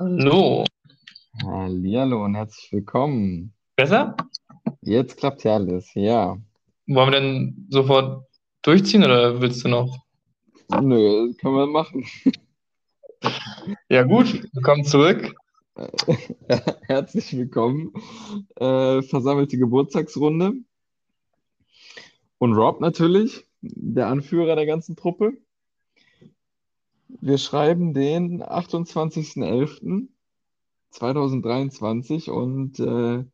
Hallo. Hallihallo und herzlich willkommen. Besser? Jetzt klappt ja alles, ja. Wollen wir denn sofort durchziehen oder willst du noch? Nö, können wir machen. Ja, gut, willkommen zurück. Herzlich willkommen. Äh, versammelte Geburtstagsrunde. Und Rob natürlich, der Anführer der ganzen Truppe. Wir schreiben den 28.11.2023 und äh,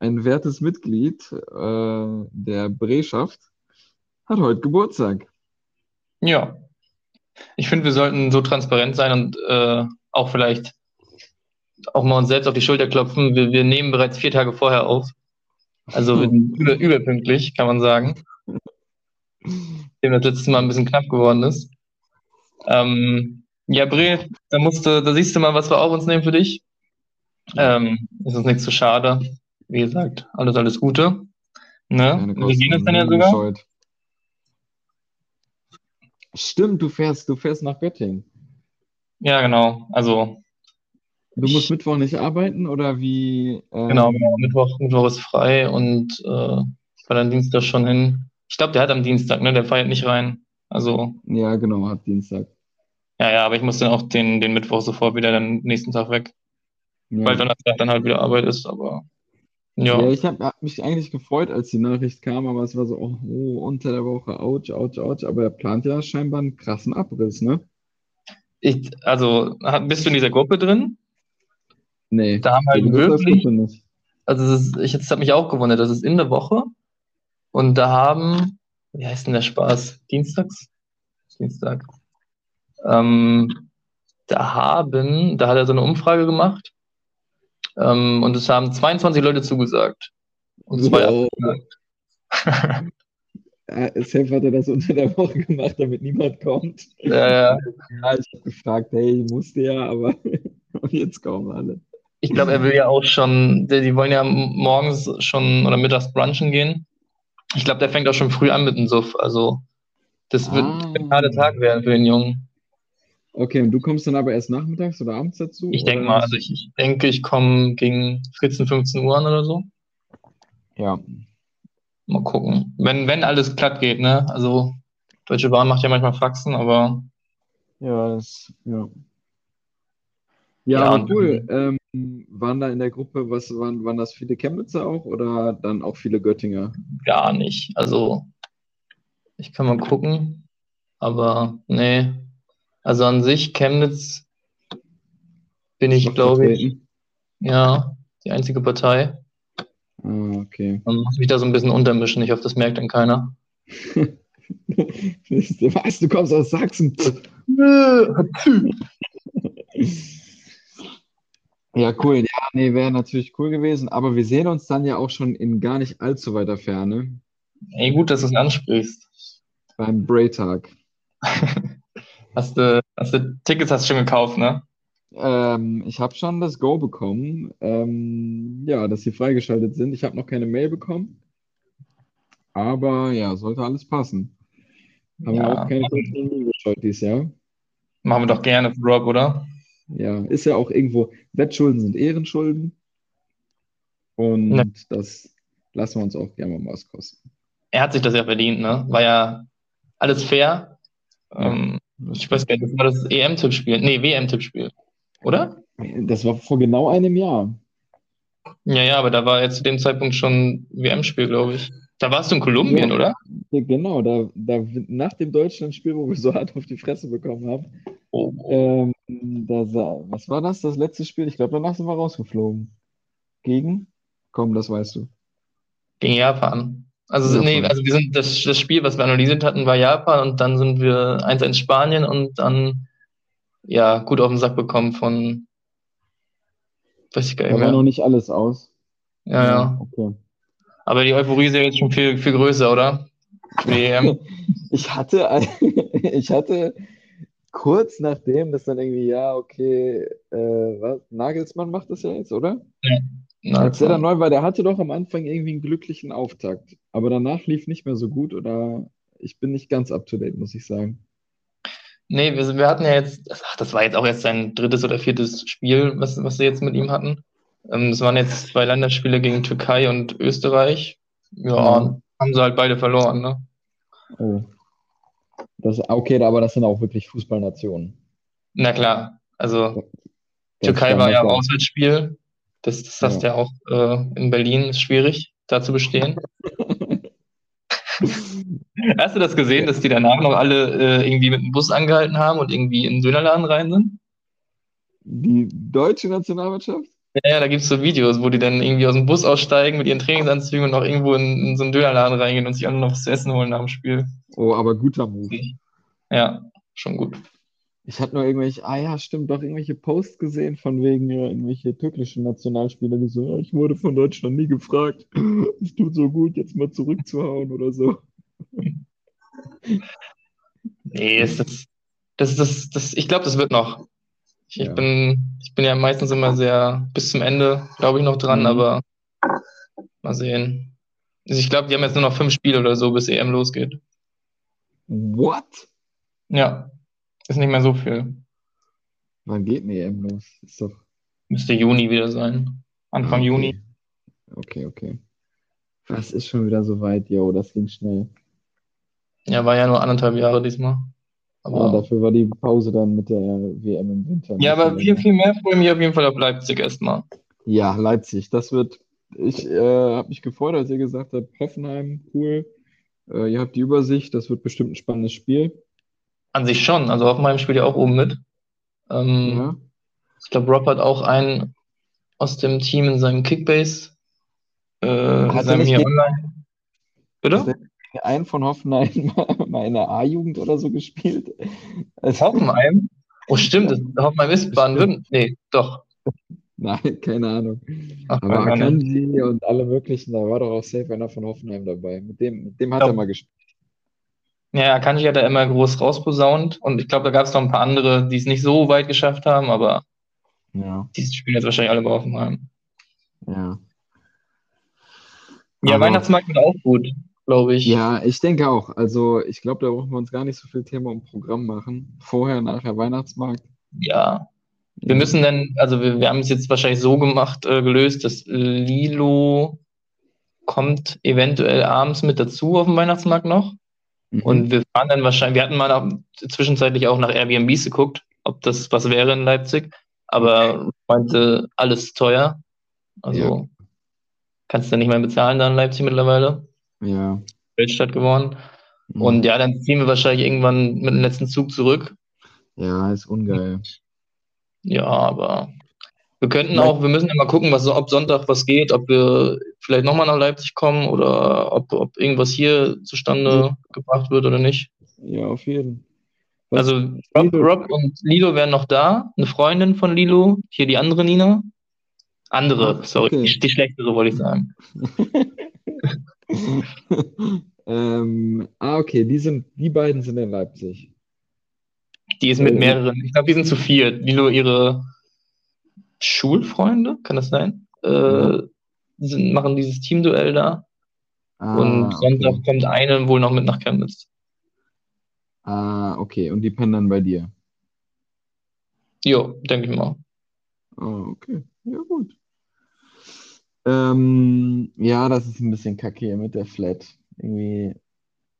ein wertes Mitglied äh, der Breschaft hat heute Geburtstag. Ja. Ich finde, wir sollten so transparent sein und äh, auch vielleicht auch mal uns selbst auf die Schulter klopfen. Wir, wir nehmen bereits vier Tage vorher auf. Also wir sind über, überpünktlich, kann man sagen. Dem das letzte Mal ein bisschen knapp geworden ist. Ähm, ja, Bre, da musst du, da siehst du mal, was wir auf uns nehmen für dich. Ähm, ist uns nichts zu schade. Wie gesagt, alles, alles Gute. Ne? Wir es Kosten dann ja sogar. gescheut. Stimmt, du fährst, du fährst nach Göttingen. Ja, genau. Also, Du musst Mittwoch nicht arbeiten oder wie? genau, Ähm, genau. Mittwoch, Mittwoch ist frei und äh, ich fahre dann Dienstag schon hin. Ich glaube, der hat am Dienstag, ne? Der feiert nicht rein. Also, ja, genau, hat Dienstag. ja, ja, aber ich muss dann auch den, den Mittwoch sofort wieder dann nächsten Tag weg, Ja. weil Donnerstag dann halt wieder Arbeit ist, aber ja. Ja, ich habe hab mich eigentlich gefreut, als die Nachricht kam, aber es war so, oh, oh, unter der Woche, ouch, ouch, ouch. Aber er plant ja scheinbar einen krassen Abriss, ne? Ich, also, bist du in dieser Gruppe drin? Nee, Da haben halt wirklich, also ist, ich, das hat mich auch gewundert, das ist in der Woche und da haben, wie heißt denn der Spaß? Dienstags? Dienstag. Ähm, da haben, da hat er so eine Umfrage gemacht ähm, und es haben 22 Leute zugesagt und zwei Wow. abgesagt. Safe hat er das unter der Woche gemacht, damit niemand kommt. Ja, ja. Ja, ich habe gefragt, hey, musste ja, aber jetzt kommen alle. Ich glaube, er will ja auch schon, die, die wollen ja morgens schon oder mittags brunchen gehen. Ich glaube, der fängt auch schon früh an mit dem Suff. Also, das wird Ah. ein harter Tag werden für den Jungen. Okay, und du kommst dann aber erst nachmittags oder abends dazu? Ich denke mal, also ich, ich denke, ich komme gegen 14, 15 Uhr an oder so. Ja, Mal gucken. Wenn, wenn alles glatt geht, ne? Also, Deutsche Bahn macht ja manchmal Faxen, aber ja, das, ja. Ja, Ja, cool. Ähm, waren da in der Gruppe, was waren, waren das viele Chemnitzer auch oder dann auch viele Göttinger? gar nicht. Also, ich kann mal gucken, aber nee. Also an sich, Chemnitz bin ich, glaube ich, ja, die einzige Partei. Ah, okay. Man muss mich da so ein bisschen untermischen. Ich hoffe, das merkt dann keiner. Was, du kommst aus Sachsen? Ja, cool. Ja, nee, wäre natürlich cool gewesen. Aber wir sehen uns dann ja auch schon in gar nicht allzu weiter Ferne Ey, gut, dass du es ansprichst. beim Bray-Tag. Hast du, hast du Tickets hast du schon gekauft, ne? Ähm, ich habe schon das Go bekommen, ähm, ja, dass sie freigeschaltet sind. Ich habe noch keine Mail bekommen. Aber ja, sollte alles passen. Haben wir Ja. auch keine Termine geschaut dieses Jahr. Machen wir doch gerne für Rob, oder? Ja, ist ja auch irgendwo, Wettschulden sind Ehrenschulden. Und Ja. das lassen wir uns auch gerne mal auskosten. Er hat sich das ja verdient, ne? War ja alles fair. Ähm, ich weiß gar nicht, das war das EM-Tippspiel. Nee, WM-Tippspiel. Oder? Das war vor genau einem Jahr. Ja, ja, aber da war jetzt zu dem Zeitpunkt schon WM-Spiel, glaube ich. Da warst du in Kolumbien, Ja. oder? Ja, genau, da, da nach dem Deutschlandspiel, wo wir so hart auf die Fresse bekommen haben, Oh, da sa- was war das, das letzte Spiel? Ich glaube, danach sind wir rausgeflogen. Gegen? Komm, das weißt du. gegen Japan. Also, Japan. nee, also wir sind das, das Spiel, was wir analysiert hatten, war Japan und dann sind wir 1 in Spanien und dann ja gut auf den Sack bekommen von weiß ich gar Da nicht war mehr. noch nicht alles aus. Ja, ja. Okay. Aber die Euphorie ist ja jetzt schon viel, viel größer, oder? EM. Ich hatte, ich hatte kurz nachdem das dann irgendwie, ja, okay, äh, was, Nagelsmann macht das ja jetzt, oder? Na, Als der klar. dann neu war, der hatte doch am Anfang irgendwie einen glücklichen Auftakt. Aber danach lief nicht mehr so gut oder ich bin nicht ganz up to date, muss ich sagen. Nee, wir, wir hatten ja jetzt, ach, das war jetzt auch erst sein drittes oder viertes Spiel, was, was sie jetzt mit ihm hatten. Ähm, das waren jetzt zwei Länderspiele gegen Türkei und Österreich. Ja, Mhm. haben sie halt beide verloren, ne? Oh. Das, okay, aber das sind auch wirklich Fußballnationen. Na klar, also Das Türkei war ja im. Auswärtsspiel. Das, das hast du ja auch äh, in Berlin, ist schwierig, da zu bestehen. Hast du das gesehen, dass die danach noch alle äh, irgendwie mit dem Bus angehalten haben und irgendwie in den Dönerladen rein sind? Die deutsche Nationalmannschaft? Ja, da gibt es so Videos, wo die dann irgendwie aus dem Bus aussteigen mit ihren Trainingsanzügen und noch irgendwo in, in so einen Dönerladen reingehen und sich alle noch was zu essen holen nach dem Spiel. Oh, aber guter Move. Ja, schon gut. Ich hatte nur irgendwelche, ah ja, stimmt, doch irgendwelche Posts gesehen von wegen ja, irgendwelche türkischen Nationalspieler, die so, ja, ich wurde von Deutschland nie gefragt. Es tut so gut, jetzt mal zurückzuhauen oder so. Nee, ist das, das, das, das, ich glaube, das wird noch. Ich, Ja. bin, ich bin ja meistens immer sehr bis zum Ende, glaube ich, noch dran, Mhm. aber mal sehen. Also ich glaube, die haben jetzt nur noch fünf Spiele oder so, bis EM losgeht. What? Ja, ist nicht mehr so viel. Wann geht eine EM los? Ist doch. Müsste Juni wieder sein. Anfang Ah, okay. Juni. Okay, okay. Was ist schon wieder so weit? Jo, das ging schnell. Ja, war ja nur anderthalb Jahre diesmal. Aber Aber, dafür war die Pause dann mit der WM im Winter. ja, aber viel, viel mehr freue ich mich auf jeden Fall auf Leipzig erstmal. Ja, Leipzig, das wird. Ich äh, habe mich gefreut, als ihr gesagt habt, Hoffenheim, cool. Äh, ihr habt die Übersicht, das wird bestimmt ein spannendes Spiel. An sich schon. Also Hoffenheim spielt ja auch oben mit. Ähm, Ja. Ich glaube, Rob hat auch einen aus dem Team in seinem Kickbase. Äh, in er seinem hier online. Bitte? Er einen von Hoffenheim mal in der A-Jugend oder so gespielt? Also, Hoffenheim? Oh, stimmt. Das, Hoffenheim ist Baden-Württemberg. Nee, doch. nein, keine Ahnung. Ach, Aber. Akanji und alle möglichen, da war doch auch safe einer von Hoffenheim dabei. Mit dem, mit dem hat Ja. er mal gespielt. Ja, Akanji hat da immer groß rausposaunt. Und ich glaube, da gab es noch ein paar andere, die es nicht so weit geschafft haben, aber Ja, die spielen jetzt wahrscheinlich alle bei Hoffenheim. ja. Ja, Aber- Weihnachtsmarkt wird auch gut, glaube ich. Ja, ich denke auch. Also ich glaube, da brauchen wir uns gar nicht so viel Thema um Programm machen. Vorher, nachher Weihnachtsmarkt. Ja. Wir Ja. müssen dann, also wir, wir haben es jetzt wahrscheinlich so gemacht, äh, gelöst, dass Lilo kommt eventuell abends mit dazu auf dem Weihnachtsmarkt noch. Mhm. Und wir fahren dann wahrscheinlich, wir hatten mal nach, zwischenzeitlich auch nach Airbnbs geguckt, ob das was wäre in Leipzig, aber meinte, alles teuer. Also kannst du nicht mehr bezahlen da in Leipzig mittlerweile. Ja. Weltstadt geworden. Mhm. Und ja, dann ziehen wir wahrscheinlich irgendwann mit dem letzten Zug zurück. Ja, ist ungeil. Ja, aber wir könnten auch, wir müssen ja mal gucken, was, ob Sonntag was geht, ob wir vielleicht nochmal nach Leipzig kommen oder ob, ob irgendwas hier zustande gebracht wird oder nicht. Ja, auf jeden. Was- Also Rob, Rob und Lilo wären noch da, eine Freundin von Lilo, hier die andere Nina. Andere, sorry, okay. die, die schlechtere wollte ich sagen. ähm, ah, okay, die sind, die beiden sind in Leipzig. Die ist mit mehreren, ich glaube, die sind zu viert. Lilo ihre Schulfreunde, kann das sein? Äh, sind, machen dieses Teamduell da. Ah, Und Sonntag okay. kommt eine wohl noch mit nach Chemnitz. Ah, okay. Und die pennen dann bei dir. Jo, denke ich mal. Ah, okay. Ja, gut. Ähm, ja, das ist ein bisschen kacke hier mit der Flat. Irgendwie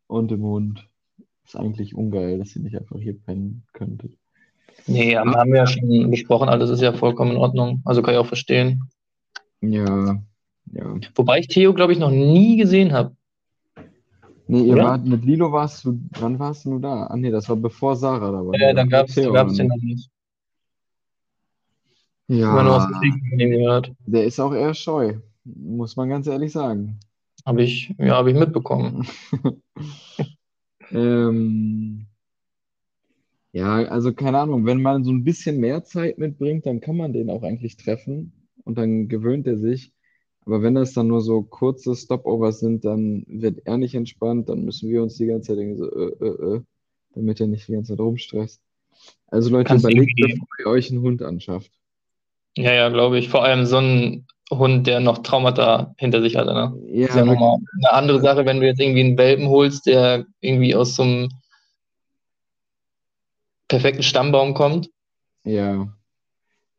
und im Hund. Ist eigentlich ungeil, dass ihr nicht einfach hier pennen könntet. Nee, haben, haben wir ja schon besprochen, alles ist ja vollkommen in Ordnung. Also kann ich auch verstehen. Ja, ja. Wobei ich Theo, glaube ich, noch nie gesehen habe. Nee, ihr Oder? wart mit Lilo warst du, wann warst du da? Ah, nee, das war bevor Sarah da war. Ja, dann gab es den noch nicht. Immer nur aus Ja, Geschichten von ihm gehört. der ist auch eher scheu, muss man ganz ehrlich sagen. Habe ich, ja, habe ich mitbekommen. Ähm, ja, also keine Ahnung, wenn man so ein bisschen mehr Zeit mitbringt, dann kann man den auch eigentlich treffen und dann gewöhnt er sich. Aber wenn das dann nur so kurze Stopovers sind, dann wird er nicht entspannt, dann müssen wir uns die ganze Zeit irgendwie so, äh, äh, äh, damit er nicht die ganze Zeit rumstresst. Also Leute, Kannst überlegt, bevor ihr euch einen Hund anschafft. Ja, ja, glaube ich. Vor allem so ein Hund, der noch Traumata hinter sich hatte. Ne? Ja, ist ja nochmal eine andere Sache, wenn du jetzt irgendwie einen Welpen holst, der irgendwie aus so einem perfekten Stammbaum kommt. Ja.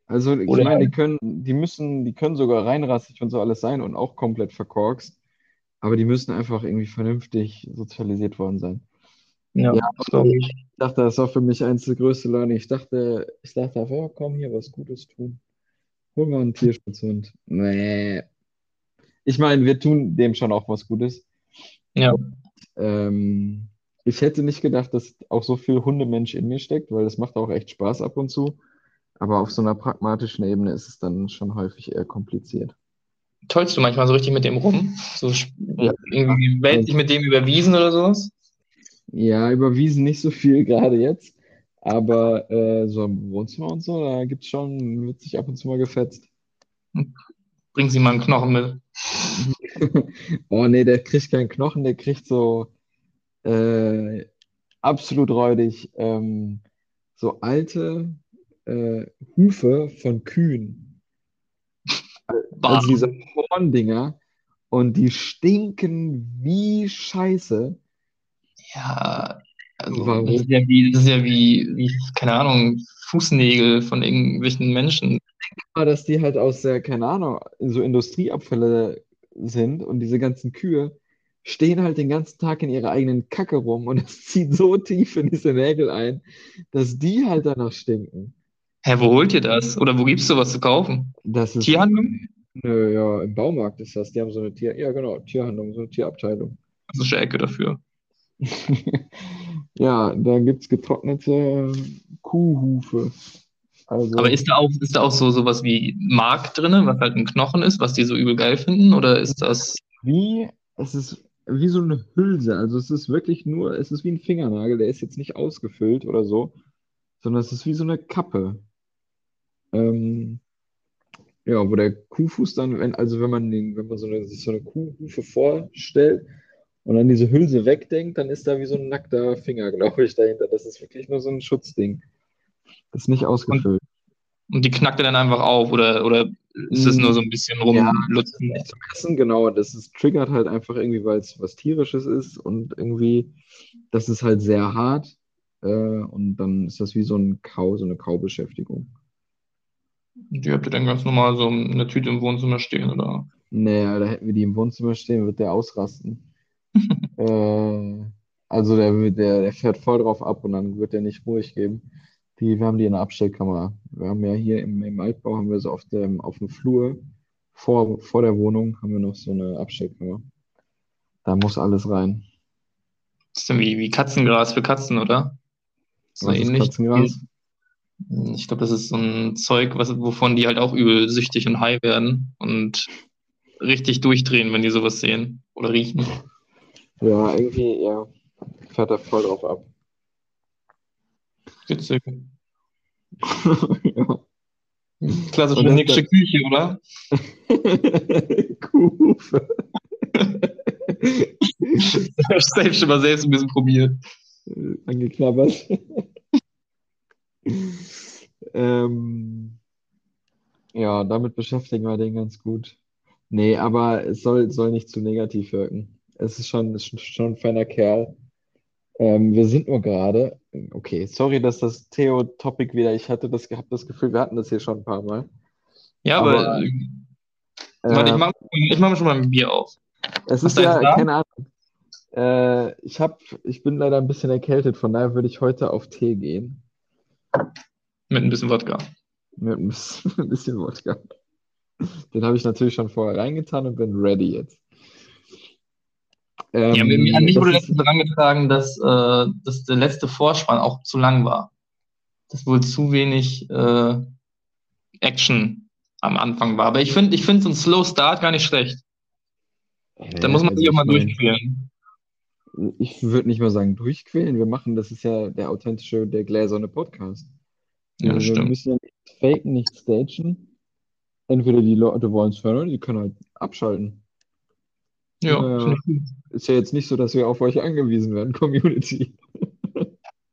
Also ich Oder- meine, die können, die müssen, die können sogar reinrassig und so alles sein und auch komplett verkorkst. Aber die müssen einfach irgendwie vernünftig sozialisiert worden sein. Ja, Ja, ich. Ich dachte, das war für mich eins der größten Learning. Ich dachte, ich dachte einfach, ja, komm hier, was Gutes tun. Hol mal einen Tierschutzhund. Nee. Ich meine, wir tun dem schon auch was Gutes. Ja. Ähm, ich hätte nicht gedacht, dass auch so viel Hundemensch in mir steckt, weil das macht auch echt Spaß ab und zu. Aber auf so einer pragmatischen Ebene ist es dann schon häufig eher kompliziert. Tollst du manchmal so richtig mit dem rum? So Ja. irgendwie wälzt dich mit dem über Wiesen oder sowas? Ja, überwiesen nicht so viel gerade jetzt, aber äh, so im Wohnzimmer und so, da gibt's schon, wird sich ab und zu mal gefetzt. Bring sie mal einen Knochen mit. Oh nee, der kriegt keinen Knochen, der kriegt so äh, absolut räudig ähm, so alte äh, Hufe von Kühen. Also diese Horndinger und die stinken wie Scheiße. Ja, also Warum? das ist ja wie, das ist ja wie, wie, keine Ahnung, Fußnägel von irgendwelchen Menschen. Aber dass die halt aus der, keine Ahnung, so Industrieabfälle sind und diese ganzen Kühe stehen halt den ganzen Tag in ihrer eigenen Kacke rum und es zieht so tief in diese Nägel ein, dass die halt danach stinken. Hä, wo holt ihr das? Oder wo gibst du was zu kaufen? Das ist, Tierhandlung? Nö, ja, im Baumarkt ist das. Die haben so eine Tier, ja genau, Tierhandlung, so eine Tierabteilung. Das ist eine Ecke dafür. Ja, da gibt's getrocknete Kuhhufe. Also, Aber ist da auch, ist da auch so sowas wie Mark drin, was halt ein Knochen ist, was die so übel geil finden? Oder ist das, wie, es ist wie so eine Hülse. Also es ist wirklich nur, es ist wie ein Fingernagel, der ist jetzt nicht ausgefüllt oder so, sondern es ist wie so eine Kappe. Ähm, ja, wo der Kuhfuß dann, wenn, also wenn man den, wenn man so eine, sich so eine Kuhhufe vorstellt und dann diese Hülse wegdenkt, dann ist da wie so ein nackter Finger, glaube ich, dahinter. Das ist wirklich nur so ein Schutzding. Das ist nicht ausgefüllt. und die knackt er dann einfach auf? Oder, oder ist das nur so ein bisschen Ja, rumlutzen? Nicht zum Essen, genau. Das ist, triggert halt einfach irgendwie, weil es was Tierisches ist und irgendwie, das ist halt sehr hart. Äh, und dann ist das wie so ein Kau, so eine Kaubeschäftigung. Die habt ihr dann ganz normal so in der Tüte im Wohnzimmer stehen, oder? Nee, da hätten wir die im Wohnzimmer stehen, wird der ausrasten. Äh, also der, der, der fährt voll drauf ab und dann wird der nicht ruhig geben. Die, wir haben die in der Abstellkammer. Wir haben ja hier im, im Altbau haben wir so auf dem, auf dem Flur vor, vor der Wohnung haben wir noch so eine Abstellkammer. Da muss alles rein. Das ist dann wie, wie Katzengras für Katzen, oder? So Was ähnlich. Katzengras? Ich glaube, das ist so ein Zeug, was, wovon die halt auch übel süchtig und high werden und richtig durchdrehen, wenn die sowas sehen oder riechen. Ja, irgendwie, ja, fährt er voll drauf ab. Witzig. Ja. Klassische Nicksche Küche, oder? Kuhhufe. Selbst schon mal selbst ein bisschen probiert. Angeknabbert. ähm, ja, damit beschäftigen wir den ganz gut. Nee, aber es soll, soll nicht zu negativ wirken. Es ist schon, ist schon ein feiner Kerl. Ähm, wir sind nur gerade, okay, sorry, dass das Theo-Topic wieder, ich hatte das, hab das Gefühl, wir hatten das hier schon ein paar Mal. Ja, aber, Aber, äh, warte, ich Ähm, mach, ich mach schon mal ein Bier auf. Es Hast ist ja, keine Ahnung. Äh, ich hab, ich bin leider ein bisschen erkältet, von daher würde ich heute auf Tee gehen. Mit ein bisschen Wodka. Mit ein bisschen, ein bisschen Wodka. Den habe ich natürlich schon vorher reingetan und bin ready jetzt. Ja, Ähm, mir- an mich wurde letztens herangetragen, dass, äh, dass der letzte Vorspann auch zu lang war. Dass wohl zu wenig äh, Action am Anfang war. Aber ich finde ich find so ein Slow Start gar nicht schlecht. Da muss man also sich auch mal durchquälen. ich würde nicht mal sagen durchquälen. Wir machen, das ist ja der authentische, der gläserne Podcast. Ja, wir stimmt. müssen ja nicht faken, nicht stagen. Entweder die Leute wollen es hören oder die können halt abschalten. Ja, gut. Ist ja jetzt nicht so, dass wir auf euch angewiesen werden, Community.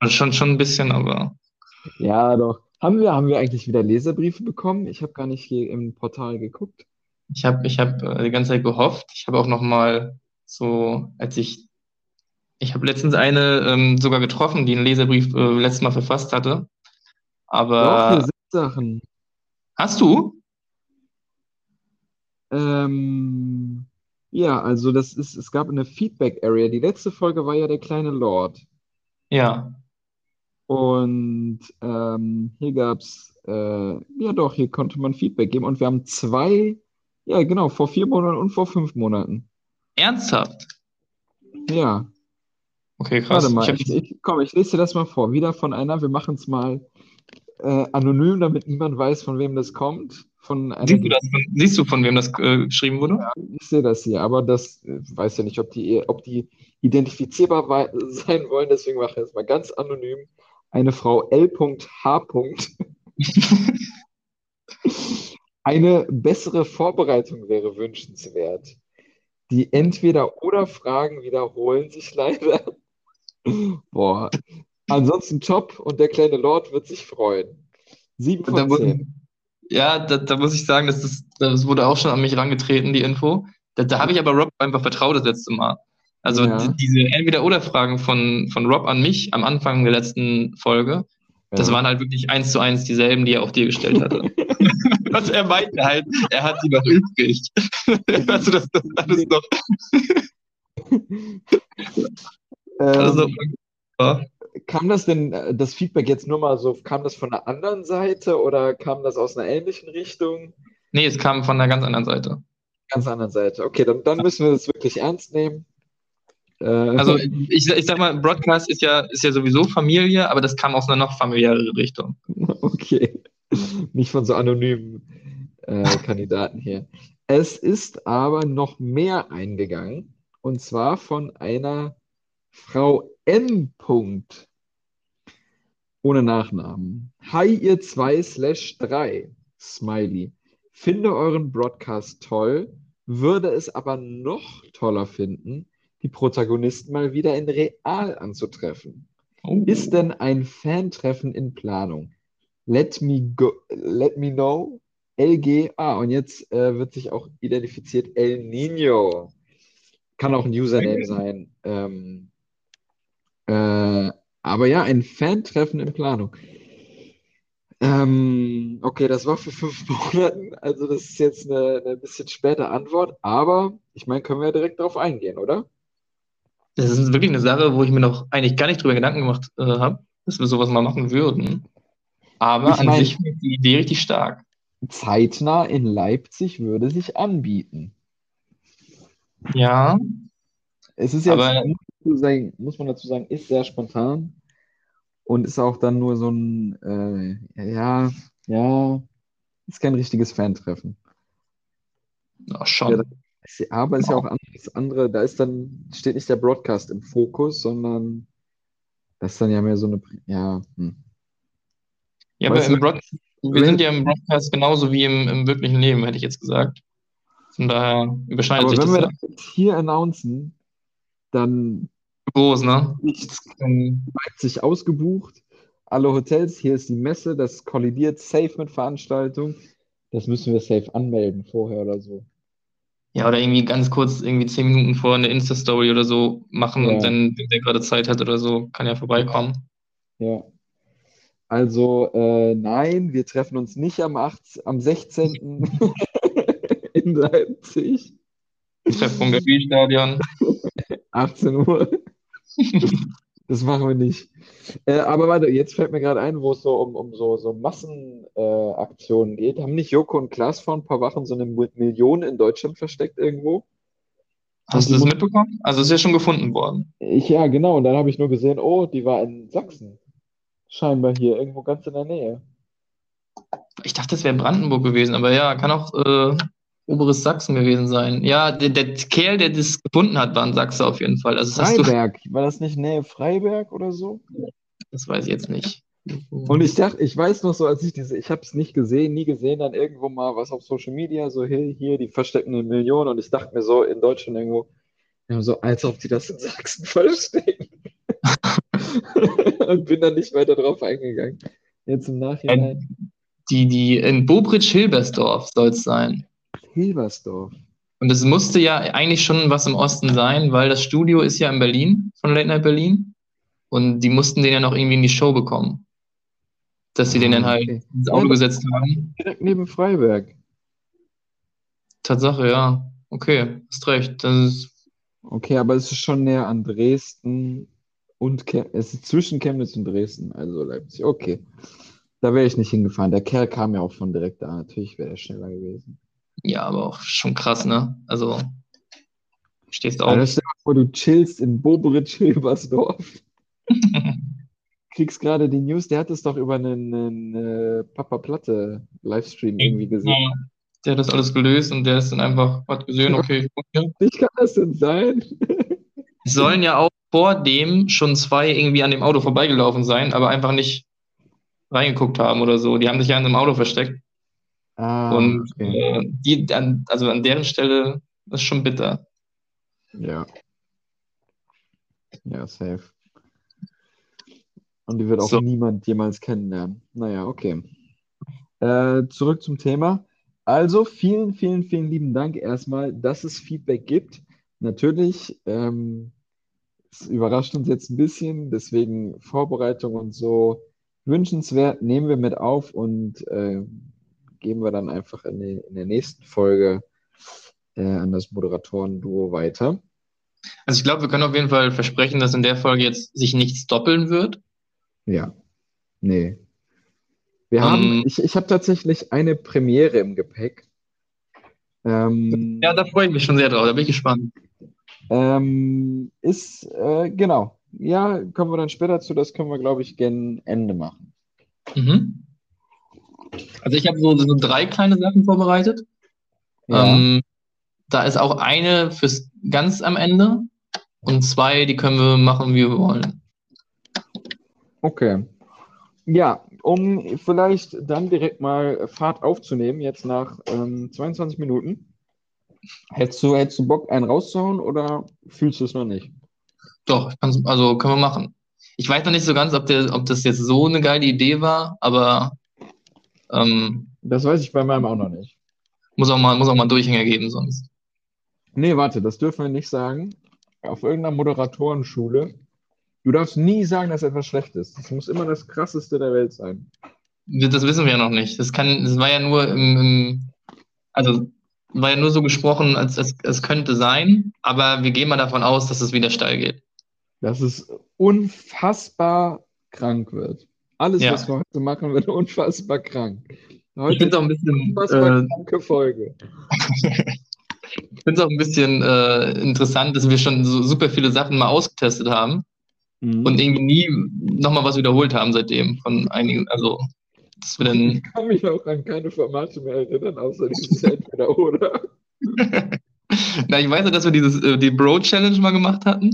Schon, schon ein bisschen, aber Ja, doch. Haben wir, haben wir eigentlich wieder Leserbriefe bekommen? Ich habe gar nicht hier im Portal geguckt. ich habe ich hab, äh, die ganze Zeit gehofft. Ich habe auch noch mal so, als ich Ich habe letztens eine ähm, sogar getroffen, die einen Leserbrief äh, letztes Mal verfasst hatte. Aber. Doch, hier sind Sachen. Hast du? Ähm, ja, also das ist, es gab eine Feedback-Area. Die letzte Folge war ja der kleine Lord. Ja. Und ähm, hier gab es, äh, ja doch, hier konnte man Feedback geben. Und wir haben zwei, ja genau, vor vier Monaten und vor fünf Monaten. Ernsthaft? Ja. Okay, krass. Warte mal, Ich ich, komm, ich lese dir das mal vor. Wieder von einer, wir machen es mal äh, anonym, damit niemand weiß, von wem das kommt. Von siehst, du das, von- siehst du, von wem das äh, geschrieben wurde? ich sehe das hier, aber das äh, weiß ja nicht, ob die, ob die identifizierbar sein wollen, deswegen mache ich jetzt mal ganz anonym. Eine Frau L.H. Eine bessere Vorbereitung wäre wünschenswert. Die Entweder-oder-Fragen wiederholen sich leider. Boah. Ansonsten top und der kleine Lord wird sich freuen. Sieben Da von muss, zehn. ja, da, da muss ich sagen, das, ist, das wurde auch schon an mich rangetreten, die Info. Da, da habe ich aber Rob einfach vertraut das letzte Mal. Also Ja. die, diese Entweder-Oder-Fragen von, von Rob an mich am Anfang der letzten Folge, das Ja. waren halt wirklich eins zu eins dieselben, die er auch dir gestellt hatte. Was er meinte halt, er hat sie noch übrig. also das, das alles noch. Also, ja. Kam das denn, äh, das Feedback jetzt nur mal so, kam das von der anderen Seite oder kam das aus einer ähnlichen Richtung? Nee, es kam von einer ganz anderen Seite. Ganz anderen Seite. Okay, dann, dann müssen wir das wirklich ernst nehmen. Äh, Also ich, ich sag mal, Broadcast ist ja, ist ja sowieso Familie, aber das kam aus einer noch familiäreren Richtung. okay. Nicht von so anonymen äh, Kandidaten hier. Es ist aber noch mehr eingegangen und zwar von einer Frau N. Punkt. Ohne Nachnamen. Hi, ihr zwei slash drei. Smiley. Finde euren Broadcast toll, würde es aber noch toller finden, die Protagonisten mal wieder in real anzutreffen. Oh. Ist denn ein Fan-Treffen in Planung? Let me go, let me know. LG, ah, und jetzt äh, wird sich auch identifiziert El Nino. Kann auch ein Username sein. Ähm, äh, aber ja, ein Fan-Treffen in Planung. Ähm, okay, das war für fünf Monaten, also das ist jetzt eine, eine bisschen späte Antwort, aber ich meine, können wir ja direkt darauf eingehen, oder? Das ist wirklich eine Sache, wo ich mir noch eigentlich gar nicht drüber Gedanken gemacht äh, habe, dass wir sowas mal machen würden. Aber Ich an mein- sich finde ich die Idee richtig stark. Zeitnah in Leipzig würde sich anbieten. Ja, Es ist jetzt, Aber- man sagen, muss man dazu sagen, ist sehr spontan und ist auch dann nur so ein, äh, ja, ja, ist kein richtiges Fan-Treffen. ja schon. Ja, Ist- Aber ist ja auch anders, andere, da ist dann, steht nicht der Broadcast im Fokus, sondern das ist dann ja mehr so eine, ja, hm. Ja, aber Weißt im Broad wir wenn- sind ja im Broadcast genauso wie im, im wirklichen Leben, hätte ich jetzt gesagt. Von daher überschneidet Aber sich wenn das wir ja. das jetzt hier announcen, dann Groß, ne? nichts Leipzig ausgebucht, alle Hotels, hier ist die Messe, das kollidiert safe mit Veranstaltung. Das müssen wir safe anmelden vorher oder so. Ja, oder irgendwie ganz kurz, irgendwie zehn Minuten vor eine Insta-Story oder so machen Ja. und dann, wenn der gerade Zeit hat oder so, kann ja vorbeikommen. Ja. Also, äh, nein, wir treffen uns nicht am 8, am 16. in Leipzig, Treffpunkt der Spielstadion. 18 Uhr. Das machen wir nicht. Äh, aber warte, jetzt fällt mir gerade ein, wo es so um, um so, so Massenaktionen äh, geht. Haben nicht Joko und Klaas vor ein paar Wochen so eine Mi- Million in Deutschland versteckt irgendwo? Hast du das mitbekommen? Also ist ja schon gefunden worden. Ich, ja, genau. Und dann habe ich nur gesehen, oh, die war in Sachsen. Scheinbar hier, irgendwo ganz in der Nähe. Ich dachte, das wäre Brandenburg gewesen, aber ja, kann auch äh, oberes Sachsen gewesen sein. Ja, der, der Kerl, der das gefunden hat, war ein Sachse auf jeden Fall. Also hast du, Freiberg, war das nicht Nähe Freiberg oder so? das weiß ich jetzt nicht. Und ich dachte, ich weiß noch so, als ich diese, ich habe es nicht gesehen, nie gesehen, dann irgendwo mal was auf Social Media, so hier, hier, die verstecken eine Million und ich dachte mir so in Deutschland irgendwo, ja, so als ob die das in Sachsen verstecken. und bin dann nicht weiter drauf eingegangen. Jetzt im Nachhinein. Die, die in Bobritsch-Hilbersdorf soll es sein. Hilbersdorf. Und es musste ja eigentlich schon was im Osten sein, weil das Studio ist ja in Berlin, von Late Night Berlin. Und die mussten den ja noch irgendwie in die Show bekommen. Dass sie den dann halt okay. ins Auto Ja, gesetzt haben. Direkt neben Freiberg. Tatsache, ja. Okay, hast recht. Das ist, Okay, aber es ist schon näher an Dresden und Chem es ist zwischen Chemnitz und Dresden, also Leipzig. Okay. Da wäre ich nicht hingefahren. Der Kerl kam ja auch von direkt da. Natürlich wäre er schneller gewesen. Ja, aber auch schon krass, ne? Also, stehst Aber auf. stell dir vor, du chillst in Boberitsch-Hilbersdorf, kriegst gerade die News, der hat es doch über einen, einen äh, Papa Platte Livestream irgendwie gesehen. Ja, der hat das alles gelöst und der ist dann einfach, hat gesehen, okay, ich hier. Wie kann das denn sein? Sollen ja auch vor dem schon zwei irgendwie an dem Auto vorbeigelaufen sein, aber einfach nicht reingeguckt haben oder so. Die haben sich ja in einem Auto versteckt. Ah, Und okay. äh, die, an, also an deren Stelle ist schon bitter. Ja. Ja, safe. Und die wird auch So. niemand jemals kennenlernen. Naja, okay. Äh, zurück zum Thema. Also, vielen, vielen, vielen lieben Dank erstmal, dass es Feedback gibt. Natürlich, ähm, es überrascht uns jetzt ein bisschen, deswegen Vorbereitung und so wünschenswert, nehmen wir mit auf und äh, geben wir dann einfach in, die, in der nächsten Folge äh, an das Moderatoren-Duo weiter. Also ich glaube, wir können auf jeden Fall versprechen, dass in der Folge jetzt sich nichts doppeln wird. Ja, nee. Wir Ähm, haben, ich, ich habe tatsächlich eine Premiere im Gepäck. Ähm, Ja, da freue ich mich schon sehr drauf, da bin ich gespannt. ähm, ist, äh, genau. Ja, kommen wir dann später zu. Das können wir, glaube ich, gen Ende machen. Mhm. Also ich habe so, so drei kleine Sachen vorbereitet. Ja, Ähm, da ist auch eine fürs ganz am Ende und zwei, die können wir machen, wie wir wollen. okay. Ja, um vielleicht dann direkt mal Fahrt aufzunehmen, jetzt nach ähm, 22 Minuten. Hättest du, hättest du Bock, einen rauszuhauen oder fühlst du es noch nicht? Doch, also können wir machen. Ich weiß noch nicht so ganz, ob, der, ob das jetzt so eine geile Idee war, aber ähm, Das weiß ich bei meinem auch noch nicht. muss auch mal, muss auch mal einen Durchhänger geben sonst. Nee, warte, das dürfen wir nicht sagen. Auf irgendeiner Moderatorenschule. Du darfst nie sagen, dass etwas schlecht ist. Das muss immer das krasseste der Welt sein. Das wissen wir ja noch nicht. Das kann, das war ja nur im, im also war ja nur so gesprochen, als es, es könnte sein, aber wir gehen mal davon aus, dass es wieder steil geht. Dass es unfassbar krank wird. Alles, Ja. was wir heute machen, wird unfassbar krank. Ich Heute finde es auch ein bisschen, unfassbar äh, kranke Folge. ich find's auch ein bisschen äh, interessant, dass wir schon so super viele Sachen mal ausgetestet haben Mhm. und irgendwie nie nochmal was wiederholt haben seitdem von einigen, also dass wir dann ich kann mich auch an keine Formate mehr erinnern, außer dieses Entweder-Oder. Na, ich weiß ja, dass wir dieses, äh, die Bro-Challenge mal gemacht hatten.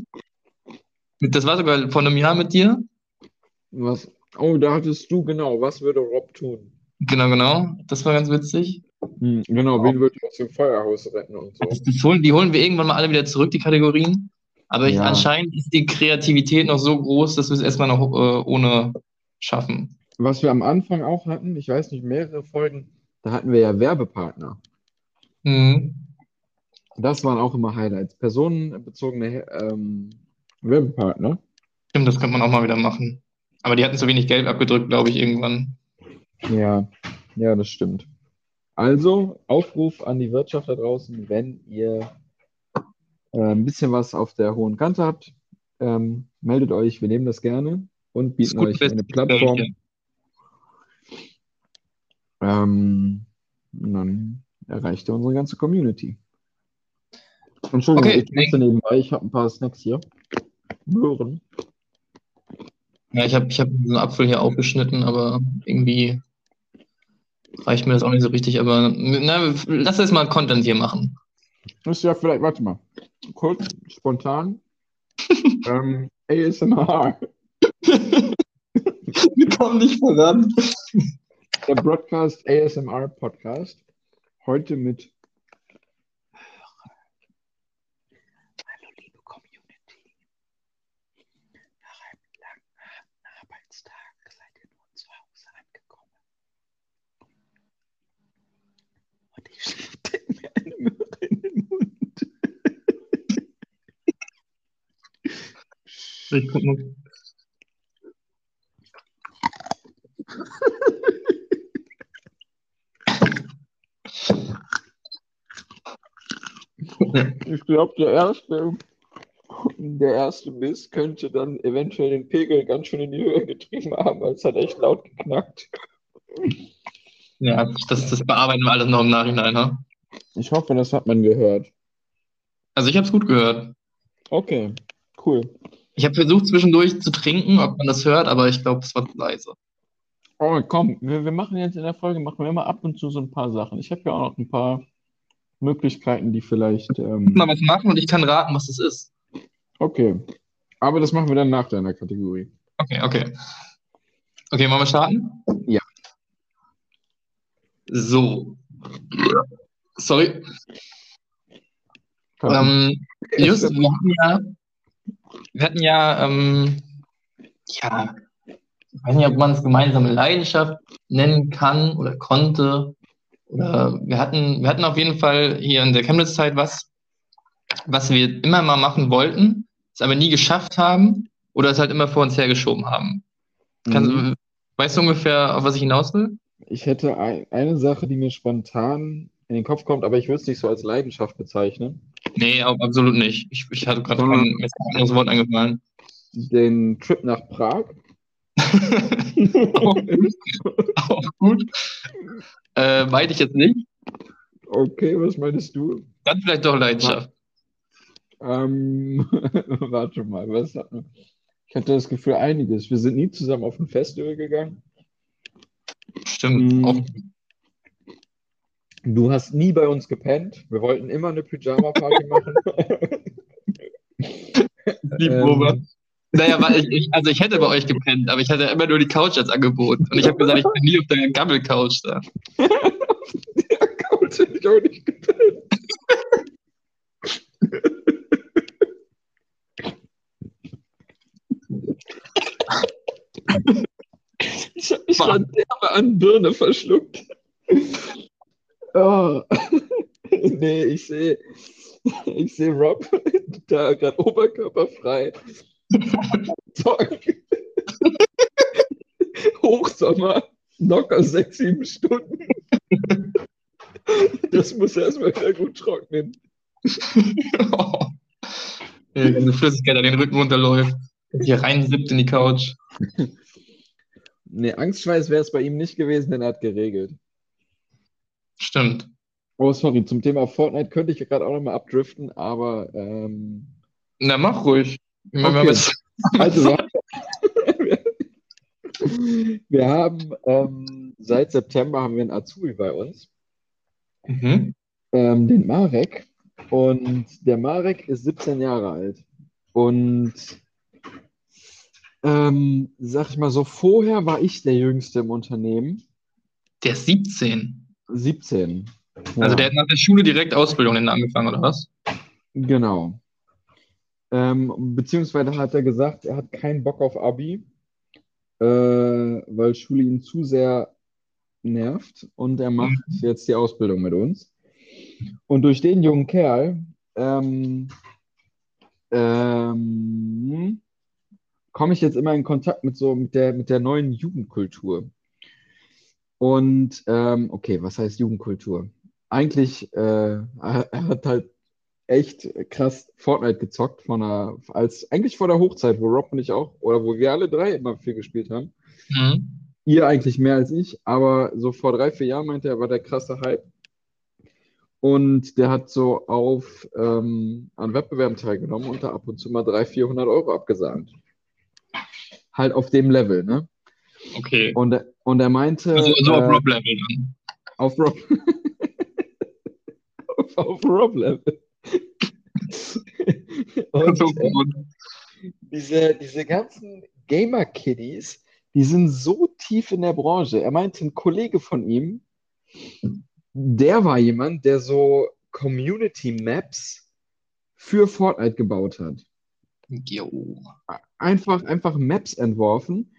Das war sogar vor einem Jahr mit dir. Was? Oh, da hattest du genau. Was würde Rob tun? Genau, genau. Das war ganz witzig. Hm, genau, wen würde ich aus dem Feuerhaus retten und so. Das, das holen, die holen wir irgendwann mal alle wieder zurück, die Kategorien. Aber ich, Ja. anscheinend ist die Kreativität noch so groß, dass wir es erstmal noch äh, ohne schaffen. Was wir am Anfang auch hatten, ich weiß nicht, mehrere Folgen, da hatten wir ja Werbepartner. Mhm. Das waren auch immer Highlights. Personenbezogene ähm, Werbepartner. Stimmt, das könnte man auch mal wieder machen. Aber die hatten zu wenig Geld abgedrückt, glaube ich, irgendwann. Ja, ja, das stimmt. Also, Aufruf an die Wirtschaft da draußen, wenn ihr äh, ein bisschen was auf der hohen Kante habt, ähm, meldet euch, wir nehmen das gerne und bieten gut euch eine Plattform. Ja. Ähm, dann erreicht ihr unsere ganze Community. Entschuldigung, Okay, ich esse nebenbei, ich habe ein paar Snacks hier. Möhren. Ja, ich habe ich hab einen Apfel hier aufgeschnitten, aber irgendwie reicht mir das auch nicht so richtig. Aber na, lass uns mal Content hier machen. Das ist ja vielleicht, warte mal, kurz, spontan. ähm, ASMR. Wir kommen nicht voran. Der Broadcast ASMR Podcast. Heute mit. Hallo, liebe Community. Nach einem langen, harten Arbeitstag seid ihr nun zu Hause angekommen. Und ich stecke mir eine Möhre in den Mund. Ich guck mal. Ich glaube, der erste, der erste Biss könnte dann eventuell den Pegel ganz schön in die Höhe getrieben haben, weil es hat echt laut geknackt. Ja, das, das bearbeiten wir alles noch im Nachhinein. Ne? Ich hoffe, das hat man gehört. Also ich habe es gut gehört. Okay, cool. Ich habe versucht zwischendurch zu trinken, ob man das hört, aber ich glaube, es war zu leise. Oh, komm, wir, wir machen jetzt in der Folge, machen wir immer ab und zu so ein paar Sachen. Ich habe ja auch noch ein paar Möglichkeiten, die vielleicht. Ähm, Mal was machen und ich kann raten, was das ist. okay. Aber das machen wir dann nach deiner Kategorie. Okay, okay. Okay, wollen wir starten? Ja. So. Sorry. Ähm, Just, wir hatten ja, wir hatten ja, ähm, ja, ich weiß nicht, ob man es gemeinsame Leidenschaft nennen kann oder konnte. Oder wir hatten, wir hatten auf jeden Fall hier in der Chemnitz-Zeit was, was wir immer mal machen wollten, es aber nie geschafft haben oder es halt immer vor uns hergeschoben haben. Kannst, Mhm. Weißt du ungefähr, auf was ich hinaus will? Ich hätte ein, eine Sache, die mir spontan in den Kopf kommt, aber ich würde es nicht so als Leidenschaft bezeichnen. Nee, ab- absolut nicht. Ich, ich hatte gerade kein anderes Wort eingefallen. Den Trip nach Prag. auch gut. Auch gut. Äh, meinte ich jetzt nicht. Okay, was meinst du? Dann vielleicht doch Leidenschaft. Ähm, warte mal, was hat man? Ich hatte das Gefühl, einiges. Wir sind nie zusammen auf ein Festival gegangen. Stimmt. Mm. Auch, Du hast nie bei uns gepennt. Wir wollten immer eine Pyjama-Party machen. die Probe. Naja, weil ich, ich, also ich hätte bei euch gepennt, aber ich hatte immer nur die Couch als Angebot. Und ich habe gesagt, ich bin nie auf der Gammel-Couch da. Der Couch hätte ich auch nicht gepennt. Ich habe mich an Birne verschluckt. Oh. Nee, ich sehe ich seh Rob da gerade oberkörperfrei. Hochsommer, locker sechs, sieben Stunden. Das muss erstmal wieder gut trocknen. ja, diese Flüssigkeit an den Rücken runterläuft. Hier reinsippt in die Couch. Nee, Angstschweiß wäre es bei ihm nicht gewesen, denn er hat geregelt. Stimmt. Oh, sorry, zum Thema Fortnite könnte ich gerade auch nochmal abdriften, aber ähm, Na, mach ruhig. Okay. wir haben also wir haben, ähm, seit September haben wir einen Azubi bei uns, mhm. ähm, den Marek. Und der Marek ist 17 Jahre alt. Und ähm, sag ich mal so, vorher war ich der Jüngste im Unternehmen. Der ist 17. 17. Also Ja. der hat nach der Schule direkt Ausbildung angefangen, oder was? Genau. Ähm, beziehungsweise hat er gesagt, er hat keinen Bock auf Abi, äh, weil Schule ihn zu sehr nervt und er macht jetzt die Ausbildung mit uns. Und durch den jungen Kerl ähm, ähm, komme ich jetzt immer in Kontakt mit so mit der, mit der neuen Jugendkultur. Und ähm, okay, was heißt Jugendkultur? Eigentlich, äh, er, er hat halt echt krass Fortnite gezockt von einer, als eigentlich vor der Hochzeit, wo Rob und ich auch, oder wo wir alle drei immer viel gespielt haben. Mhm. Ihr eigentlich mehr als ich, aber so vor drei, vier Jahren meinte er, war der krasse Hype. Und der hat so auf ähm, an Wettbewerben teilgenommen und da ab und zu mal 300, 400 Euro abgesahnt. Halt auf dem Level, ne? Okay. Und, und er meinte, Also so auf äh, Rob-Level dann. auf Rob. auf, auf Rob-Level. Und, So äh, diese, diese ganzen Gamer-Kiddies, die sind so tief in der Branche. Er meinte, ein Kollege von ihm, der war jemand, der so Community-Maps für Fortnite gebaut hat. Jo. Einfach, einfach Maps entworfen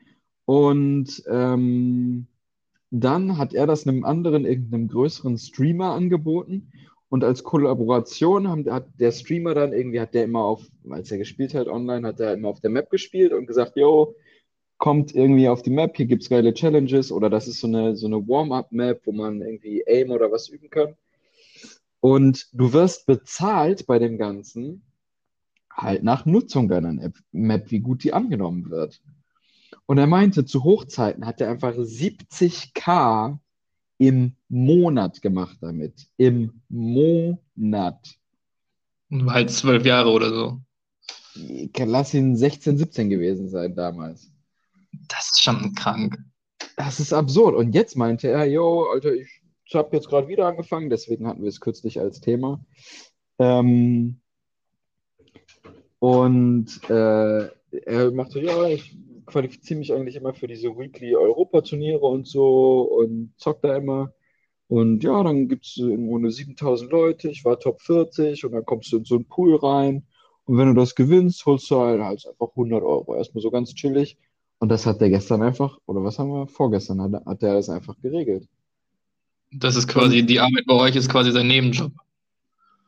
und ähm, dann hat er das einem anderen, irgendeinem größeren Streamer angeboten Und als Kollaboration haben, hat der Streamer dann irgendwie, hat der immer auf, als er gespielt hat online, hat er immer auf der Map gespielt und gesagt, yo, kommt irgendwie auf die Map, hier gibt es geile Challenges oder das ist so eine, so eine Warm-up-Map, wo man irgendwie Aim oder was üben kann. Und du wirst bezahlt bei dem Ganzen halt nach Nutzung deiner Map, wie gut die angenommen wird. Und er meinte, zu Hochzeiten hat er einfach 70k im Monat gemacht damit. Im Monat. Halt zwölf Jahre oder so. Lass ihn 16, 17 gewesen sein damals. Das ist schon krank. Das ist absurd. Und jetzt meinte er, yo, Alter, ich habe jetzt gerade wieder angefangen, deswegen hatten wir es kürzlich als Thema. Ähm, und äh, er machte, ja, ich qualifiziere mich eigentlich immer für diese Weekly Europa-Turniere und so und zock da immer. Und ja, dann gibt es irgendwo eine 7000 Leute, ich war Top 40 und dann kommst du in so einen Pool rein. Und wenn du das gewinnst, holst du halt, halt einfach 100 Euro. Erstmal so ganz chillig. Und das hat der gestern einfach, oder was haben wir? Vorgestern hat, hat der das einfach geregelt. Das ist quasi, die Arbeit bei euch ist quasi sein Nebenjob.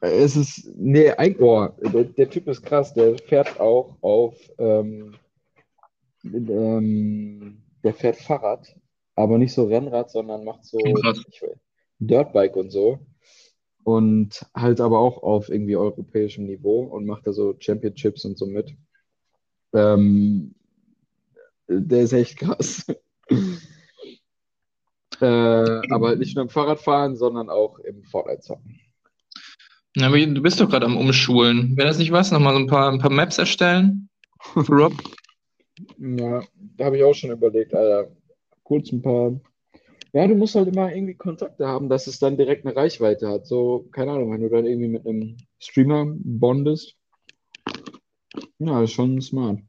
Es ist, nee, eigentlich, oh, der, der, Typ ist krass, der fährt auch auf, ähm, ähm, der fährt Fahrrad, aber nicht so Rennrad, sondern macht so Dirtbike und so. Und halt aber auch auf irgendwie europäischem Niveau und macht da so Championships und so mit. Ähm, der ist echt krass. äh, aber nicht nur im Fahrradfahren, sondern auch im Fortnite-Zocken. Ja, aber du bist doch gerade am Umschulen. Wäre das nicht was? Nochmal so ein paar, ein paar Maps erstellen? Rob? Ja, da habe ich auch schon überlegt, Alter. Kurz ein paar. Ja, du musst halt immer irgendwie Kontakte haben, dass es dann direkt eine Reichweite hat. So, keine Ahnung, wenn du dann irgendwie mit einem Streamer bondest. Ja, ist schon smart.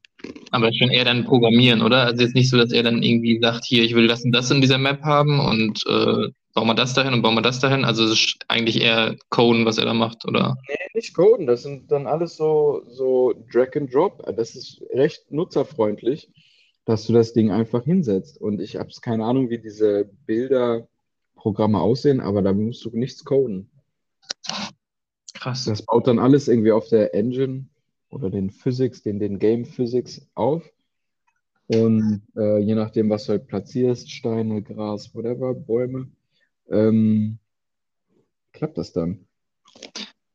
Aber schon eher dann programmieren, oder? Also jetzt nicht so, dass er dann irgendwie sagt, hier, ich will das und das in dieser Map haben und äh, bauen wir das dahin und bauen wir das dahin. Also es ist eigentlich eher Coden, was er da macht, oder? Nee, nicht Coden. Das sind dann alles so, so Drag and Drop. Das ist recht nutzerfreundlich, dass du das Ding einfach hinsetzt. Und ich habe keine Ahnung, wie diese Bilderprogramme aussehen, aber da musst du nichts coden. Krass. Das baut dann alles irgendwie auf der Engine oder den Physics, den, den Game Physics auf. Und äh, je nachdem, was du halt platzierst, Steine, Gras, whatever, Bäume, ähm, klappt das dann.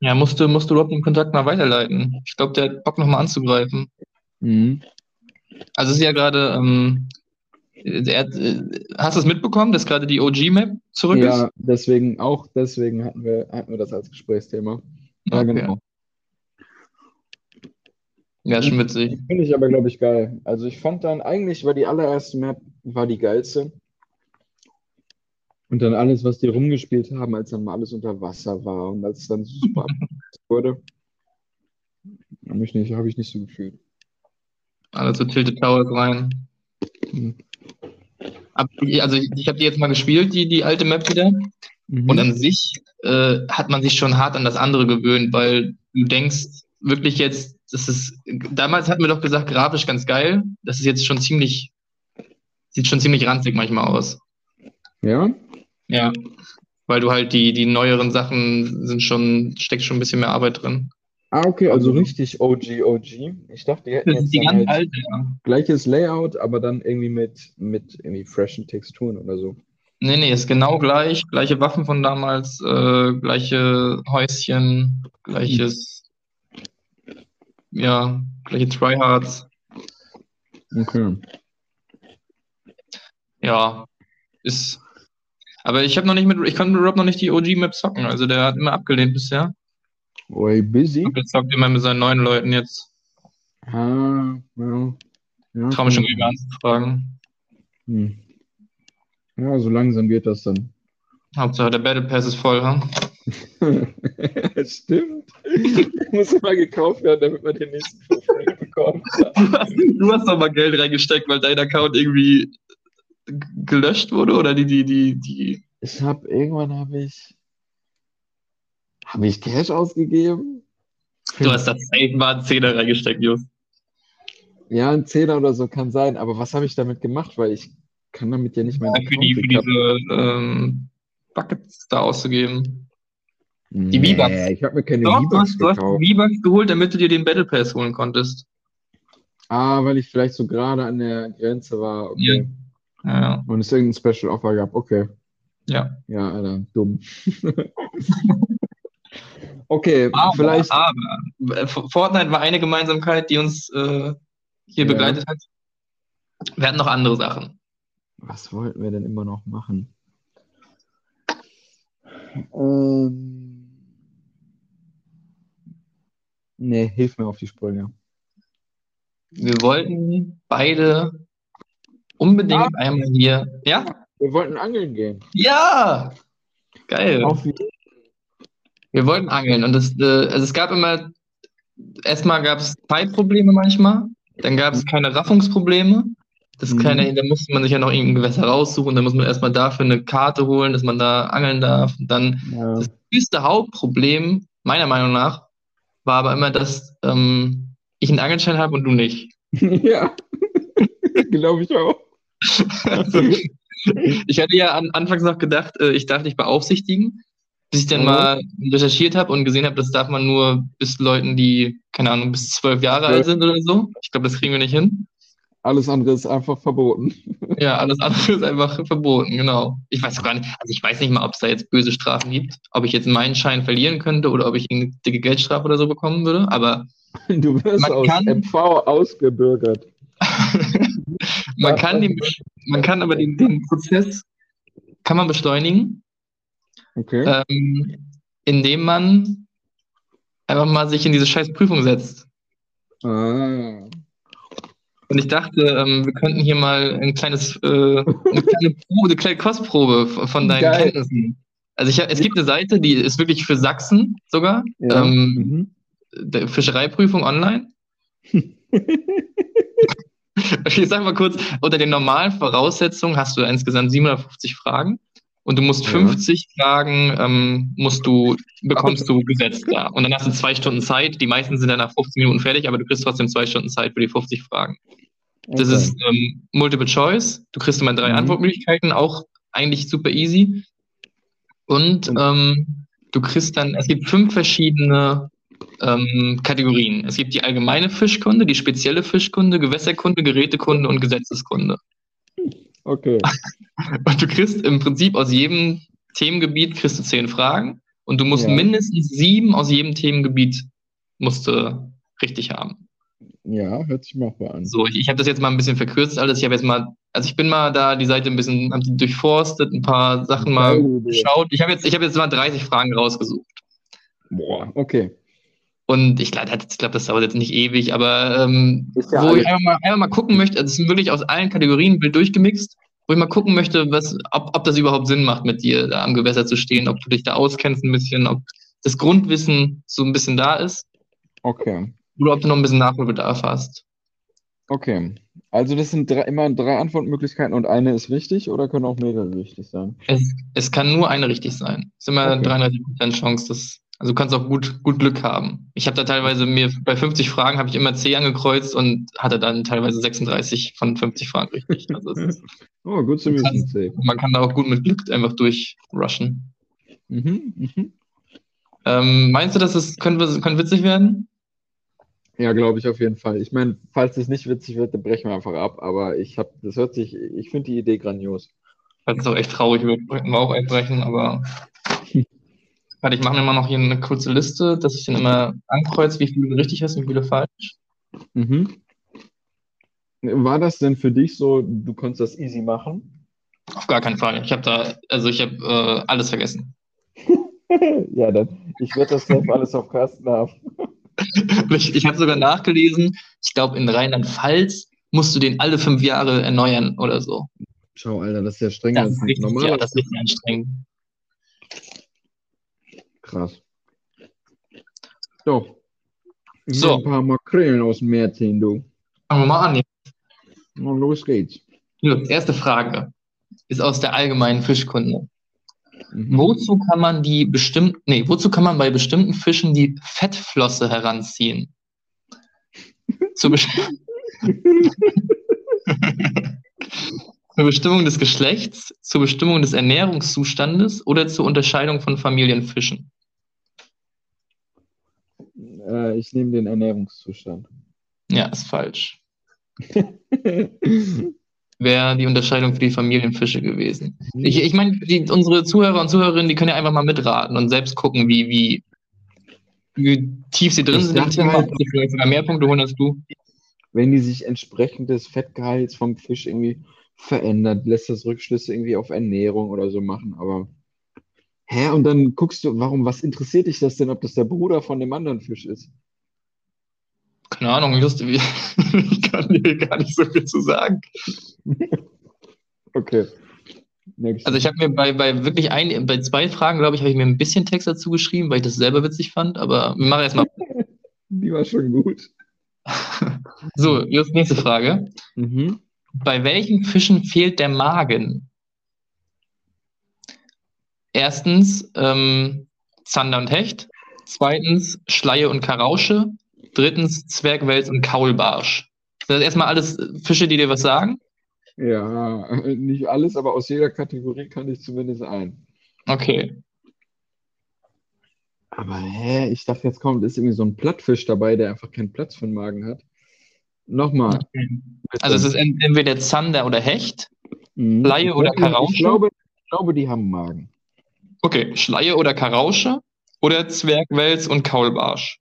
Ja, musst du, musst du überhaupt den Kontakt mal weiterleiten. Ich glaube, der hat Bock nochmal anzugreifen. Mhm. Also es ist ja gerade, ähm, hat, äh, hast du es mitbekommen, dass gerade die OG-Map zurück ja, ist? Ja, deswegen, auch deswegen hatten wir, hatten wir das als Gesprächsthema. Ja, okay. genau. Ja, schon witzig. Finde ich aber, glaube ich, geil. Also ich fand dann, eigentlich war die allererste Map, war die geilste. Und dann alles, was die rumgespielt haben, als dann mal alles unter Wasser war und als es dann super wurde, habe ich, nicht, hab ich nicht so gefühlt. Alles so Tilted Towers rein. Mhm. Also ich, ich habe die jetzt mal gespielt, die, die alte Map wieder. Mhm. Und an sich äh, hat man sich schon hart an das andere gewöhnt, weil du denkst wirklich jetzt, das ist, damals hatten wir doch gesagt, grafisch ganz geil. Das ist jetzt schon ziemlich, sieht schon ziemlich ranzig manchmal aus. Ja? Ja, weil du halt die, die neueren Sachen sind schon, steckt schon ein bisschen mehr Arbeit drin. Ah, okay, also richtig OG, OG. Ich dachte, die hätten jetzt die ganz halt alte, ja. gleiches Layout, aber dann irgendwie mit, mit irgendwie freshen Texturen oder so. Nee, nee, ist genau gleich. Gleiche Waffen von damals, äh, gleiche Häuschen, gleiches, ja, gleiche Tryhards. Okay. Ja, ist aber ich habe noch nicht mit, ich kann mit Rob noch nicht die OG-Map zocken. Also der hat immer abgelehnt bisher. Way busy. Und jetzt zockt immer mit seinen neuen Leuten jetzt. Ah, ja. ja Traue mich schon wieder anzufragen. Hm. Ja, so langsam geht das dann. Hauptsache der Battle Pass ist voll, ha? Stimmt. muss immer gekauft werden, damit man den nächsten bekommt. du hast doch mal Geld reingesteckt, weil dein Account irgendwie gelöscht wurde oder die, die, die, die. Ich habe irgendwann habe ich. Habe ich Cash ausgegeben? Du hast das safe mal einen Zehner reingesteckt, Just. Ja, ein Zehner oder so kann sein, aber was habe ich damit gemacht? Weil ich kann damit ja nicht mehr. Ja, für, die, für diese ähm, Buckets da auszugeben. Die V-Bucks. Nee, ich habe mir keine Doch, du V-Bucks hast, du hast gekauft. die V-Bucks geholt, damit du dir den Battle Pass holen konntest. Ah, weil ich vielleicht so gerade an der Grenze war. Okay. Ja, Und es irgendein Special Offer gab. Okay. ja. Ja, Alter, dumm. Okay, Aber, vielleicht. aber Fortnite war eine Gemeinsamkeit, die uns äh, hier Ja. begleitet hat. Wir hatten noch andere Sachen. Was wollten wir denn immer noch machen? Ähm, nee, hilf mir auf die Sprünge. Wir wollten beide unbedingt Ah. einmal hier. Ja? Wir wollten angeln gehen. Ja! Geil. Wir wollten angeln und das, äh, also es gab immer, erstmal gab es Zeitprobleme manchmal, dann gab es keine Raffungsprobleme. Das Mhm. keine, da musste man sich ja noch irgendein Gewässer raussuchen, dann muss man erstmal dafür eine Karte holen, dass man da angeln darf. Und dann Ja. das größte Hauptproblem, meiner Meinung nach, war aber immer, dass ähm, ich einen Angelschein habe und du nicht. ja. Glaube ich auch. Also, ich hatte ja an, anfangs noch gedacht, äh, ich darf dich beaufsichtigen, bis ich dann Mhm. mal recherchiert habe und gesehen habe, das darf man nur bis Leuten, die, keine Ahnung, bis zwölf Jahre alt sind oder so. Ich glaube, das kriegen wir nicht hin. Alles andere ist einfach verboten. Ja, alles andere ist einfach verboten, genau. Ich weiß gar nicht, also ich weiß nicht mal, ob es da jetzt böse Strafen gibt, ob ich jetzt meinen Schein verlieren könnte oder ob ich eine dicke Geldstrafe oder so bekommen würde, aber Du wirst aus kann- MV ausgebürgert. man kann den, man kann aber den, den Prozess kann man beschleunigen. Okay. ähm, indem man einfach mal sich in diese scheiß Prüfung setzt. Ah. Und ich dachte, ähm, wir könnten hier mal ein kleines, äh, eine kleine Probe, eine kleine Kostprobe von deinen Geil. Kenntnissen. Also ich es gibt eine Seite, die ist wirklich für Sachsen sogar, Ja. ähm, Mhm. Fischereiprüfung online. Ich sag mal kurz, unter den normalen Voraussetzungen hast du insgesamt 750 Fragen und du musst Ja. 50 Fragen ähm, musst du, bekommst du gesetzt da. Und dann hast du zwei Stunden Zeit. Die meisten sind dann nach 15 Minuten fertig, aber du kriegst trotzdem zwei Stunden Zeit für die 50 Fragen. Das Okay. ist ähm, Multiple Choice. Du kriegst immer drei Mhm. Antwortmöglichkeiten, auch eigentlich super easy. Und Und- ähm, du kriegst dann, es gibt fünf verschiedene ähm, Kategorien. Es gibt die allgemeine Fischkunde, die spezielle Fischkunde, Gewässerkunde, Gerätekunde und Gesetzeskunde. Okay. Und du kriegst im Prinzip aus jedem Themengebiet kriegst du zehn Fragen und du musst Ja. mindestens sieben aus jedem Themengebiet musst du richtig haben. Ja, hört sich machbar an. So, ich, ich habe das jetzt mal ein bisschen verkürzt alles. Ich habe jetzt mal, also ich bin mal da die Seite ein bisschen hab durchforstet, ein paar Sachen mal geschaut. Ich habe jetzt, ich habe jetzt mal 30 Fragen rausgesucht. Boah, okay. Und ich glaube, glaub, das dauert jetzt nicht ewig, aber ähm, Ist ja wo ich einfach mal, einfach mal gucken möchte, also es sind wirklich aus allen Kategorien wild durchgemixt, wo ich mal gucken möchte, was, ob, ob das überhaupt Sinn macht, mit dir da am Gewässer zu stehen, ob du dich da auskennst ein bisschen, ob das Grundwissen so ein bisschen da ist Okay. oder ob du noch ein bisschen Nachholbedarf hast. Okay. Also das sind drei, immer drei Antwortmöglichkeiten und eine ist richtig oder können auch mehrere richtig sein? Es, es kann nur eine richtig sein. Es ist immer Okay. 33% Chance, dass, also du kannst auch gut, gut Glück haben. Ich habe da teilweise mir, bei 50 Fragen habe ich immer C angekreuzt und hatte dann teilweise 36 von 50 Fragen richtig. Also ist, Oh, gut zu wissen, Safe. man kann da auch gut mit Glück einfach durchrushen. Mhm, mhm. Ähm, meinst du, dass es könnte, könnte witzig werden? Ja, glaube ich auf jeden Fall. Ich meine, falls es nicht witzig wird, dann brechen wir einfach ab. Aber ich habe, das hört sich, ich finde die Idee grandios. Falls es auch echt traurig wird, könnten wir auch einbrechen, aber. Warte, ich mache mir mal noch hier eine kurze Liste, dass ich dann immer ankreuze, wie viele richtig ist und wie viele falsch. Mhm. War das denn für dich so, du konntest das easy machen? Auf gar keinen Fall. Ich habe da, also ich habe äh, alles vergessen. Ja, dann, ich werde das safe alles auf Kasten haben. Ich, ich habe sogar nachgelesen, ich glaube, in Rheinland-Pfalz musst du den alle fünf Jahre erneuern oder so. Schau, Alter, das ist ja strenger Das ist richtig, ja, normaler. das ist richtig anstrengend. Krass. So. So. ein paar Makrelen aus dem Meer ziehen, du. Fangen wir mal an. Und los geht's. Gut, erste Frage ist aus der allgemeinen Fischkunde. Mhm. Wozu kann man die bestimmten, nee, wozu kann man bei bestimmten Fischen die Fettflosse heranziehen? Zur, Best zur Bestimmung des Geschlechts, zur Bestimmung des Ernährungszustandes oder zur Unterscheidung von Familienfischen? Äh, ich nehme den Ernährungszustand. Ja, ist falsch. Wäre die Unterscheidung für die Familienfische gewesen. Ich, ich meine, die- unsere Zuhörer und Zuhörerinnen, die können ja einfach mal mitraten und selbst gucken, wie, wie, wie tief sie drin Ich sind dachte halt- sie vielleicht sogar mehr Punkte holen als du. Wenn die sich entsprechend des Fettgehalts vom Fisch irgendwie verändert, lässt das Rückschlüsse irgendwie auf Ernährung oder so machen, aber hä? Und dann guckst du, warum, was interessiert dich das denn, ob das der Bruder von dem anderen Fisch ist? Keine Ahnung, wie, ich kann dir gar nicht so viel zu sagen. Okay. Nächste. Also ich habe mir bei, bei wirklich ein, bei zwei Fragen, glaube ich, habe ich mir ein bisschen Text dazu geschrieben, weil ich das selber witzig fand, aber wir machen erstmal. Die war schon gut. So, just nächste Frage. Mhm. Bei welchen Fischen fehlt der Magen? Erstens ähm, Zander und Hecht. Zweitens Schleie und Karausche. Drittens Zwergwels und Kaulbarsch. Das ist erstmal alles Fische, die dir was sagen? Ja, nicht alles, aber aus jeder Kategorie kann ich zumindest ein. Okay. Aber hä, ich dachte, jetzt kommt, ist irgendwie so ein Plattfisch dabei, der einfach keinen Platz für den Magen hat. Nochmal. Also es ist en- entweder Zander oder Hecht. Mhm. Laie oder Karausche? Ich glaube, ich glaube, die haben Magen. Okay, Schleie oder Karausche oder Zwergwels und Kaulbarsch.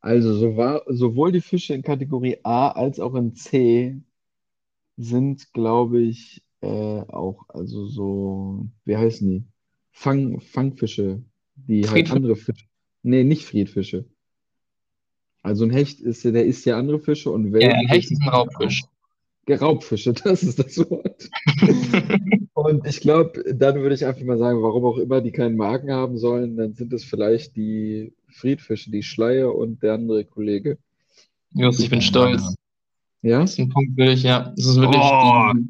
Also so war, sowohl die Fische in Kategorie A als auch in C sind, glaube ich, äh, auch, also so, wie heißen die? Fang, Fangfische, die halt Friedfische. andere Fische. Nee, nicht Friedfische. Also ein Hecht ist, ja- der isst ja andere Fische und Ja, ein Hecht ist ein Raubfisch. Raubfische, das ist das Wort. Und ich glaube, dann würde ich einfach mal sagen, warum auch immer die keinen Magen haben sollen, dann sind es vielleicht die Friedfische, die Schleie und der andere Kollege. Just, ich bin stolz. Ja? Das ist ein Punkt will ich, ja. Das ist wirklich Oh. die,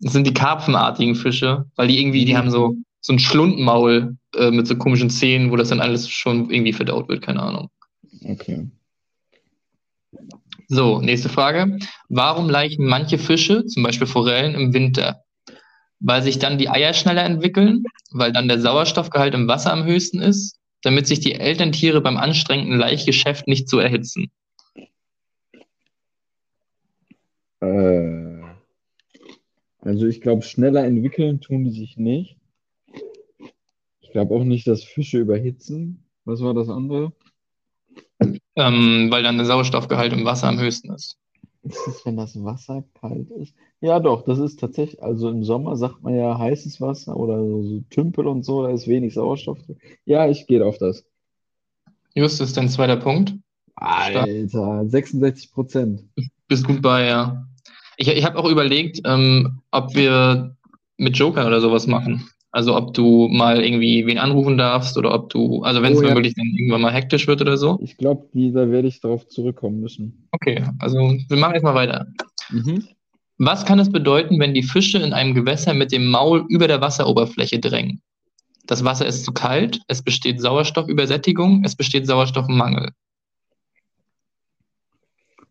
das sind die karpfenartigen Fische, weil die irgendwie, die haben so, so ein Schlundmaul äh, mit so komischen Zähnen, wo das dann alles schon irgendwie verdaut wird, keine Ahnung. Okay. So, nächste Frage. Warum laichen manche Fische, zum Beispiel Forellen, im Winter? Weil sich dann die Eier schneller entwickeln, weil dann der Sauerstoffgehalt im Wasser am höchsten ist, damit sich die Elterntiere beim anstrengenden Laichgeschäft nicht so erhitzen. Äh, also ich glaube, schneller entwickeln tun die sich nicht. Ich glaube auch nicht, dass Fische überhitzen. Was war das andere? Ähm, weil dann der Sauerstoffgehalt im Wasser am höchsten ist. Ist es, wenn das Wasser kalt ist? Ja, doch, das ist tatsächlich, also im Sommer sagt man ja heißes Wasser oder so, so Tümpel und so, da ist wenig Sauerstoff drin. Ja, ich gehe auf das. Justus, dein zweiter Punkt. Alter, 66 Prozent. Bist gut bei, ja. Ich, ich habe auch überlegt, ähm, ob wir mit Joker oder sowas machen. Also ob du mal irgendwie wen anrufen darfst oder ob du, also wenn es Oh, ja. wirklich dann irgendwann mal hektisch wird oder so. Ich glaube, da werde ich darauf zurückkommen müssen. Okay, also wir machen jetzt mal weiter. Mhm. Was kann es bedeuten, wenn die Fische in einem Gewässer mit dem Maul über der Wasseroberfläche drängen? Das Wasser ist zu kalt, es besteht Sauerstoffübersättigung, es besteht Sauerstoffmangel.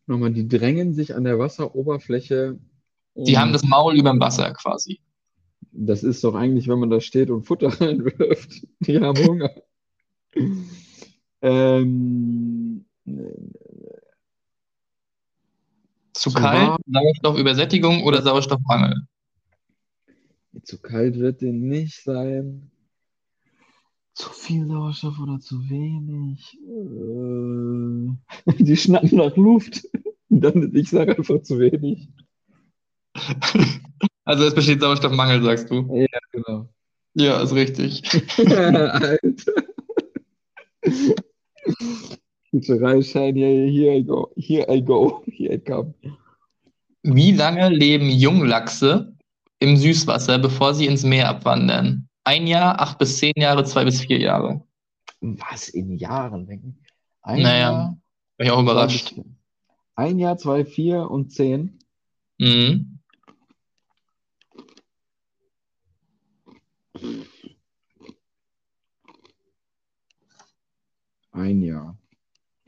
Nochmal, die drängen sich an der Wasseroberfläche. Die haben das Maul über dem Wasser quasi. Das ist doch eigentlich, wenn man da steht und Futter reinwirft. Die haben Hunger. Ähm, Zu Zu kalt, warm. Sauerstoffübersättigung oder Sauerstoffmangel? zu kalt wird den nicht sein. Zu viel Sauerstoff oder zu wenig? Äh, die schnappen nach Luft. Dann, ich sage einfach zu wenig. Also es besteht Sauerstoffmangel, sagst du. Ja, genau. Ja, ist richtig. Alter. Fischereischein, here, here I go, here I go, here I come. Wie lange leben Junglachse im Süßwasser, bevor sie ins Meer abwandern? Ein Jahr, acht bis zehn Jahre, zwei bis vier Jahre. Was in Jahren denken? Ein Naja, Jahr, War ich auch überrascht. ein Jahr, zwei, vier und zehn. Mhm. Ein Jahr.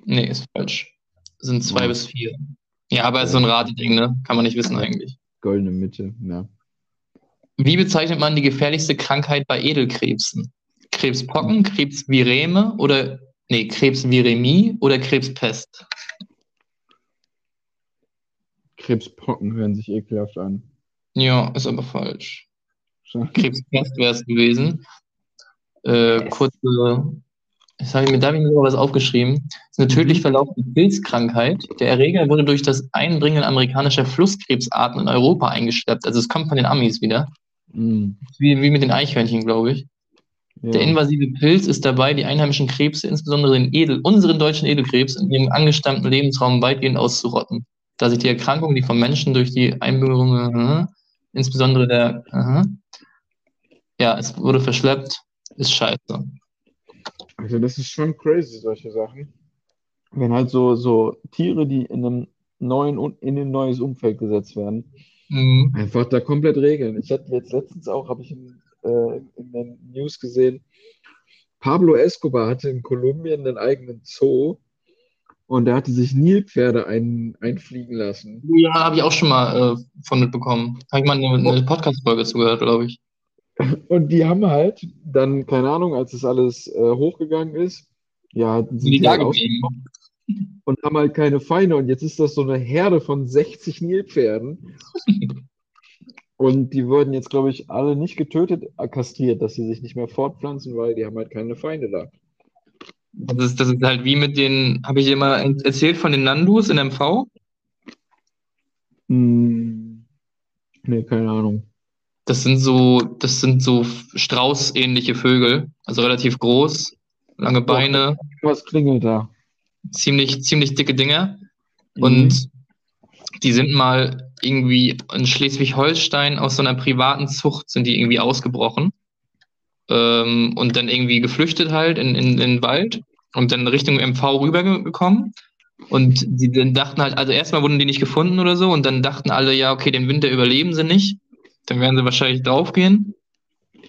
Nee, ist falsch. Sind zwei bis vier. Ja, aber ist so ein Rateding, ne? Kann man nicht wissen eigentlich. Goldene Mitte, ja. Wie bezeichnet man die gefährlichste Krankheit bei Edelkrebsen? Krebspocken, Krebsvireme oder Nee, Krebsviremie oder Krebspest? Krebspocken hören sich ekelhaft an. Ja, ist aber falsch. Krebspest wäre es gewesen. Äh, kurze, ich habe mir, da habe ich mir sogar was aufgeschrieben. Es ist eine tödlich verlaufende Pilzkrankheit. Der Erreger wurde durch das Einbringen amerikanischer Flusskrebsarten in Europa eingeschleppt. Also es kommt von den Amis wieder. Mm, Wie, wie mit den Eichhörnchen, glaube ich. Der ja. invasive Pilz ist dabei, die einheimischen Krebse, insbesondere den Edel, unseren deutschen Edelkrebs, in ihrem angestammten Lebensraum weitgehend auszurotten. Da sich die Erkrankung, die vom Menschen durch die Einbürgerung, äh, insbesondere der, äh, ja, es wurde verschleppt, ist scheiße. Also das ist schon crazy, solche Sachen. Wenn halt so, so Tiere, die in einem neuen, in ein neues Umfeld gesetzt werden, Mhm. einfach da komplett regeln. Ich hatte jetzt letztens auch, habe ich in, äh, in den News gesehen, Pablo Escobar hatte in Kolumbien einen eigenen Zoo und er hatte sich Nilpferde ein, einfliegen lassen. Ja, habe ich auch schon mal äh, von mitbekommen. Habe ich mal eine, eine Podcast-Folge zugehört, glaube ich. Und die haben halt dann, keine Ahnung, als das alles äh, hochgegangen ist, ja, sind Sind die die da halt geblieben? und haben halt keine Feinde. Und jetzt ist das so eine Herde von 60 Nilpferden. Und die wurden jetzt, glaube ich, alle nicht getötet, äh, kastriert, dass sie sich nicht mehr fortpflanzen, weil die haben halt keine Feinde da. Das ist, das ist halt wie mit den, habe ich dir mal erzählt von den Nandus in MV? Hm, nee, keine Ahnung. Das sind so, das sind so Strauß-ähnliche Vögel, also relativ groß, lange Beine, Was klingelt da? ziemlich, ziemlich dicke Dinger. Und die sind mal irgendwie in Schleswig-Holstein aus so einer privaten Zucht sind die irgendwie ausgebrochen. Ähm, und dann irgendwie geflüchtet halt in, in, in den Wald und dann Richtung MV rübergekommen. Und die dann dachten halt, also erstmal wurden die nicht gefunden oder so und dann dachten alle, ja, okay, den Winter überleben sie nicht. Dann werden sie wahrscheinlich draufgehen.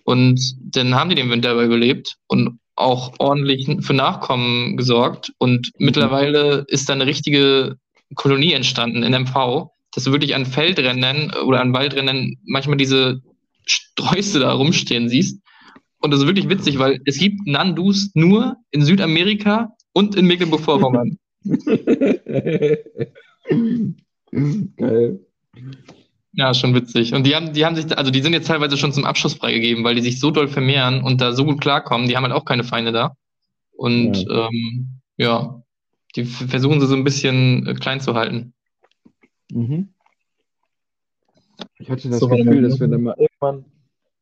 Und dann haben die den Winter aber überlebt und auch ordentlich für Nachkommen gesorgt. Und Mhm. mittlerweile ist da eine richtige Kolonie entstanden in MV, dass du wirklich an Feldrändern oder an Waldrändern manchmal diese Sträuße da rumstehen siehst. Und das ist wirklich witzig, weil es gibt Nandus nur in Südamerika und in Mecklenburg-Vorpommern. Geil. Ja, schon witzig. Und die haben, die haben sich, also die sind jetzt teilweise schon zum Abschuss freigegeben, weil die sich so doll vermehren und da so gut klarkommen. Die haben halt auch keine Feinde da. Und ähm, ja, die versuchen sie so ein bisschen äh, klein zu halten. Mhm. Ich hatte das So, Gefühl, dass wir dann mal irgendwann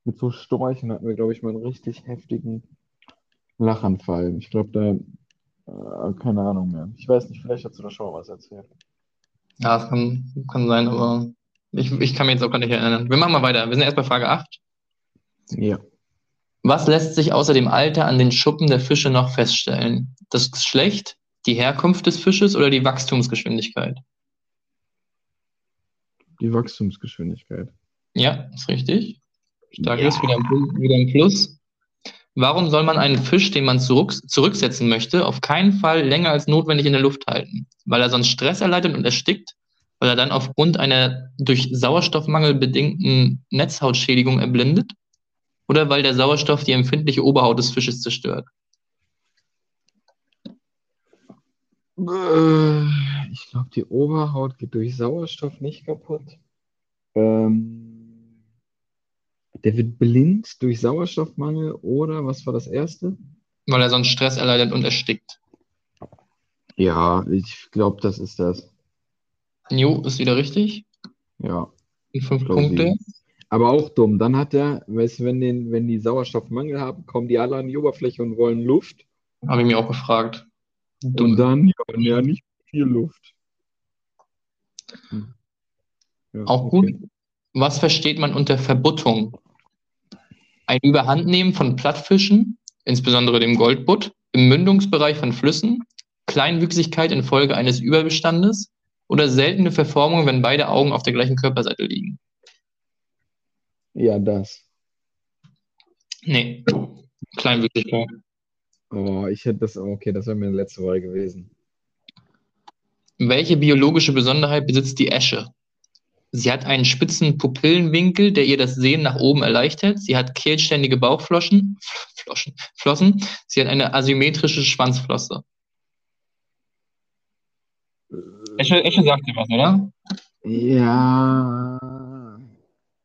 mit so Sträuchen hatten wir, glaube ich, mal einen richtig heftigen Lachanfall. Ich glaube, da, äh, keine Ahnung mehr. Ich weiß nicht, vielleicht hast du da schon mal was erzählt. Ja, das kann, kann sein, aber ich, ich kann mich jetzt auch gar nicht erinnern. Wir machen mal weiter. Wir sind erst bei Frage 8. Ja. Was lässt sich außer dem Alter an den Schuppen der Fische noch feststellen? Das Geschlecht, die Herkunft des Fisches oder die Wachstumsgeschwindigkeit? Die Wachstumsgeschwindigkeit. Ja, ist richtig. Stark Ja. ist wieder ein, wieder ein Plus. Warum soll man einen Fisch, den man zurück, zurücksetzen möchte, auf keinen Fall länger als notwendig in der Luft halten? Weil er sonst Stress erleidet und erstickt? Weil er dann aufgrund einer durch Sauerstoffmangel bedingten Netzhautschädigung erblindet? Oder weil der Sauerstoff die empfindliche Oberhaut des Fisches zerstört? Äh, Ich glaube, die Oberhaut geht durch Sauerstoff nicht kaputt. Ähm, der wird blind durch Sauerstoffmangel oder was war das erste? Weil er sonst Stress erleidet und erstickt. Ja, ich glaube, das ist das. Jo, ist wieder richtig. Ja, Die fünf. Punkte. aber auch dumm. Dann hat er, weißt du, wenn, den, wenn die Sauerstoffmangel haben, kommen die alle an die Oberfläche und wollen Luft. Habe ich mir auch gefragt. Und dann ja, ja nicht viel Luft. Hm. Ja, Auch okay. gut. Was versteht man unter Verbuttung? Ein Überhandnehmen von Plattfischen, insbesondere dem Goldbutt, im Mündungsbereich von Flüssen, Kleinwüchsigkeit infolge eines Überbestandes oder seltene Verformung, wenn beide Augen auf der gleichen Körperseite liegen? Ja, das. Nee, Kleinwüchsigkeit. Oh, ich hätte das, okay, das wäre mir letzte Wahl gewesen. Welche biologische Besonderheit besitzt die Esche? Sie hat einen spitzen Pupillenwinkel, der ihr das Sehen nach oben erleichtert. Sie hat kehlständige Bauchflossen, Floschen, Flossen. Sie hat eine asymmetrische Schwanzflosse. Esche, Esche sagt dir was, oder? Ja.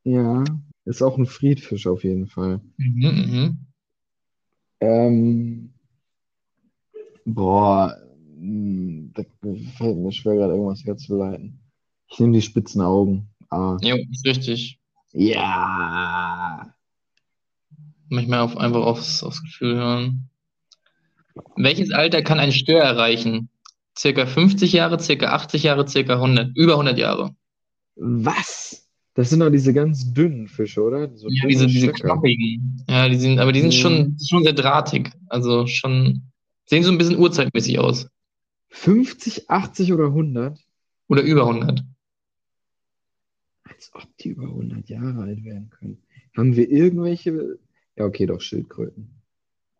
Ja. Ist auch ein Friedfisch auf jeden Fall. Mhm, mhm. Ähm, boah, hm, da fällt mir schwer, gerade irgendwas herzuleiten. Ich nehme die spitzen Augen. Ah. Jo, ist richtig. Ja. Manchmal auf, einfach aufs, aufs Gefühl hören. Welches Alter kann ein Stör erreichen? Circa 50 Jahre, circa 80 Jahre, circa 100, über 100 Jahre. Was? Das sind doch diese ganz dünnen Fische, oder? So Ja, diese, diese knoppigen. Ja, die sind, aber die sind Mhm. schon, schon sehr drahtig. Also schon, sehen so ein bisschen urzeitmäßig aus. 50, 80 oder 100? Oder über 100. Als ob die über 100 Jahre alt werden können. Haben wir irgendwelche. Ja, okay, doch, Schildkröten.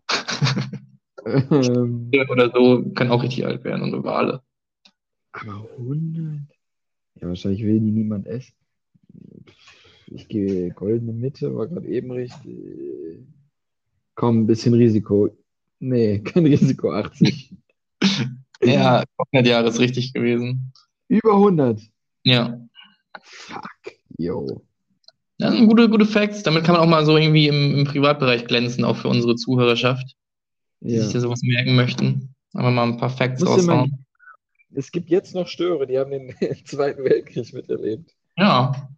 ähm, Oder so, kann auch richtig alt werden und Wale. aber 100? Ja, wahrscheinlich will die niemand essen. Ich gehe goldene Mitte, war gerade eben richtig. Komm, ein bisschen Risiko. Nee, kein Risiko, 80. Ja, 100 Jahre ist richtig gewesen. Über 100. Ja. Fuck, yo. Das sind gute, gute Facts. Damit kann man auch mal so irgendwie im, im Privatbereich glänzen, auch für unsere Zuhörerschaft, die Ja. sich da sowas merken möchten. Aber mal ein paar Facts raushauen. Es gibt jetzt noch Störe, die haben den Zweiten Weltkrieg miterlebt. Ja.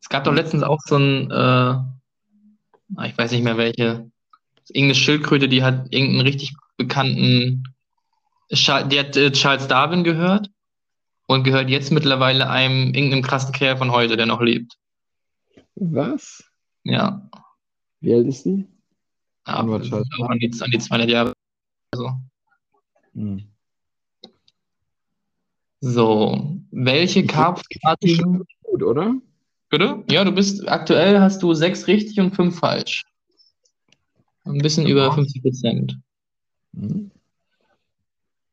Es gab doch letztens auch so ein, äh, ah, ich weiß nicht mehr welche, irgendeine Schildkröte, die hat irgendeinen richtig bekannten, die hat äh, Charles Darwin gehört und gehört jetzt mittlerweile einem irgendeinem krassen Kerl von heute, der noch lebt. Was? Ja. Wie alt ist die? Ja, auch an die, an die 200 Jahre. Also. Hm. So, welche Karpfenartigen, Gut, oder? bitte? Ja, du bist, aktuell hast du sechs richtig und fünf falsch. Ein bisschen über Ja. 50 Prozent. Hm.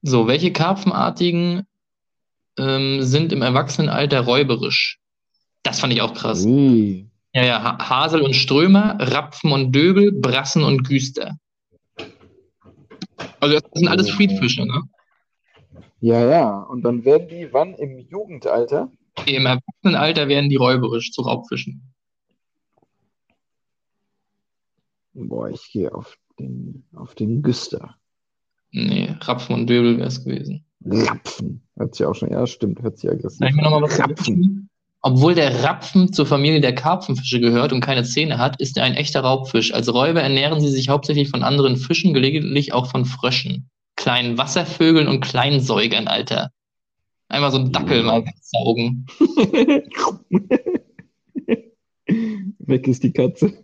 So, welche Karpfenartigen ähm, sind im Erwachsenenalter räuberisch? Das fand ich auch krass. Ui. Ja, ja, Ha- Hasel und Strömer, Rapfen und Döbel, Brassen und Güster. Also das sind alles. Friedfische, ne? Ja, ja. Und dann werden die wann im Jugendalter? Im Erwachsenenalter werden die räuberisch zu Raubfischen. Boah, ich gehe auf den, auf den Güster. Nee, Rapfen und Döbel wäre es gewesen. Rapfen. Hört sich auch schon, ja, stimmt, hört sich aggressiv Soll ich mir an. nochmal was Rapfen. Obwohl der Rapfen zur Familie der Karpfenfische gehört und keine Zähne hat, ist er ein echter Raubfisch. Als Räuber ernähren sie sich hauptsächlich von anderen Fischen, gelegentlich auch von Fröschen, kleinen Wasservögeln und kleinen Säugern, Alter. Einmal so einen Dackel mal saugen. Weg ist die Katze.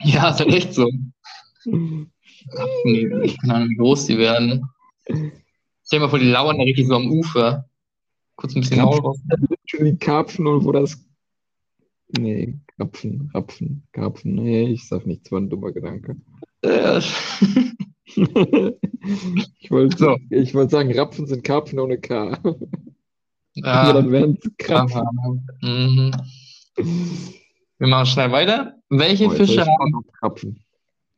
Ja, ist halt echt so. Ich keine Ahnung, wie groß die werden. Stell dir mal vor, die lauern da richtig so am Ufer. Kurz ein bisschen raus. Die Karpfen und wo das. Nee, Krapfen, Rapfen, Karpfen. Nee, ich sag nichts, war ein dummer Gedanke. Äh, Ich wollte So. ich wollte sagen, Rapfen sind Karpfen ohne K. Ja, dann wären es Krapfen. Mhm. Wir machen schnell weiter. Welche Oh, Fische haben.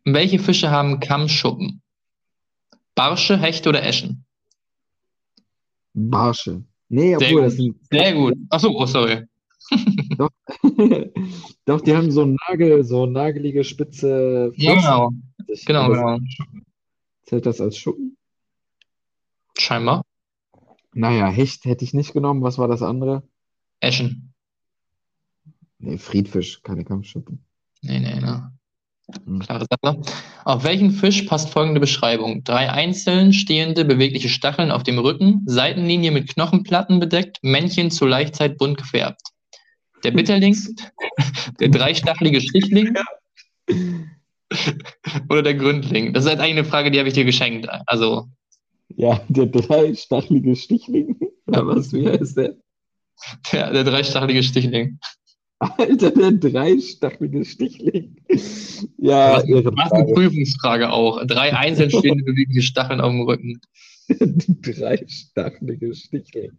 Welche Fische haben Kammschuppen? Barsche, Hechte oder Eschen? Barsche. Nee, obwohl, gut. das sind. Sehr gut. Achso, oh, sorry. Doch, die haben so Nagel, so nagelige, spitze Flossen. Genau, sich. genau, genau. Zählt das als Schuppen? Scheinbar. Naja, Hecht hätte ich nicht genommen. Was war das andere? Eschen. Nee, Friedfisch, keine Kampfschuppen. Nee, nee, ne. Hm. Klare Sache. Auf welchen Fisch passt folgende Beschreibung? Drei einzeln stehende, bewegliche Stacheln auf dem Rücken, Seitenlinie mit Knochenplatten bedeckt, Männchen zur Laichzeit bunt gefärbt. Der Bitterling, der dreistachelige Stichling oder der Gründling? Das ist halt eigentlich eine Frage, die habe ich dir geschenkt. Also, Ja, der dreistachelige Stichling. Ja, was, wie heißt der? der, der dreistachelige Stichling. Alter, der dreistachelige Stichling. Ja, Was, was eine. Prüfungsfrage auch. Drei einzeln stehende bewegliche Stacheln auf dem Rücken. Dreistachlige Stichel.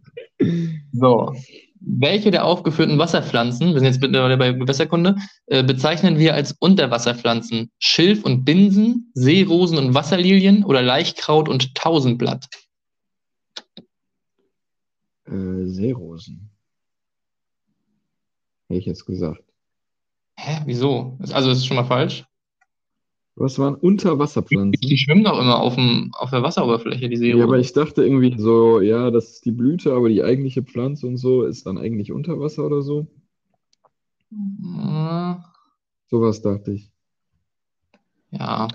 So. Welche der aufgeführten Wasserpflanzen, wir sind jetzt mittlerweile bei Gewässerkunde, äh, bezeichnen wir als Unterwasserpflanzen? Schilf und Binsen, Seerosen und Wasserlilien oder Laichkraut und Tausendblatt? Äh, Seerosen. Hätte ich jetzt gesagt. Hä, wieso? Also ist schon mal falsch. Was waren Unterwasserpflanzen? Die schwimmen doch immer auf, dem, auf der Wasseroberfläche, die Ja, Seerosen. aber ich dachte irgendwie so, ja, das ist die Blüte, aber die eigentliche Pflanze und so ist dann eigentlich unter Wasser oder so. Äh, Sowas dachte ich. Ja.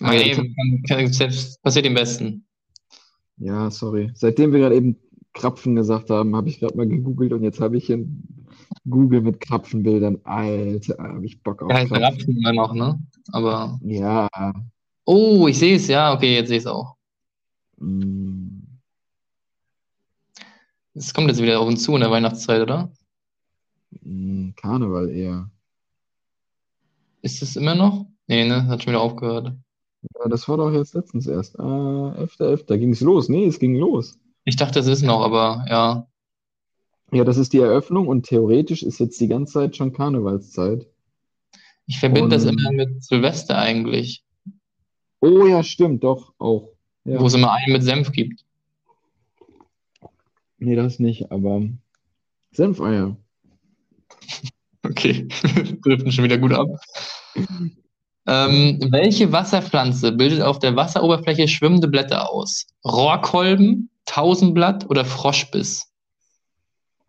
Hab- kann, kann, selbst passiert dem Besten. Ja, sorry. Seitdem wir gerade eben Krapfen gesagt haben, habe ich gerade mal gegoogelt und jetzt habe ich hier ein Google mit Krapfenbildern. Alter, habe ich Bock auf heißt Krapfen. Rapfen immer noch, ne? Aber. Ja. Oh, ich sehe es, ja, okay, jetzt sehe ich es auch. mm, Es kommt jetzt wieder auf uns zu in der Weihnachtszeit, oder? mm, Karneval eher. Ist es immer noch? Nee, ne? Hat schon wieder aufgehört. Ja, das war doch jetzt letztens erst. Äh, 11.11. Da ging es los. Nee, es ging los. Ich dachte, es ist noch, aber ja. Ja, das ist die Eröffnung und theoretisch ist jetzt die ganze Zeit schon Karnevalszeit. Ich verbinde das Und- immer mit Silvester eigentlich, Oh ja, stimmt, doch, auch. Ja. wo es immer einen mit Senf gibt. Nee, das nicht, aber Senfeier. Okay, driften schon wieder gut ab. Ähm, welche Wasserpflanze bildet auf der Wasseroberfläche schwimmende Blätter aus? Rohrkolben, Tausendblatt oder Froschbiss?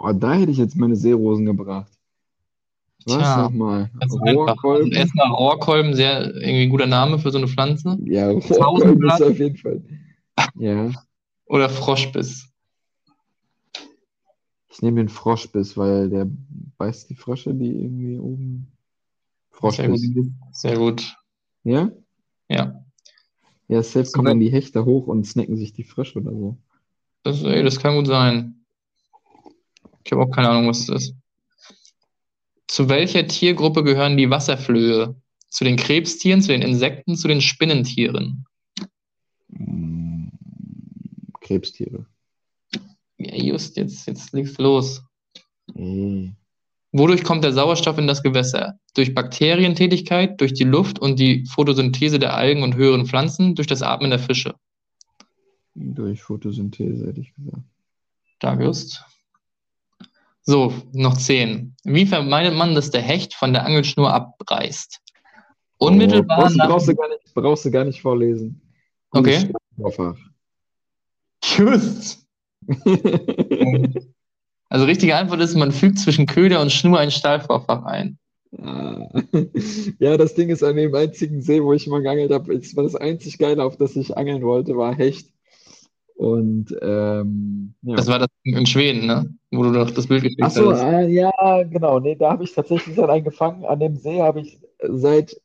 Oh, da hätte ich jetzt meine Seerosen gebracht. Was Tja, nochmal? Ganz einfach. Also Rohrkolben? erstmal Rohrkolben, sehr irgendwie guter Name für so eine Pflanze. Ja, Rohrkolben ist auf jeden Fall. Ja, Oder Froschbiss. ich nehme den Froschbiss, weil der beißt die Frösche, die irgendwie oben. Sehr gut. Froschbiss. Sehr gut. Ja? Ja. Ja, safe kommen dann die Hechte hoch und snacken sich die Frösche oder so. Das, ey, das kann gut sein. Ich habe auch keine Ahnung, was das ist. Zu welcher Tiergruppe gehören die Wasserflöhe? Zu den Krebstieren, zu den Insekten, zu den Spinnentieren? Mm, Krebstiere. Ja, just, jetzt, jetzt du los. Ey. Wodurch kommt der Sauerstoff in das Gewässer? Durch Bakterientätigkeit, durch die Luft und die Photosynthese der Algen und höheren Pflanzen, durch das Atmen der Fische. Durch Photosynthese, hätte ich gesagt. Danke, Just. So, noch zehn. Wie vermeidet man, dass der Hecht von der Angelschnur abreißt? Unmittelbar Oh, brauchst, nach brauchst, du gar nicht, brauchst du gar nicht vorlesen. Okay. Just. Also richtige Antwort ist, man fügt zwischen Köder und Schnur ein Stahlvorfach ein. Ah. Ja, das Ding ist an dem einzigen See, wo ich mal geangelt habe, das war das einzig Geile, auf das ich angeln wollte, war Hecht. Und ähm, ja. Das war das in Schweden, ne? Wo du doch das Bild geschickt Ach so, hast. ah, ja, genau. Nee, da habe ich tatsächlich dann einen gefangen. An dem See habe ich seit,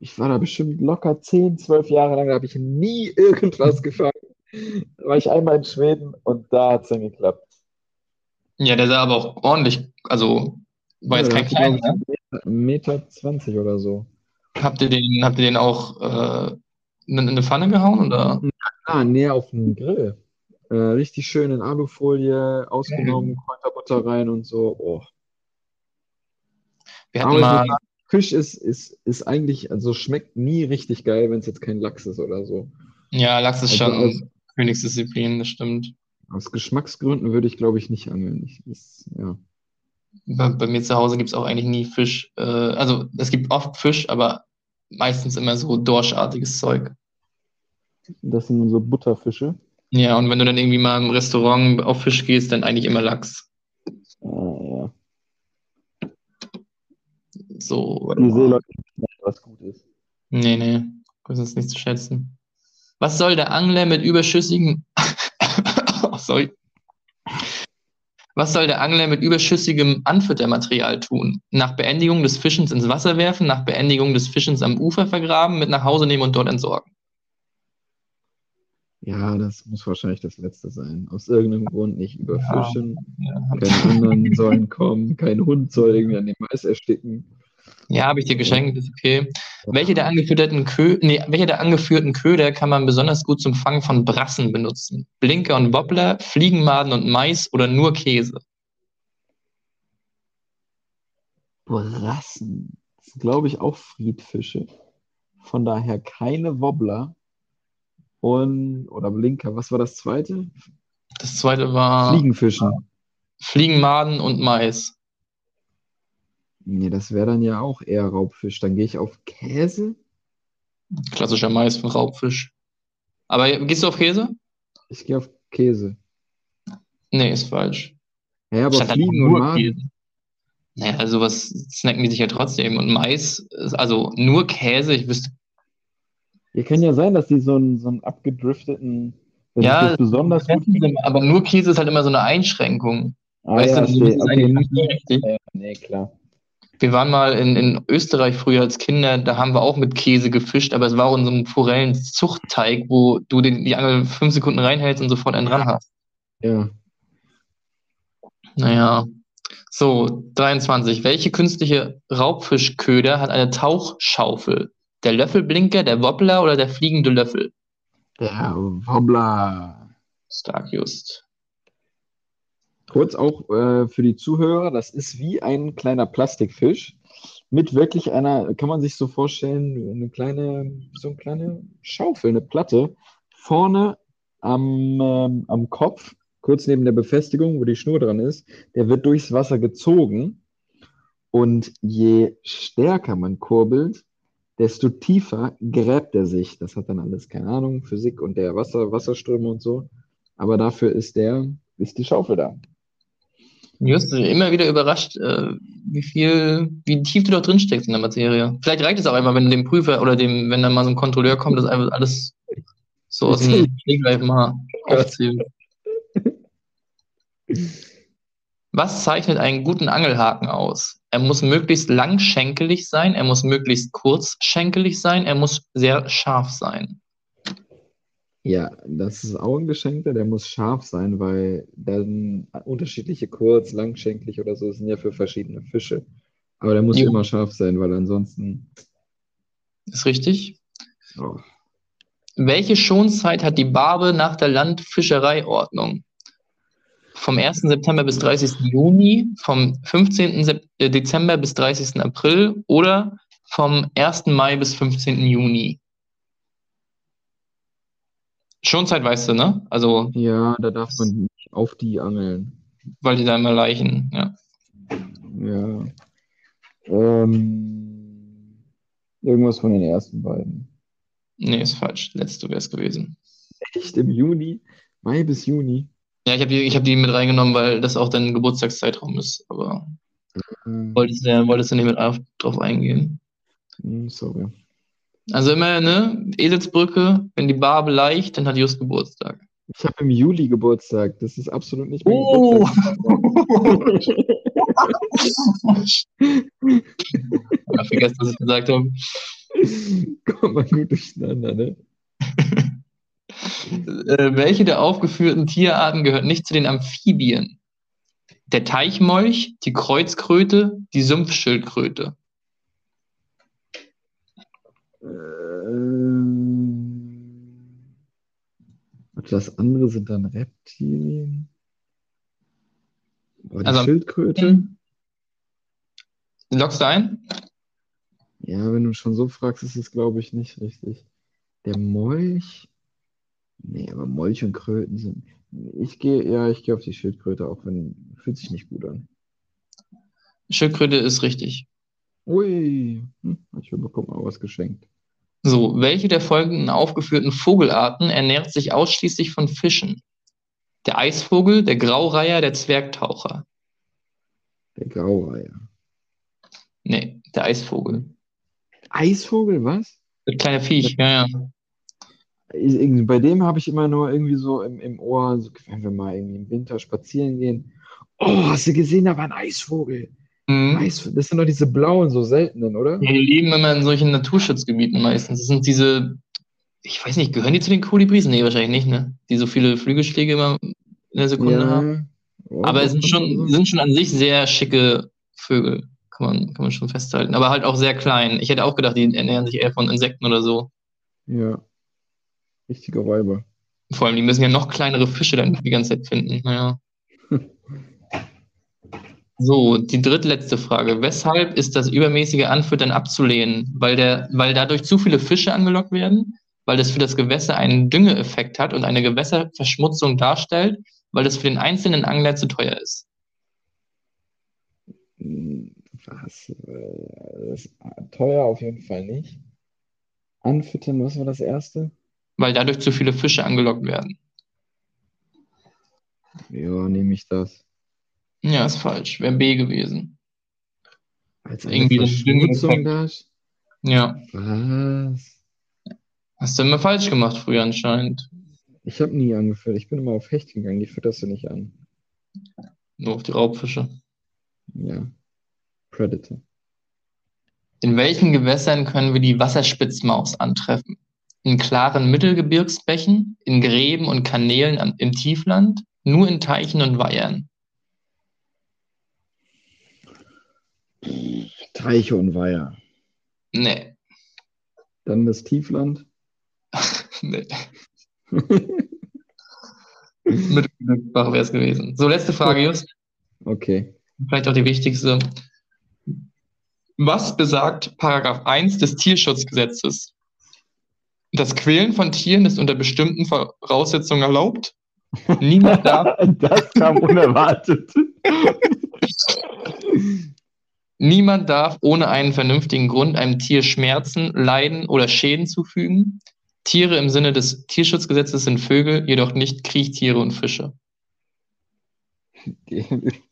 ich war da bestimmt locker 10, 12 Jahre lang, da habe ich nie irgendwas gefangen. Da war ich einmal in Schweden und da hat es dann geklappt. Ja, der sah aber auch ordentlich, also war jetzt Ja, kein kleiner, ne? Meter 20 oder so. Habt ihr den, habt ihr den auch äh, in, in eine Pfanne gehauen oder? Ah, näher auf dem Grill. Äh, richtig schön in Alufolie ausgenommen, Kräuterbutter rein und so. Oh. Wir Aber hatten ich mal, sagen, Fisch ist, ist, ist eigentlich, also schmeckt nie richtig geil, wenn es jetzt kein Lachs ist oder so. ja, Lachs ist Also schon aus, Königsdisziplin, das stimmt. aus Geschmacksgründen würde ich, glaube ich, nicht angeln. Ich, ist, ja. Bei, bei mir zu Hause gibt es auch eigentlich nie Fisch. Äh, also es gibt oft Fisch, aber meistens immer so dorschartiges Zeug. Das sind so Butterfische. Ja, und wenn du dann irgendwie mal im Restaurant auf Fisch gehst, dann eigentlich immer Lachs. Ah, ja. So, Die. Seeleute was gut ist. Nee, nee, das ist nicht zu schätzen. Was soll der Angler mit überschüssigen. oh, sorry. Was soll der Angler mit überschüssigem Anfüttermaterial tun? Nach Beendigung des Fischens ins Wasser werfen, nach Beendigung des Fischens am Ufer vergraben, mit nach Hause nehmen und dort entsorgen. Ja, das muss wahrscheinlich das Letzte sein. Aus irgendeinem Grund nicht überfischen. Ja, Keine anderen sollen kommen. Kein Hund soll irgendwie an dem Mais ersticken. Ja, habe ich dir geschenkt, ist okay. Welche der angeführten, Kö nee, welche der angeführten Köder kann man besonders gut zum Fangen von Brassen benutzen? Blinker und Wobbler, Fliegenmaden und Mais oder nur Käse? Brassen. Das sind, glaube ich, auch Friedfische. Von daher keine Wobbler und oder Blinker. Was war das zweite? Das zweite war Fliegenfischen. Fliegenmaden und Mais. Nee, das wäre dann ja auch eher Raubfisch. Dann gehe ich auf Käse. Klassischer Mais von Raubfisch. Aber gehst du auf Käse? Ich gehe auf Käse. Nee, ist falsch. Ja, aber Stand da Fliegen und Maden. Käse. Naja, sowas snacken die sich ja trotzdem. Und Mais, ist also nur Käse, ich wüsste. Ja, kann ja sein, dass die so einen, so einen abgedrifteten, Ja, besonders gut aber nur Käse ist halt immer so eine Einschränkung. Ah, weißt ja, du, das okay, ist okay, eigentlich nicht- nicht richtig. Ja, nee, klar. Wir waren mal in, in Österreich früher als Kinder, da haben wir auch mit Käse gefischt, aber es war auch in so einem Forellenzuchtteig, wo du den, die Angel fünf Sekunden reinhältst und sofort einen dran hast. Ja. Naja. So, 23. Welche künstliche Raubfischköder hat eine Tauchschaufel? Der Löffelblinker, der Wobbler oder der fliegende Löffel? Der Wobbler. Stark just. Kurz auch äh, für die Zuhörer, das ist wie ein kleiner Plastikfisch mit wirklich einer, kann man sich so vorstellen, eine kleine, so eine kleine Schaufel, eine Platte, vorne am, ähm, am Kopf, kurz neben der Befestigung, wo die Schnur dran ist, der wird durchs Wasser gezogen und je stärker man kurbelt, desto tiefer gräbt er sich. Das hat dann alles, keine Ahnung, Physik und der Wasser, Wasserströme und so. Aber dafür ist der, ist die Schaufel da. Just, immer wieder überrascht, äh, wie viel, wie tief du da drin steckst in der Materie. Vielleicht reicht es auch einfach, wenn dem Prüfer oder dem, wenn da mal so ein Kontrolleur kommt, das einfach alles so aus dem Stegreif mal aufzählt. Was zeichnet einen guten Angelhaken aus? Er muss möglichst langschenkelig sein, er muss möglichst kurzschenkelig sein, er muss sehr scharf sein. Ja, das ist auch ein Geschenkter, der muss scharf sein, weil dann unterschiedliche kurz, langschenklich oder so sind ja für verschiedene Fische. Aber der muss Jo. immer scharf sein, weil ansonsten. Ist richtig? Oh. Welche Schonzeit hat die Barbe nach der Landfischereiordnung? Vom 1. September bis 30. Juni, vom 15. Sep äh, Dezember bis 30. April oder vom 1. Mai bis 15. Juni? Schonzeit weißt du, ne? Also, Ja, da darf man nicht auf die angeln. weil die da immer Leichen, ja. Ja. Ähm, irgendwas von den ersten beiden. Nee, ist falsch. Letzte wäre es gewesen. Echt im Juni? Mai bis Juni? Ja, ich habe die, ich hab die mit reingenommen, weil das auch dein Geburtstagszeitraum ist. Aber Ähm, wolltest du, wolltest du nicht mit auf, drauf eingehen. hm, sorry. Also immer, ne? Eselsbrücke, wenn die Barbe leicht, dann hat Just Geburtstag. Ich habe im Juli Geburtstag. Das ist absolut nicht mein Oh! Geburtstag. Ja, vergessen, was ich gesagt habe. Kommt mal gut durcheinander, ne? Äh, welche der aufgeführten Tierarten gehört nicht zu den Amphibien? Der Teichmolch, die Kreuzkröte, die Sumpfschildkröte. Und das andere sind dann Reptilien. Boah, die Also- Schildkröte? Lockst du ein? Ja, wenn du schon so fragst, ist es, glaube ich, nicht richtig. Der Molch? Nee, aber Molch und Kröten sind. Ich gehe, ja, ich gehe auf die Schildkröte, auch wenn fühlt sich nicht gut an. Schildkröte ist richtig. Ui, hm, ich bekomme auch was geschenkt. So, welche der folgenden aufgeführten Vogelarten ernährt sich ausschließlich von Fischen? Der Eisvogel, der Graureiher, der Zwergtaucher. Der Graureiher. Nee, der Eisvogel. Eisvogel, was? Das kleine Viech, ja, ja. Bei dem habe ich immer nur irgendwie so im, im Ohr, so, wenn wir mal irgendwie im Winter spazieren gehen. Oh, hast du gesehen, da war ein Eisvogel. Mhm. Eis, das sind doch diese blauen, so seltenen, oder? Ja, die leben immer in solchen Naturschutzgebieten meistens. Das sind diese, ich weiß nicht, gehören die zu den Kolibris? Nee, wahrscheinlich nicht, ne? Die so viele Flügelschläge immer in der Sekunde haben. Ja. Oh, Aber es sind schon, sind schon an sich sehr schicke Vögel. kann man, kann man schon festhalten. Aber halt auch sehr klein. Ich hätte auch gedacht, die ernähren sich eher von Insekten oder so. Ja. Richtige Räuber. Vor allem, die müssen ja noch kleinere Fische dann die ganze Zeit finden. Naja. So, die drittletzte Frage. Weshalb ist das übermäßige Anfüttern abzulehnen? Weil, der, weil dadurch zu viele Fische angelockt werden? Weil das für das Gewässer einen Düngeeffekt hat und eine Gewässerverschmutzung darstellt? Weil das für den einzelnen Angler zu teuer ist? Was? Äh, Das ist teuer auf jeden Fall nicht. Anfüttern, was war das erste? Weil dadurch zu viele Fische angelockt werden. Ja, nehme ich das. Ja, ist falsch. Wäre B gewesen. Als Irgendwie Verschmutzung da. Ja. Was? Hast du immer falsch gemacht früher anscheinend. Ich habe nie angefüttert. Ich bin immer auf Hecht gegangen. Die fütterst du nicht an. Nur auf die Raubfische. Ja. Predator. In welchen Gewässern können wir die Wasserspitzmaus antreffen? In klaren Mittelgebirgsbächen, in Gräben und Kanälen am- im Tiefland, nur in Teichen und Weihern. Teiche und Weiher. Nee, Dann das Tiefland. nee. Mittelgebirgsbach wäre es gewesen. So, letzte Frage, Just. Okay. Vielleicht auch die wichtigste. Was besagt Paragraph 1 des Tierschutzgesetzes? Das Quälen von Tieren ist unter bestimmten Voraussetzungen erlaubt. Niemand darf, Das kam unerwartet. Niemand darf ohne einen vernünftigen Grund einem Tier Schmerzen, Leiden oder Schäden zufügen. Tiere im Sinne des Tierschutzgesetzes sind Vögel, jedoch nicht Kriechtiere und Fische.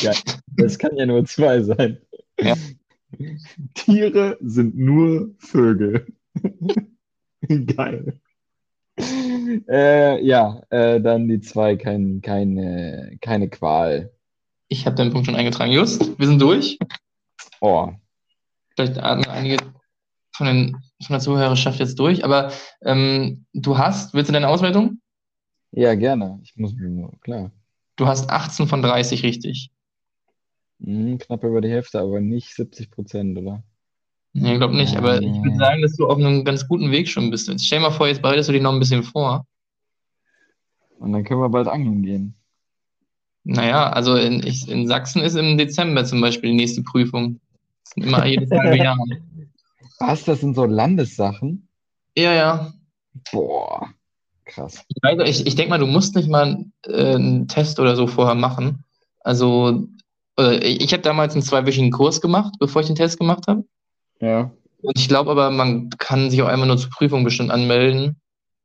Ja, das kann ja nur zwei sein. Ja. Tiere sind nur Vögel. Geil. Äh, ja, äh, dann die zwei, kein, keine, keine Qual. Ich habe deinen Punkt schon eingetragen. Just, wir sind durch. Oh, Vielleicht atmen einige von, den, von der Zuhörerschaft jetzt durch, aber ähm, du hast, willst du deine Auswertung? ja, gerne. Ich muss nur, klar. Du hast 18 von 30 richtig. Hm, knapp über die Hälfte, aber nicht 70 Prozent, oder? Nee, ich glaube nicht, aber ich würde sagen, dass du auf einem ganz guten Weg schon bist. Jetzt stell mal vor, jetzt bereitest du dich noch ein bisschen vor. Und dann können wir bald angeln gehen. Naja, also in, ich, in Sachsen ist im Dezember zum Beispiel die nächste Prüfung. Das sind immer jedes halbe Jahr. Was, das sind so Landessachen? Ja, ja. Boah, krass. Ich, weiß, ich, ich denke mal, du musst nicht mal äh, einen Test oder so vorher machen. Also, äh, ich, ich habe damals einen zweiwöchigen Kurs gemacht, bevor ich den Test gemacht habe. Ja. Und ich glaube aber, man kann sich auch einmal nur zur Prüfung bestimmt anmelden.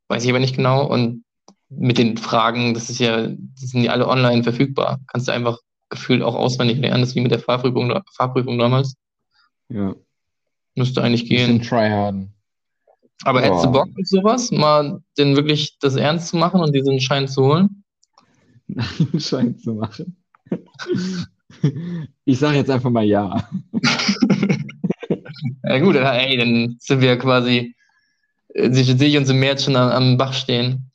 Weiß ich aber nicht genau. Und mit den Fragen, das ist ja, die sind ja alle online verfügbar. Kannst du einfach gefühlt auch auswendig lernen. Das ist wie mit der Fahrprüfung, Fahrprüfung damals. Ja. Müsste eigentlich gehen. tryharden. Aber hättest du. Bock auf sowas, mal denn wirklich das ernst zu machen und diesen Schein zu holen? einen Schein zu machen. Ich sage jetzt einfach mal ja. Ja gut, ey, dann sind wir quasi, äh, sehe sehe ich uns im März schon am, am Bach stehen.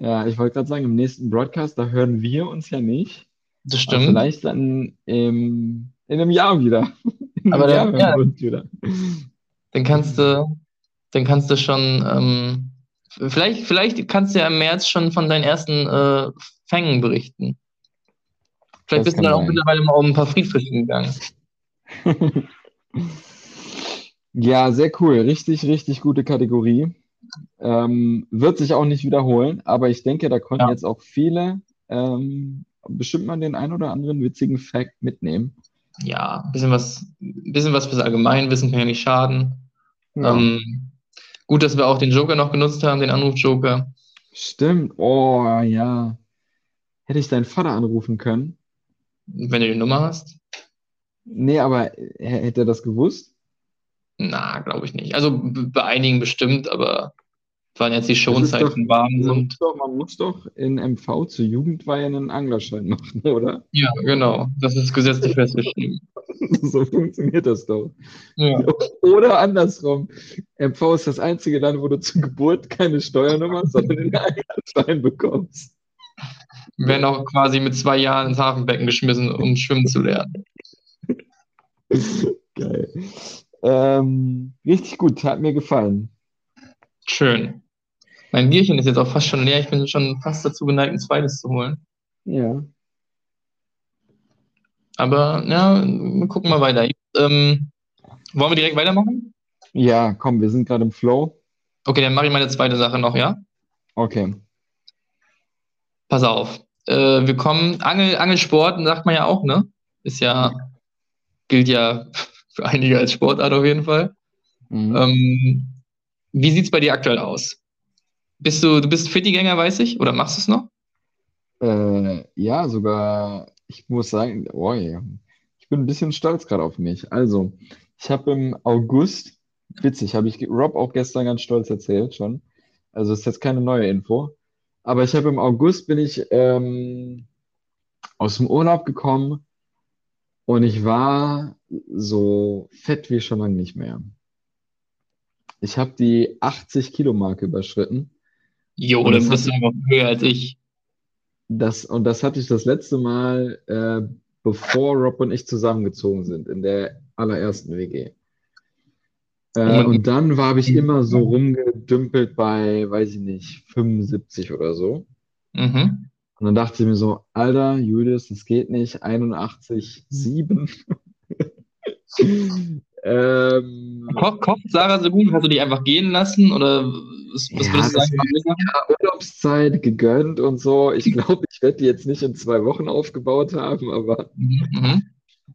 Ja, ich wollte gerade sagen, im nächsten Broadcast, da hören wir uns ja nicht. Das Aber stimmt. vielleicht dann im, in einem Jahr wieder. In Aber Jahr dann- hören ja. wieder. Dann kannst du, dann kannst du schon, ähm, vielleicht, vielleicht kannst du ja im März schon von deinen ersten äh, Fängen berichten. Vielleicht Das bist du dann auch sein. mittlerweile mal um ein paar Friedfische gegangen. Ja, sehr cool. Richtig, richtig gute Kategorie. Ähm, wird sich auch nicht wiederholen, aber ich denke, da konnten Ja. jetzt auch viele ähm, bestimmt mal den ein oder anderen witzigen Fact mitnehmen. Ja, ein bisschen was, ein bisschen was fürs Allgemeinwissen kann ja nicht schaden. Ja. Ähm, gut, dass wir auch den Joker noch genutzt haben, den Anruf-Joker. Stimmt. Oh, ja. Hätte ich deinen Vater anrufen können? Wenn du die Nummer hast. Nee, aber hätte er das gewusst? Na, glaube ich nicht. Also bei einigen bestimmt, aber waren jetzt die Schonzeiten warm Man sind. muss doch, man muss doch in MV zur Jugendweihe einen Anglerschein machen, oder? Ja, genau. Das ist gesetzlich festgeschrieben. So funktioniert das doch. Ja. Oder andersrum. MV ist das einzige Land, wo du zur Geburt keine Steuernummer, sondern einen Anglerschein bekommst. Werden auch quasi mit zwei Jahren ins Hafenbecken geschmissen, um schwimmen zu lernen. Geil. Ähm, richtig gut, hat mir gefallen. Schön. Mein Bierchen ist jetzt auch fast schon leer. Ich bin schon fast dazu geneigt, ein zweites zu holen. Ja. Aber ja, wir gucken mal weiter. Ähm, wollen wir direkt weitermachen? Ja, komm, wir sind gerade im Flow. Okay, dann mache ich meine zweite Sache noch, ja? Okay. Pass auf. Äh, wir kommen, Angel, Angelsport, sagt man ja auch, ne? Ist ja, gilt ja für einige als Sportart auf jeden Fall. Mhm. Ähm, wie sieht's bei dir aktuell aus? Bist du, du bist Fitti-Gänger, weiß ich, oder machst du es noch? Äh, ja, sogar, ich muss sagen, oh ich bin ein bisschen stolz gerade auf mich. Also, ich habe im August, witzig, habe ich Rob auch gestern ganz stolz erzählt schon. Also ist jetzt keine neue Info. Aber ich habe im August bin ich ähm, aus dem Urlaub gekommen und ich war so fett wie schon lange nicht mehr. Ich habe die 80 Kilo Marke überschritten. Jo, das bist du einfach höher als ich. Das, und das hatte ich das letzte Mal, äh, bevor Rob und ich zusammengezogen sind, in der allerersten WG. Äh, Und- dann war habe ich immer so rumgedümpelt bei, weiß ich nicht, 75 oder so. Mhm. Und dann dachte ich mir so, Alter, Julius, das geht nicht, 81,7. Ähm, Ko kocht Sarah so gut? Hast du dich einfach gehen lassen? Oder was, was Ja, würdest du sagen? war- Urlaubszeit gegönnt und so. Ich glaube, ich werde die jetzt nicht in zwei Wochen aufgebaut haben, aber Mhm.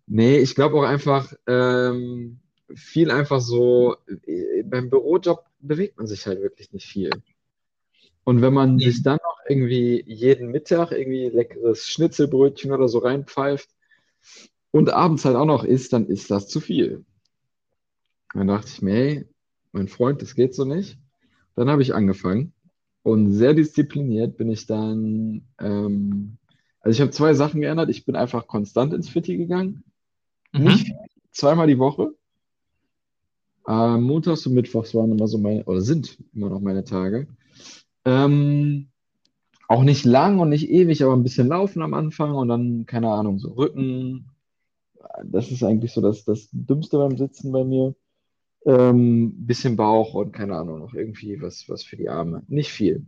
nee, ich glaube auch einfach ähm, viel einfach so, äh, beim Bürojob bewegt man sich halt wirklich nicht viel. Und wenn man Ja. sich dann noch irgendwie jeden Mittag irgendwie leckeres Schnitzelbrötchen oder so reinpfeift und abends halt auch noch isst, dann ist das zu viel. Dann dachte ich mir, hey, mein Freund, das geht so nicht. Dann habe ich angefangen und sehr diszipliniert bin ich dann, ähm, also ich habe zwei Sachen geändert. Ich bin einfach konstant ins Fitti gegangen. Nicht Mhm. viel, zweimal die Woche. Äh, montags und mittwochs waren immer so meine, oder sind immer noch meine Tage. Ähm, auch nicht lang und nicht ewig, aber ein bisschen laufen am Anfang und dann, keine Ahnung, so Rücken. Das ist eigentlich so das, das Dümmste beim Sitzen bei mir. Ähm, bisschen Bauch und keine Ahnung, noch irgendwie was, was für die Arme. Nicht viel.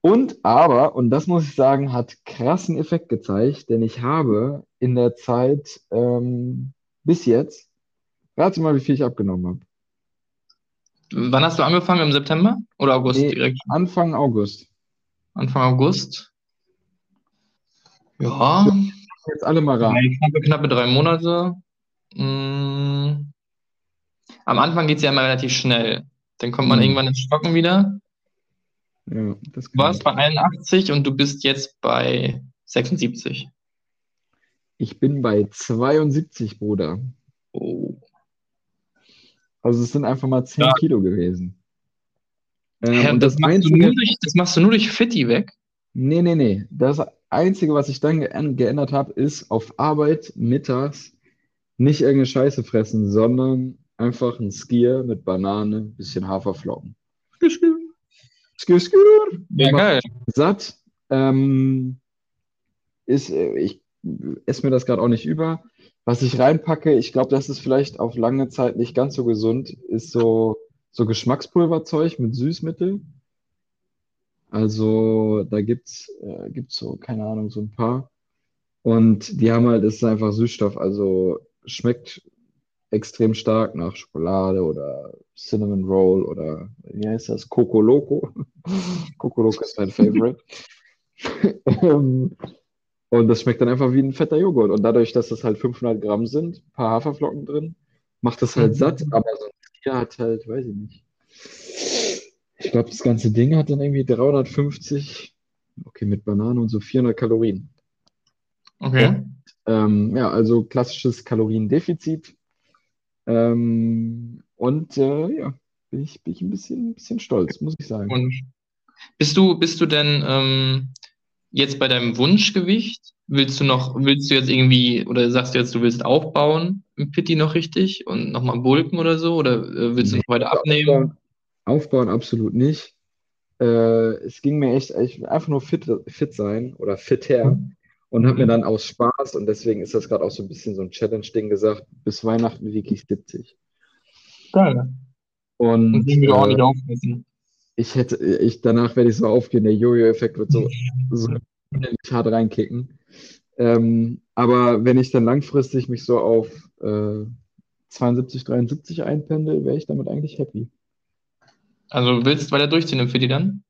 Und aber, und das muss ich sagen, hat krassen Effekt gezeigt, denn ich habe in der Zeit ähm, bis jetzt, rate mal, wie viel ich abgenommen habe. Wann hast du angefangen? Im September oder August Nee. direkt? Anfang August. Anfang August? Ja, Jetzt alle mal drei, knappe, knappe drei Monate. Mm. Am Anfang geht es ja immer relativ schnell. Dann kommt man Mhm. irgendwann ins Stocken wieder. Ja, das Du warst bei kann 81 und du bist jetzt bei 76. ich bin bei 72, Bruder. Oh. Also es sind einfach mal 10 Ja. Kilo gewesen. Ähm, Hä, und das, das machst du Einzige, nur durch, das machst du nur durch Fitti weg? nee, nee, nee. Das Einzige, was ich dann geänd- geändert habe, ist auf Arbeit mittags nicht irgendeine Scheiße fressen, sondern einfach ein Skier mit Banane, bisschen Haferflocken. Skier, Skier. Ja, Macht geil. satt. Ähm, ist, äh, ich esse mir das gerade auch nicht über. Was ich reinpacke, ich glaube, das ist vielleicht auf lange Zeit nicht ganz so gesund, ist so, so Geschmackspulverzeug mit Süßmittel. Also da gibt's, äh, gibt's so, keine Ahnung, so ein paar. Und die haben halt, das ist einfach Süßstoff, also schmeckt extrem stark nach Schokolade oder Cinnamon Roll oder wie heißt das? Coco Loco. Coco Loco ist mein Favorite. Ähm, Und das schmeckt dann einfach wie ein fetter Joghurt. Und dadurch, dass das halt 500 Gramm sind, ein paar Haferflocken drin, macht das halt Mhm. satt. Aber so ein Tier hat halt, weiß ich nicht. Ich glaube, das ganze Ding hat dann irgendwie 350, okay, mit Bananen und so 400 Kalorien. Okay. Ähm, ja, also klassisches Kaloriendefizit. Ähm, und äh, ja, bin ich, bin ich ein bisschen, ein bisschen stolz, muss ich sagen. Und bist du, bist du denn ähm, jetzt bei deinem Wunschgewicht? Willst du noch, willst du jetzt irgendwie, oder sagst du jetzt, du willst aufbauen im Pitti noch richtig und nochmal bulken oder so? Oder äh, willst du noch weiter abnehmen? Aufbauen, absolut nicht. Äh, es ging mir echt, ich will einfach nur fit, fit sein oder fitter. und habe mir dann aus Spaß, und deswegen ist das gerade auch so ein bisschen so ein Challenge-Ding gesagt, bis Weihnachten wiege ich 70. Geil. Und Und den wir auch nicht äh, aufmessen. Ich hätte, ich, danach werde ich so aufgehen, der Jojo-Effekt wird so, so hart reinkicken. Ähm, aber wenn ich dann langfristig mich so auf äh, 72, 73 einpendel, wäre ich damit eigentlich happy. Also willst du weiter durchziehen im Fiddy dann?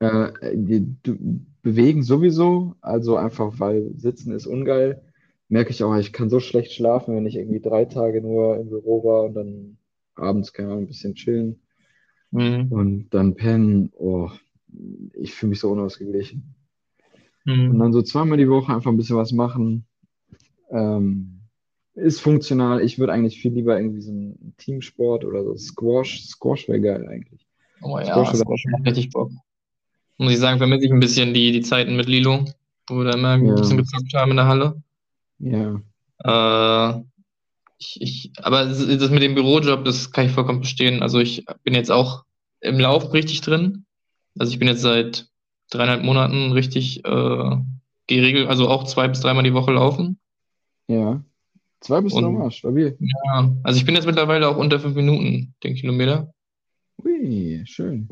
Äh, die, du, bewegen sowieso, also einfach weil Sitzen ist ungeil. Merke ich auch, ich kann so schlecht schlafen, wenn ich irgendwie drei Tage nur im Büro war und dann abends, keine Ahnung, ein bisschen chillen Mhm. und dann pennen. Oh, ich fühle mich so unausgeglichen. Und Mhm. dann so zweimal die Woche einfach ein bisschen was machen. Ähm, ist funktional. Ich würde eigentlich viel lieber irgendwie so einen Teamsport oder so Squash. Squash wäre geil eigentlich. Oh ja, Squash oder macht richtig Bock. Muss ich sagen, vermisse ich ein bisschen die, die Zeiten mit Lilo, wo wir da immer ein Ja. bisschen gezockt haben in der Halle. Ja. Äh, ich, ich, aber das mit dem Bürojob, das kann ich vollkommen verstehen. Also ich bin jetzt auch im Lauf richtig drin. Also ich bin jetzt seit dreieinhalb Monaten richtig äh, geregelt, also auch zwei bis dreimal die Woche laufen. Ja. Zwei bis Und- drei Mal, stabil. Ja, also ich bin jetzt mittlerweile auch unter fünf Minuten den Kilometer. Ui, schön.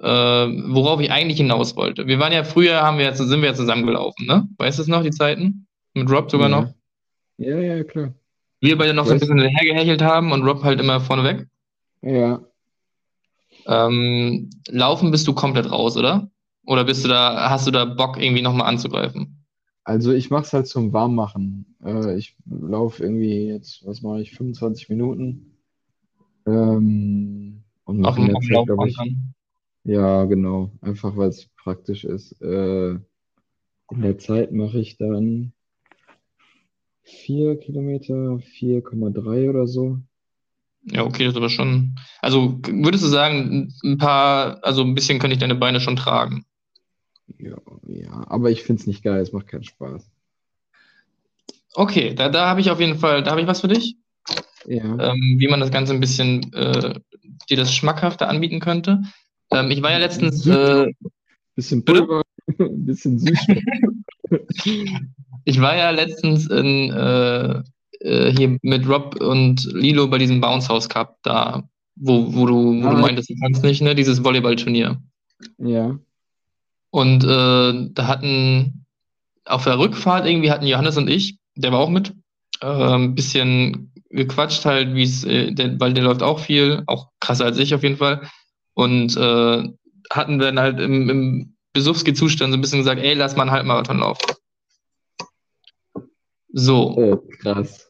Äh, worauf ich eigentlich hinaus wollte. Wir waren ja früher, haben wir ja, sind wir ja zusammengelaufen, ne? Weißt du es noch, die Zeiten? Mit Rob sogar ja. noch. Ja, ja, klar. Wir beide noch so ein bisschen hergehechelt haben und Rob halt immer vorneweg. Ja. Ähm, laufen bist du komplett raus, oder? Oder bist du da, hast du da Bock, irgendwie nochmal anzugreifen? Also ich mache es halt zum Warmmachen. Äh, ich laufe irgendwie jetzt, was mache ich, 25 Minuten. Ähm, und mache in der Zeit, glaube ich, dann. ja, genau. Einfach weil es praktisch ist. Äh, in der Zeit mache ich dann 4 Kilometer, 4,3 oder so. Ja, okay, das ist aber schon. Also würdest du sagen, ein paar, also ein bisschen kann ich deine Beine schon tragen. Ja, ja, aber ich finde es nicht geil, es macht keinen Spaß. Okay, da, da habe ich auf jeden Fall, da habe ich was für dich, Ja, ähm, wie man das Ganze ein bisschen äh, dir das schmackhafter anbieten könnte. Ähm, ich war ja letztens, äh, bisschen? Pulver, bisschen Süßstoff. ich war ja letztens in, äh, äh, hier mit Rob und Lilo bei diesem Bounce House Cup da, wo, wo du, wo du Ah. meintest, du kannst nicht, ne, dieses Volleyballturnier. Ja, Und äh, da hatten auf der Rückfahrt irgendwie hatten Johannes und ich, der war auch mit, äh, ein bisschen gequatscht halt, wie es, äh, der, weil der läuft auch viel, auch krasser als ich auf jeden Fall. Und äh, hatten dann halt im, im Besuchszustand so ein bisschen gesagt, ey, lass mal einen Halbmarathon laufen. So. oh, krass.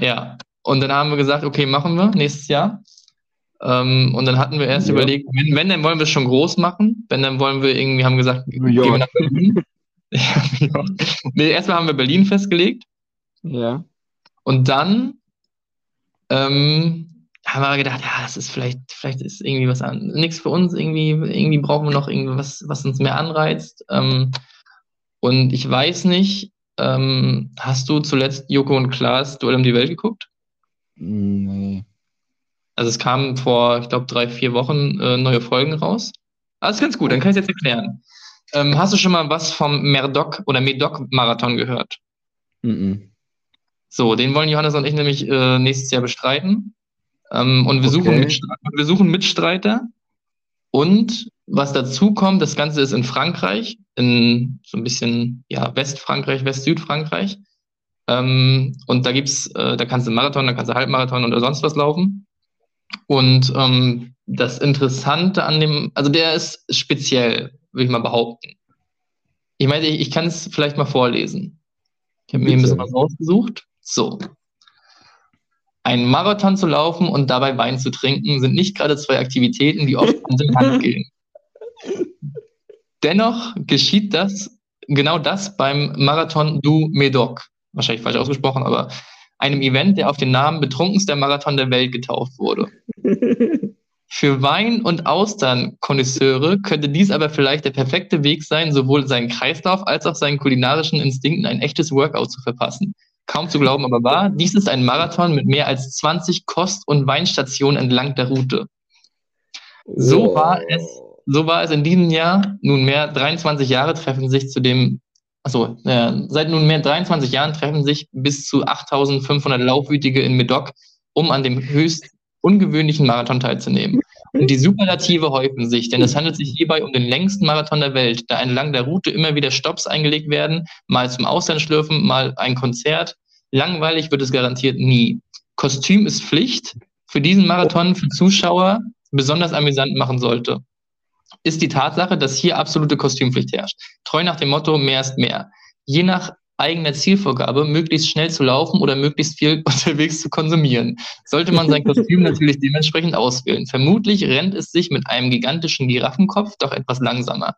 Ja, und dann haben wir gesagt, okay, machen wir nächstes Jahr. Ähm, und dann hatten wir erst Ja. überlegt, wenn, wenn, dann wollen wir es schon groß machen. Wenn, dann wollen wir irgendwie, haben gesagt, New gehen wir nach Berlin. ja, genau. Nee, erstmal haben wir Berlin festgelegt Ja, und dann ähm, haben wir gedacht, ja, das ist vielleicht, vielleicht ist irgendwie was an, nichts für uns, irgendwie, irgendwie brauchen wir noch irgendwas, was uns mehr anreizt. Ähm, und ich weiß nicht, ähm, hast du zuletzt Joko und Klaas Duell um die Welt geguckt? nee. Also es kamen vor, ich glaube, drei, vier Wochen äh, neue Folgen raus. Ah, ist ganz gut, dann kann ich es jetzt erklären. Ähm, hast du schon mal was vom Merdoc oder Medoc-Marathon gehört? Mhm. So, den wollen Johannes und ich nämlich äh, nächstes Jahr bestreiten. Ähm, und wir suchen, Okay. Mitstre- wir suchen Mitstreiter. Und was dazu kommt, das Ganze ist in Frankreich, in so ein bisschen ja, Westfrankreich, West-Südfrankreich. Ähm, und da gibt's, äh, da kannst du Marathon, da kannst du Halbmarathon oder sonst was laufen. Und ähm, das Interessante an dem, also der ist speziell, würde ich mal behaupten. Ich meine, ich, ich kann es vielleicht mal vorlesen. Ich habe mir ein bisschen was rausgesucht. So. Ein Marathon zu laufen und dabei Wein zu trinken sind nicht gerade zwei Aktivitäten, die oft Hand in Hand gehen. Dennoch geschieht das, genau das beim Marathon du Médoc. Wahrscheinlich falsch ausgesprochen, aber einem Event, der auf den Namen betrunkenster Marathon der Welt getauft wurde. Für Wein- und Austern-Konnoisseure könnte dies aber vielleicht der perfekte Weg sein, sowohl seinen Kreislauf als auch seinen kulinarischen Instinkten ein echtes Workout zu verpassen. Kaum zu glauben, aber wahr, dies ist ein Marathon mit mehr als 20 Kost- und Weinstationen entlang der Route. So war es. So war es in diesem Jahr. Nunmehr 23 Jahre treffen sich zu dem also äh, seit nunmehr 23 Jahren treffen sich bis zu 8500 Laufwütige in Medoc, um an dem höchst ungewöhnlichen Marathon teilzunehmen. Und die Superlative häufen sich, denn es handelt sich hierbei um den längsten Marathon der Welt, da entlang der Route immer wieder Stops eingelegt werden, mal zum Auslandschlürfen, mal ein Konzert. Langweilig wird es garantiert nie. Kostüm ist Pflicht, für diesen Marathon für Zuschauer besonders amüsant machen sollte ist die Tatsache, dass hier absolute Kostümpflicht herrscht. Treu nach dem Motto, mehr ist mehr. Je nach eigener Zielvorgabe, möglichst schnell zu laufen oder möglichst viel unterwegs zu konsumieren, sollte man sein Kostüm natürlich dementsprechend auswählen. Vermutlich rennt es sich mit einem gigantischen Giraffenkopf doch etwas langsamer.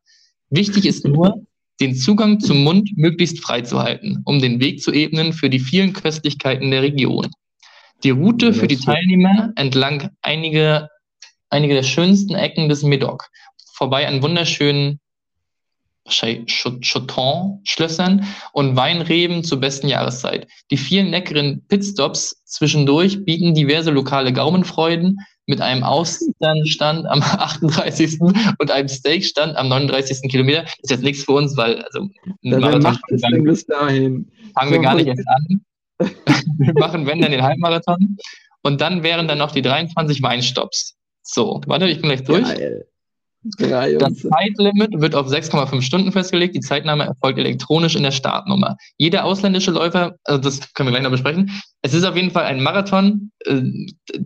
Wichtig ist nur, den Zugang zum Mund möglichst frei zu halten, um den Weg zu ebnen für die vielen Köstlichkeiten der Region. Die Route für die Teilnehmer entlang einige, einige der schönsten Ecken des Medoc vorbei an wunderschönen Choton-Schlössern und Weinreben zur besten Jahreszeit. Die vielen leckeren Pitstops zwischendurch bieten diverse lokale Gaumenfreuden mit einem Austernstand am 38. und einem Steakstand am 39. Kilometer. Das ist jetzt nichts für uns, weil also Marathon es denn bis dahin. Fangen wir gar nicht erst an. wir machen, wenn dann den Halbmarathon. Und dann wären dann noch die 23 Weinstops. So, warte, ich bin gleich durch. Geil. Das Zeitlimit wird auf 6,5 Stunden festgelegt. Die Zeitnahme erfolgt elektronisch in der Startnummer. Jeder ausländische Läufer, also das können wir gleich noch besprechen. Es ist auf jeden Fall ein Marathon. Äh,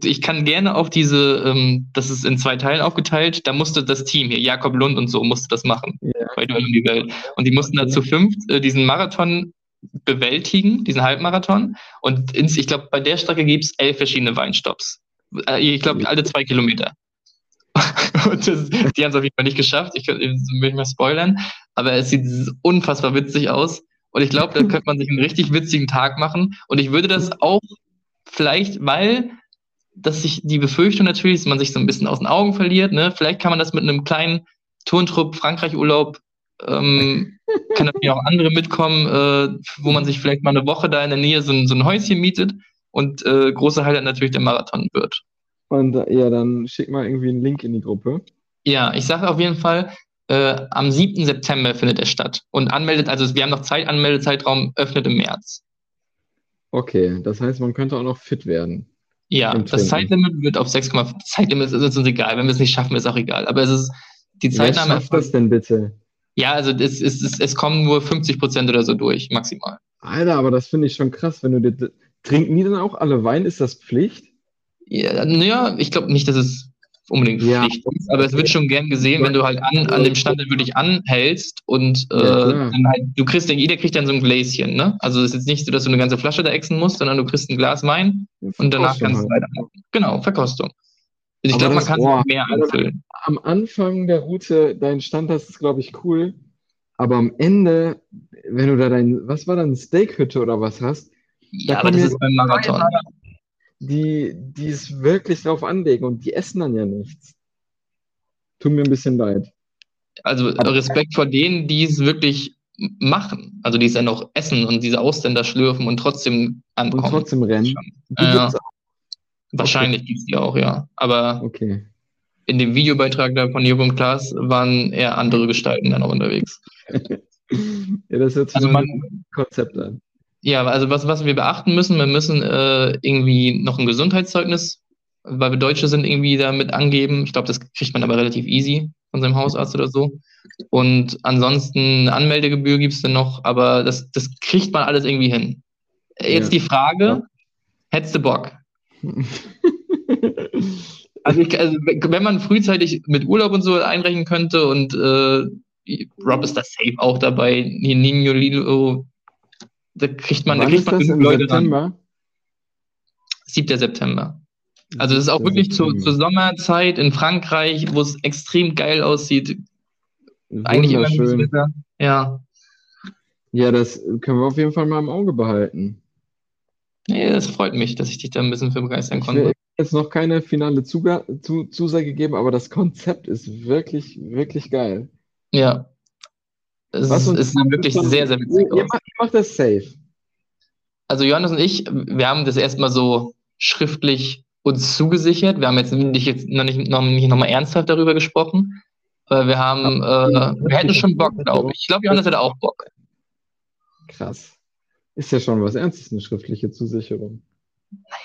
ich kann gerne auf diese, ähm, das ist in zwei Teilen aufgeteilt. Da musste das Team hier, Jakob Lund und so, musste das machen. Ja. Bei Duell um die Welt. Und die mussten dazu fünf äh, diesen Marathon bewältigen, diesen Halbmarathon. Und ich glaube, bei der Strecke gibt es elf verschiedene Weinstops. Ich glaube, alle zwei Kilometer. und das, die haben es auf jeden Fall nicht geschafft. Ich will nicht mehr spoilern, aber es sieht unfassbar witzig aus. Und ich glaube, da könnte man sich einen richtig witzigen Tag machen. Und ich würde das auch vielleicht, weil dass sich die Befürchtung natürlich, dass man sich so ein bisschen aus den Augen verliert, ne? Vielleicht kann man das mit einem kleinen Turntrupp Frankreich-Urlaub, ähm, kann natürlich auch andere mitkommen, äh, wo man sich vielleicht mal eine Woche da in der Nähe so ein, so ein Häuschen mietet und äh, große Highlight natürlich der Marathon wird. Und ja, dann schick mal irgendwie einen Link in die Gruppe. Ja, ich sage auf jeden Fall, äh, am 7. September findet er statt. Und anmeldet, also wir haben noch Zeit, Anmeldezeitraum öffnet im März. Okay, das heißt, man könnte auch noch fit werden. Ja, das Zeitlimit wird auf 6,5. Zeitlimit ist uns egal. Wenn wir es nicht schaffen, ist auch egal. Aber es ist die Zeitnahme. Wer schafft das denn bitte? Ja, also es, es, es, es kommen nur 50 Prozent oder so durch, maximal. Alter, aber das finde ich schon krass, wenn du dir. Trinken die dann auch alle Wein? Ist das Pflicht? Ja, naja, ich glaube nicht, dass es unbedingt ja. Pflicht ist, aber es wird schon gern gesehen, wenn du halt an, an dem Stand wirklich anhältst und äh, ja, dann halt, du kriegst, jeder kriegt dann so ein Gläschen, ne? Also es ist jetzt nicht so, dass du eine ganze Flasche da exen musst, sondern du kriegst ein Glas Wein und danach kannst du halt. weitermachen. Genau, Verkostung. Also ich glaube, man kann oh, mehr anfüllen. Am Anfang der Route, dein Stand, das ist, glaube ich, cool. Aber am Ende, wenn du da dein, was war dann, Steakhütte oder was hast, ja, aber das ist beim Marathon die, die es wirklich drauf anlegen und die essen dann ja nichts. Tut mir ein bisschen leid. Also Respekt vor denen, die es wirklich machen. Also die es dann auch essen und diese Ausländer schlürfen und trotzdem ankommen. Und trotzdem rennen. Äh, wahrscheinlich okay. gibt es die auch, ja. Aber okay. in dem Videobeitrag da von Jürgen Klaas waren eher andere Gestalten dann auch unterwegs. ja, das hört sich also man, Konzept an. Ja, also was, was wir beachten müssen, wir müssen äh, irgendwie noch ein Gesundheitszeugnis, weil wir Deutsche sind, irgendwie damit angeben. Ich glaube, das kriegt man aber relativ easy von seinem Hausarzt oder so. Und ansonsten eine Anmeldegebühr gibt es dann noch, aber das, das kriegt man alles irgendwie hin. Jetzt ja. die Frage, ja. hättest du Bock? also, ich, also, wenn man frühzeitig mit Urlaub und so einrechnen könnte und äh, Rob ist da safe auch dabei, Nino Lilo da kriegt man, Wann da kriegt man genug Leute September? Dann. 7. September. Also das ist auch wirklich zur, zur Sommerzeit in Frankreich, wo es extrem geil aussieht. Eigentlich immer Wetter. Ja. Ja, das können wir auf jeden Fall mal im Auge behalten. Nee, das freut mich, dass ich dich da ein bisschen für begeistern konnte. Ich will jetzt noch keine finale Zuga zu Zusage geben, aber das Konzept ist wirklich, wirklich geil. Ja, es Was ist wirklich sehr, sehr witzig. Ihr, macht, ihr macht das safe. Also Johannes und ich, wir haben das erstmal so schriftlich uns zugesichert. Wir haben jetzt nicht, jetzt noch nicht, noch nicht nochmal ernsthaft darüber gesprochen. Aber wir haben, äh, wir hätten schon Bock, glaube ich. Ich glaube, Johannes hätte auch Bock. krass. Ist ja schon was Ernstes, eine schriftliche Zusicherung.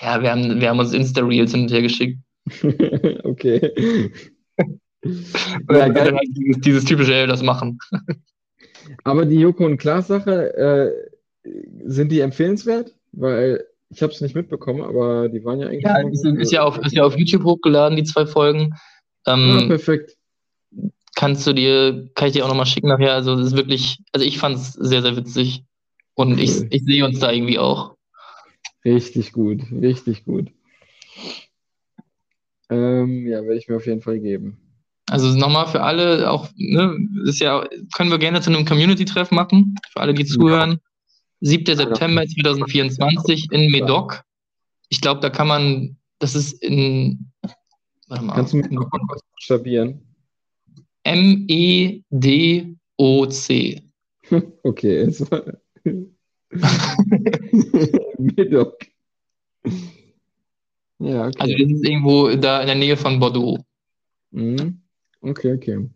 Naja, wir haben, wir haben uns Insta-Reels hin und her geschickt. okay. Ja, dann halt dieses, dieses typische, ey, das machen. Aber die Joko und Klaas Sache, äh, sind die empfehlenswert? Weil ich habe es nicht mitbekommen, aber die waren ja eigentlich. Ja, ist, ist, ja auf, ist ja auf YouTube hochgeladen, die zwei Folgen. Ähm, ah, perfekt. Kannst du dir, kann ich dir auch nochmal schicken nachher. Also, es ist wirklich, also ich fand es sehr, sehr witzig. Und cool. ich, ich sehe uns da irgendwie auch. Richtig gut, richtig gut. Ähm, ja, werde ich mir auf jeden Fall geben. Also nochmal für alle, auch, ne, ist ja, können wir gerne zu einem Community-Treff machen, für alle, die zuhören. 7. September 2024 in Medoc. Ich glaube, da kann man, das ist in, warte mal. Kannst du mir noch was buchstabieren? M-E-D-O-C. Okay, war Medoc. Ja, okay. Also das ist irgendwo da in der Nähe von Bordeaux. Mhm. Okay, okay.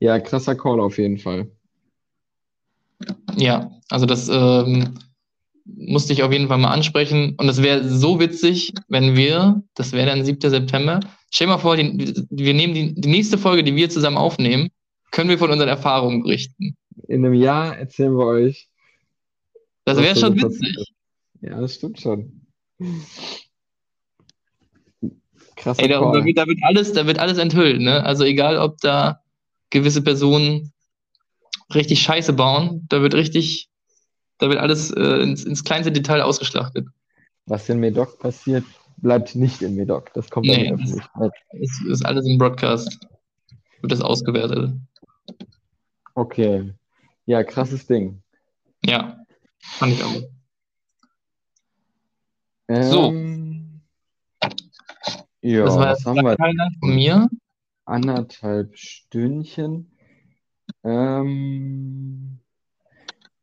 Ja, krasser Call auf jeden Fall. Ja, also das ähm, musste ich auf jeden Fall mal ansprechen. Und es wäre so witzig, wenn wir, das wäre dann 7. September, stell dir mal vor, die, wir nehmen die, die nächste Folge, die wir zusammen aufnehmen, können wir von unseren Erfahrungen berichten. In einem Jahr erzählen wir euch. Das wäre schon witzig. Ja, das stimmt schon. Krass. Ey, da, da, wird, da, wird alles, da wird alles enthüllt, ne? Also egal, ob da gewisse Personen richtig Scheiße bauen, da wird richtig, da wird alles äh, ins, ins kleinste Detail ausgeschlachtet. Was in Medoc passiert, bleibt nicht in Medoc. Das kommt nee, dann nicht. Es ist alles im Broadcast. Wird das ausgewertet. Okay. Ja, krasses Ding. Ja, fand ich auch. Ähm, so. Ja, das war was haben wir? Von mir. Anderthalb Stündchen. Ähm,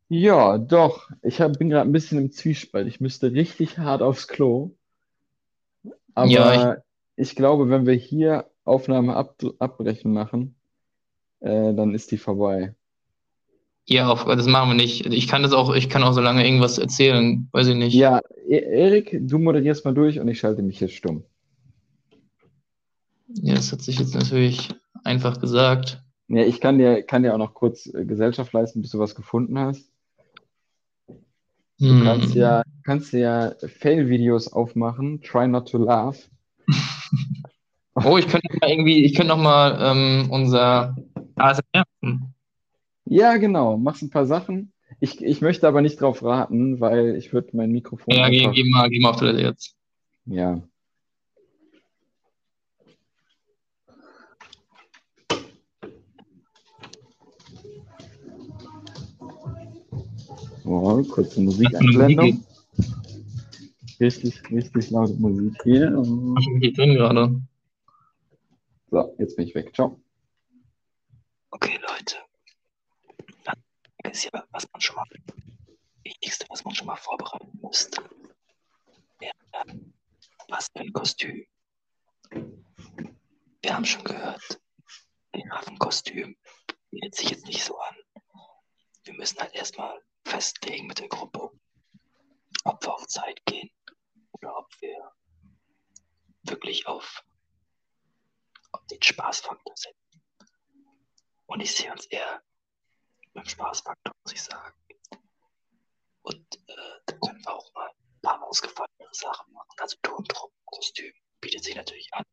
ja, doch. Ich hab, bin gerade ein bisschen im Zwiespalt. Ich müsste richtig hart aufs Klo. Aber ja, ich, ich glaube, wenn wir hier Aufnahme ab, abbrechen machen, äh, dann ist die vorbei. Ja, auf, das machen wir nicht. Ich kann das auch, ich kann auch so lange irgendwas erzählen, weiß ich nicht. Ja, e-, Erik, du moderierst mal durch und ich schalte mich jetzt stumm. Ja, das hat sich jetzt natürlich einfach gesagt. Ja, ich kann dir, kann dir auch noch kurz äh, Gesellschaft leisten, bis du was gefunden hast. Du hm. kannst ja, kannst ja Fail-Videos aufmachen, try not to laugh. oh, ich könnte mal irgendwie, ich könnte noch mal ähm, unser ASMR Ja, genau, machst ein paar Sachen. Ich, ich möchte aber nicht drauf raten, weil ich würde mein Mikrofon. Ja, geh, geh, mal, geh mal auf Toilette jetzt. Ja. Oh, kurze Musikeinblendung. Richtig, richtig laute Musik hier. Ich bin hier drin gerade. So, jetzt bin ich weg. Ciao. Okay, Leute. Dann ist ja, was man schon mal, das Wichtigste, was man schon mal vorbereiten müsste. Ja, was für ein Kostüm. Wir haben schon gehört, den Hafenkostüm bietet sich jetzt nicht so an. Wir müssen halt erstmal festlegen mit der Gruppe, ob wir auf Zeit gehen oder ob wir wirklich auf, auf den Spaßfaktor setzen. Und ich sehe uns eher beim Spaßfaktor, muss ich sagen. Und äh, da können wir auch mal ein paar ausgefallenere Sachen machen. Also Tontruppen-Kostüm bietet sich natürlich an.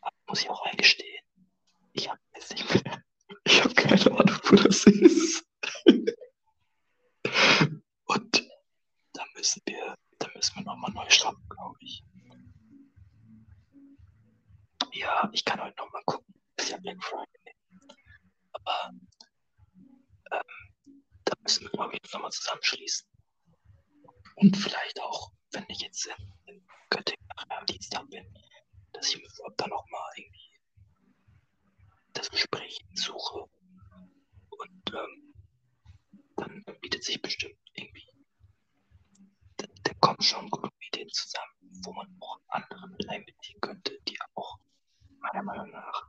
Aber muss ich auch eingestehen. Ich habe jetzt nicht mehr. Ich habe keine Ahnung, wo das ist. Und da müssen wir, da müssen wir nochmal neu schreiben, glaube ich. Ja, ich kann heute nochmal gucken. Ist ja Black Friday. Aber ähm, da müssen wir, glaube ich, nochmal zusammenschließen. Und vielleicht auch, wenn ich jetzt in, in Göttingen am Dienstag bin, dass ich mir dann nochmal irgendwie das Gespräch suche. Und ähm, dann bietet sich bestimmt irgendwie, da, da kommen schon gute Ideen zusammen, wo man auch andere mit einbeziehen könnte, die auch meiner Meinung nach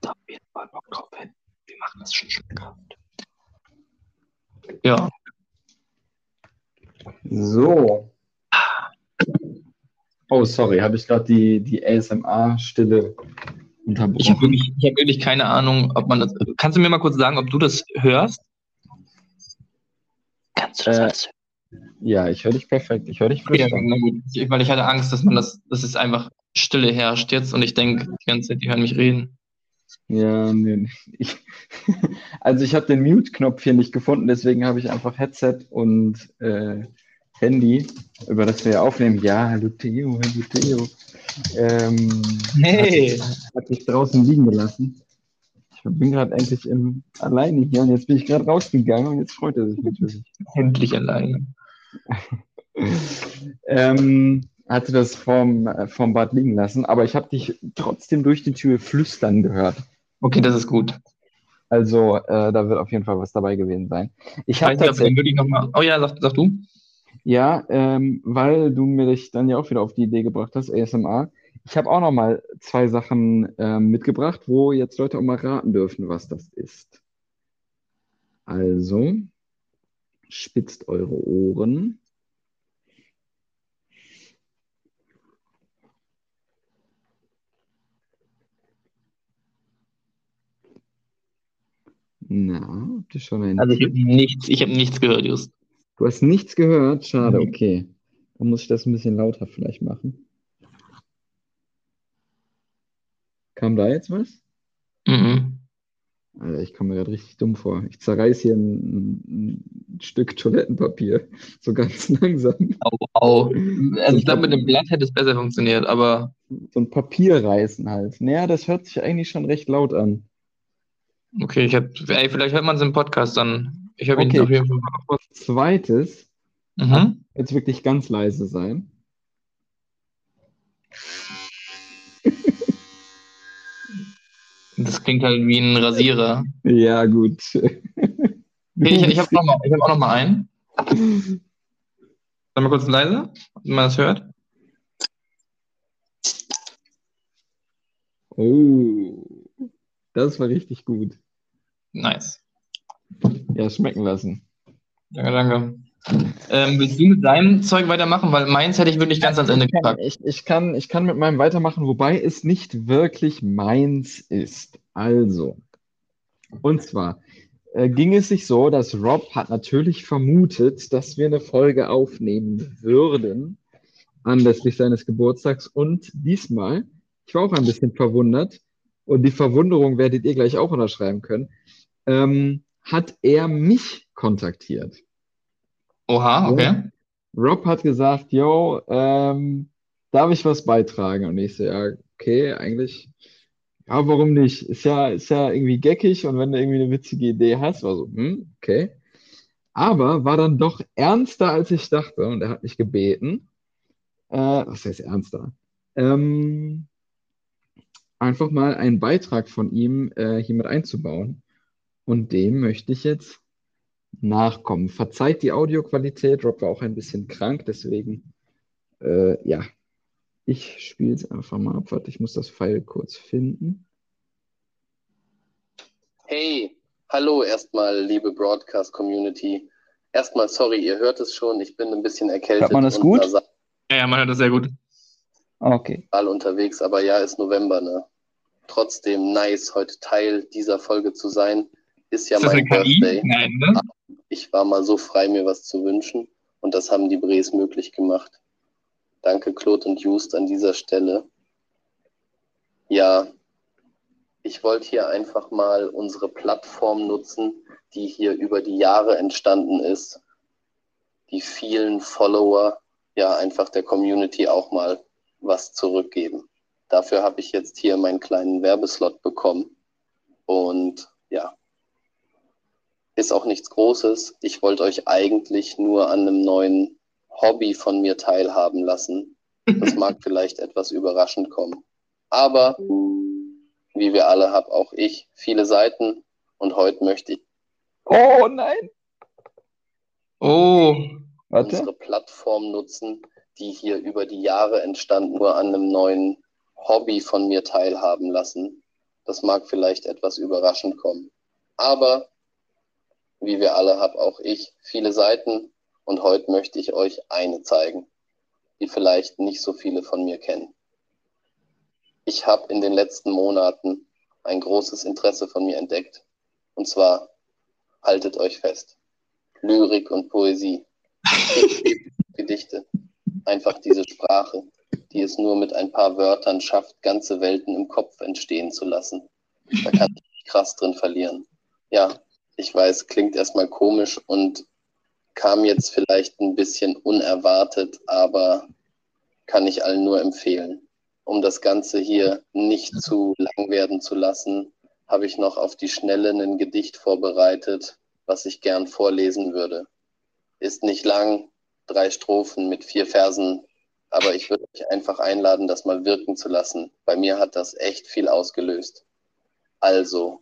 da auf jeden Fall Bock drauf hätten. Wir machen das schon schmackhaft. ja. So. Oh, sorry, habe ich gerade die, die ASMR-Stille Ich habe unterbrochen? wirklich, ich hab wirklich keine Ahnung, ob man das. Kannst du mir mal kurz sagen, ob du das hörst? Kannst du das Äh, alles hören? Ja, ich höre dich perfekt. Ich höre dich Okay, flüstern. na gut. Ich, weil ich hatte Angst, dass man das, dass es einfach Stille herrscht jetzt und ich denke die ganze Zeit, die hören mich reden. Ja, nee. Ich, also ich habe den Mute-Knopf hier nicht gefunden, deswegen habe ich einfach Headset und äh, Handy, über das wir ja aufnehmen. Ja, hallo Theo, hallo Theo. Ähm, Hey! hat sich draußen liegen gelassen. Ich bin gerade endlich im, alleine hier und jetzt bin ich gerade rausgegangen und jetzt freut er sich natürlich. Endlich alleine. Ähm, hatte das vom, äh, vom Bad liegen lassen, aber ich habe dich trotzdem durch die Tür flüstern gehört. Okay, das ist gut. Also äh, da wird auf jeden Fall was dabei gewesen sein. Ich habe tatsächlich, dann wirklich nochmal. Oh ja, sag, sag du. ja, ähm, weil du mir dich dann ja auch wieder auf die Idee gebracht hast, ASMR. Ich habe auch noch mal zwei Sachen ähm, mitgebracht, wo jetzt Leute auch mal raten dürfen, was das ist. Also, spitzt eure Ohren. Na, habt ihr schon einen Also ich habe nichts, ich habe nichts gehört, Just. Du hast nichts gehört? Schade, Nee. okay. Dann muss ich das ein bisschen lauter vielleicht machen. Kam da jetzt was? Mhm. Alter, ich komme mir gerade richtig dumm vor. Ich zerreiß hier ein, ein Stück Toilettenpapier. So ganz langsam. Au, au. Also ich glaube, mit dem Blatt hätte es besser funktioniert, aber So ein Papier reißen halt. Naja, das hört sich eigentlich schon recht laut an. okay, ich habe, ey, vielleicht hört man es im Podcast dann. Ich habe ihn Okay. auf jeden Fall. Zweites, Mhm. jetzt wirklich ganz leise sein. Das klingt halt wie ein Rasierer. Ja, gut. Okay, ich ich habe hab auch noch mal einen. Sag mal kurz leise, ob man das hört. Oh, das war richtig gut. Nice. Ja, schmecken lassen. Danke, danke. Ähm, willst du mit deinem Zeug weitermachen? Weil meins hätte ich wirklich ganz ans Ende gepackt. ich, ich kann, ich kann mit meinem weitermachen, wobei es nicht wirklich meins ist. Also, und zwar äh, ging es sich so, dass Rob hat natürlich vermutet, dass wir eine Folge aufnehmen würden anlässlich seines Geburtstags. Und diesmal, ich war auch ein bisschen verwundert, und die Verwunderung werdet ihr gleich auch unterschreiben können, ähm, hat er mich kontaktiert. Oha, okay. Rob hat gesagt, yo, ähm, darf ich was beitragen? Und ich so, ja, okay, eigentlich, ja, warum nicht? Ist ja, ist ja irgendwie geckig und wenn du irgendwie eine witzige Idee hast, war so, hm, okay. Aber war dann doch ernster, als ich dachte und er hat mich gebeten, äh, was heißt ernster? Ähm, einfach mal einen Beitrag von ihm äh, hier mit einzubauen. Und dem möchte ich jetzt nachkommen. Verzeiht die Audioqualität, Rob war auch ein bisschen krank, deswegen, äh, ja, ich spiele es einfach mal ab. Warte, ich muss das Pfeil kurz finden. Hey, hallo erstmal, liebe Broadcast Community. Erstmal sorry, ihr hört es schon, ich bin ein bisschen erkältet Hört man das gut? Ja, ja, man hört das sehr gut. Okay. unterwegs, aber ja, ist November, ne? Trotzdem nice, heute Teil dieser Folge zu sein. Ist ja Ist das mein eine KI? Birthday. Nein, ne? Ich war mal so frei, mir was zu wünschen und das haben die Brees möglich gemacht. Danke, Claude und Just an dieser Stelle. Ja, ich wollte hier einfach mal unsere Plattform nutzen, die hier über die Jahre entstanden ist. Die vielen Follower, ja, einfach der Community auch mal was zurückgeben. Dafür habe ich jetzt hier meinen kleinen Werbeslot bekommen. Und ja, ist auch nichts Großes. Ich wollte euch eigentlich nur an einem neuen Hobby von mir teilhaben lassen. Das mag vielleicht etwas überraschend kommen. Aber wie wir alle habe auch ich viele Seiten und heute möchte ich Oh nein! Oh, Warte. unsere Plattform nutzen, die hier über die Jahre entstanden, nur an einem neuen Hobby von mir teilhaben lassen. Das mag vielleicht etwas überraschend kommen. Aber wie wir alle habe auch ich viele Seiten und heute möchte ich euch eine zeigen, die vielleicht nicht so viele von mir kennen. Ich habe in den letzten Monaten ein großes Interesse von mir entdeckt. Und zwar, haltet euch fest, Lyrik und Poesie. Gedichte. Einfach diese Sprache, die es nur mit ein paar Wörtern schafft, ganze Welten im Kopf entstehen zu lassen. Da kann ich krass drin verlieren. Ja, ich weiß, klingt erstmal komisch und kam jetzt vielleicht ein bisschen unerwartet, aber kann ich allen nur empfehlen. Um das Ganze hier nicht zu lang werden zu lassen, habe ich noch auf die Schnelle ein Gedicht vorbereitet, was ich gern vorlesen würde. Ist nicht lang, drei Strophen mit vier Versen, aber ich würde euch einfach einladen, das mal wirken zu lassen. Bei mir hat das echt viel ausgelöst. Also,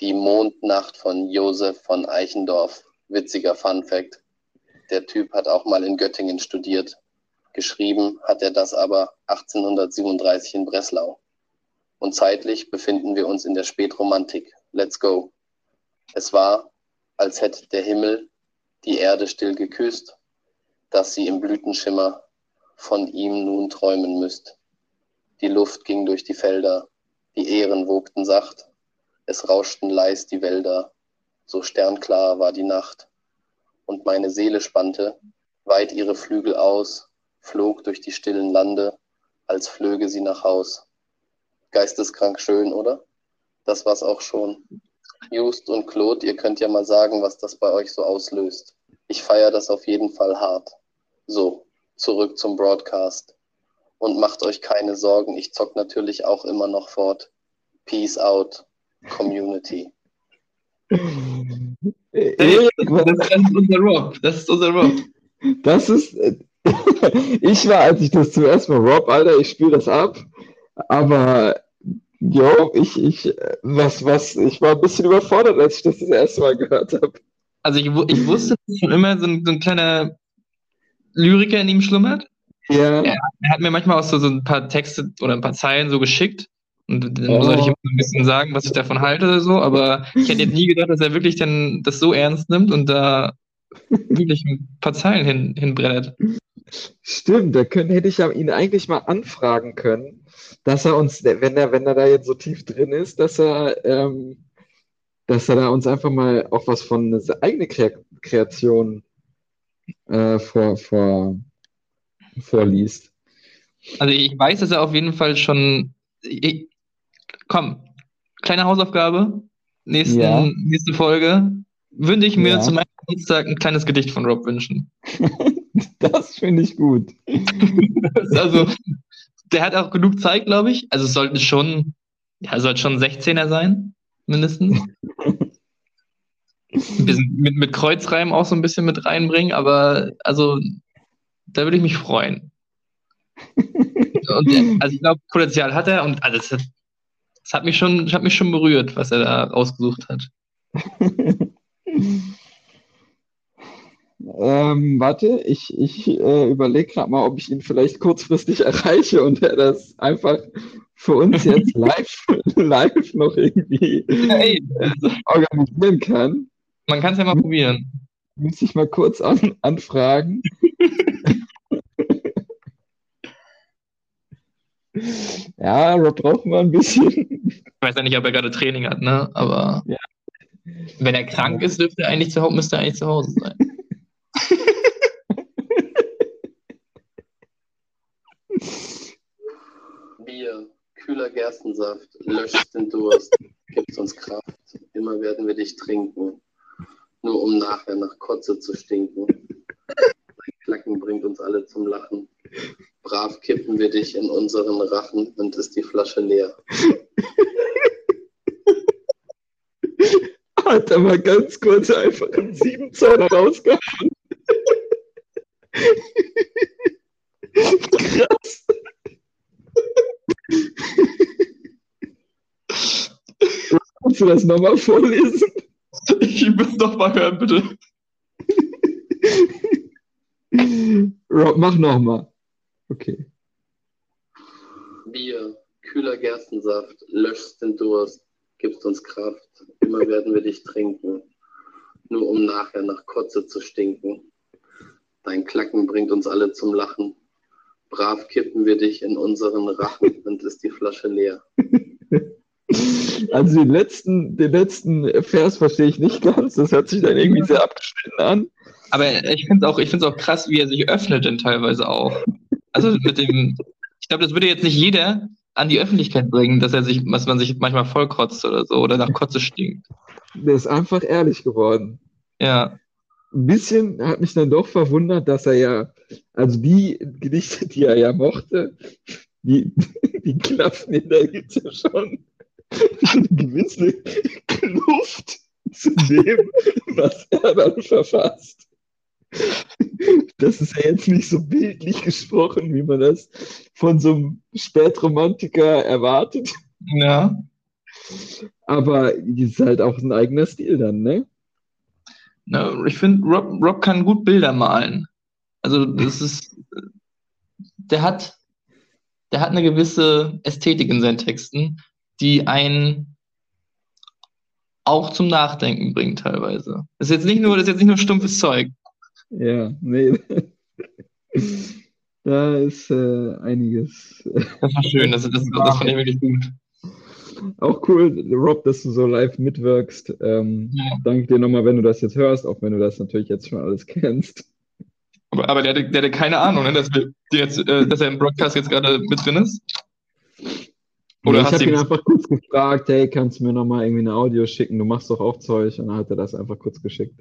die Mondnacht von Josef von Eichendorff. Witziger Fun Fact. Der Typ hat auch mal in Göttingen studiert. Geschrieben hat er das aber 1837 in Breslau. Und zeitlich befinden wir uns in der Spätromantik. Let's go. Es war, als hätte der Himmel die Erde still geküsst, dass sie im Blütenschimmer von ihm nun träumen müsst. Die Luft ging durch die Felder, die Ähren wogten sacht, es rauschten leis die Wälder, so sternklar war die Nacht. Und meine Seele spannte weit ihre Flügel aus, flog durch die stillen Lande, als flöge sie nach Haus. Geisteskrank schön, oder? Das war's auch schon. Just und Claude, ihr könnt ja mal sagen, was das bei euch so auslöst. Ich feiere das auf jeden Fall hart. So, zurück zum Broadcast. Und macht euch keine Sorgen, ich zock natürlich auch immer noch fort. Peace out. Community. Hey, das ist unser Rob. Das ist unser Rob. Das ist. Ich war, als ich das zuerst mal Rob, Alter, ich spiele das ab. Aber, yo, ich, ich, was, was, ich war ein bisschen überfordert, als ich das das erste Mal gehört habe. Also, ich, ich wusste schon immer, so ein, so ein kleiner Lyriker in ihm schlummert. Ja. Er, er hat mir manchmal auch so, so ein paar Texte oder ein paar Zeilen so geschickt. Und dann Oh. sollte ich ihm so ein bisschen sagen, was ich davon halte oder so. Aber ich hätte jetzt nie gedacht, dass er wirklich dann das so ernst nimmt und da wirklich ein paar Zeilen hin, hinbrettert. Stimmt, da können, hätte ich ihn eigentlich mal anfragen können, dass er uns, wenn er, wenn er da jetzt so tief drin ist, dass er, ähm, dass er da uns einfach mal auch was von seiner eigenen Kre Kreation äh, vor, vor, vorliest. Also ich weiß, dass er auf jeden Fall schon. Ich, komm, kleine Hausaufgabe. Nächsten, Ja. Nächste Folge. Würde ich mir Ja. zu meinem Geburtstag ein kleines Gedicht von Rob wünschen. Das finde ich gut. also, der hat auch genug Zeit, glaube ich. Also es sollten schon, ja, sollte schon 16er sein, mindestens. Mit, mit Kreuzreim auch so ein bisschen mit reinbringen, aber also da würde ich mich freuen. Und, also ich glaube, Potenzial hat er und also das, das hat mich schon, hat mich schon berührt, was er da rausgesucht hat. Ähm, warte, ich, ich äh, überlege gerade mal, ob ich ihn vielleicht kurzfristig erreiche und er das einfach für uns jetzt live, live noch irgendwie Ja, ey, also, organisieren kann. man kann es ja mal probieren. Muss ich mal kurz an, anfragen. Ja, da brauchen wir ein bisschen. Ich weiß ja nicht, ob er gerade Training hat, ne? Aber Ja. wenn er krank ist, dürfte er eigentlich zu Hause, müsste er eigentlich zu Hause sein. Bier, kühler Gerstensaft, löscht den Durst, gibt uns Kraft. Immer werden wir dich trinken, nur um nachher nach Kotze zu stinken. Dein Klacken bringt uns alle zum Lachen. Brav kippen wir dich in unseren Rachen und ist die Flasche leer. Hat er mal ganz kurz einfach einen Siebenzahler rausgehauen. Krass. Kannst du das nochmal vorlesen? Ich muss doch mal hören, bitte. Rob, mach nochmal. Okay. Bier, kühler Gerstensaft, löscht den Durst, gibst uns Kraft. Immer werden wir dich trinken, nur um nachher nach Kotze zu stinken. Dein Klacken bringt uns alle zum Lachen. Brav kippen wir dich in unseren Rachen und ist die Flasche leer. Also den letzten, den letzten Vers verstehe ich nicht ganz. Das hört sich dann irgendwie sehr abgeschnitten an. Aber ich finde es auch, ich find's auch krass, wie er sich öffnet denn teilweise auch. Also mit dem, ich glaube, das würde jetzt nicht jeder an die Öffentlichkeit bringen, dass er sich, dass man sich manchmal vollkotzt oder so oder nach Kotze stinkt. Der ist einfach ehrlich geworden. Ja. Ein bisschen hat mich dann doch verwundert, dass er ja, also die Gedichte, die er ja mochte, die, die klaffen in der Hitze schon eine gewisse Kluft zu dem, was er dann verfasst. Das ist ja jetzt nicht so bildlich gesprochen, wie man das von so einem Spätromantiker erwartet. Ja. Aber ist halt auch ein eigener Stil dann, ne? Na, ich finde, Rob, Rob kann gut Bilder malen. Also das ist, der hat, der hat eine gewisse Ästhetik in seinen Texten, die einen auch zum Nachdenken bringt teilweise. Das ist jetzt nicht nur, das ist jetzt nicht nur stumpfes Zeug. Ja, nee. Da ist äh, einiges. Das war schön, das, das, das fand ich wirklich gut. Auch cool, Rob, dass du so live mitwirkst. Ähm, Ja. Danke dir nochmal, wenn du das jetzt hörst, auch wenn du das natürlich jetzt schon alles kennst. Aber, aber der, hatte, der hatte keine Ahnung, ne, dass, wir, jetzt, äh, dass er im Broadcast jetzt gerade mit drin ist. Oder ich habe ihn einfach kurz gefragt, hey, kannst du mir nochmal irgendwie ein Audio schicken? Du machst doch auch Zeug. Und dann hat er das einfach kurz geschickt.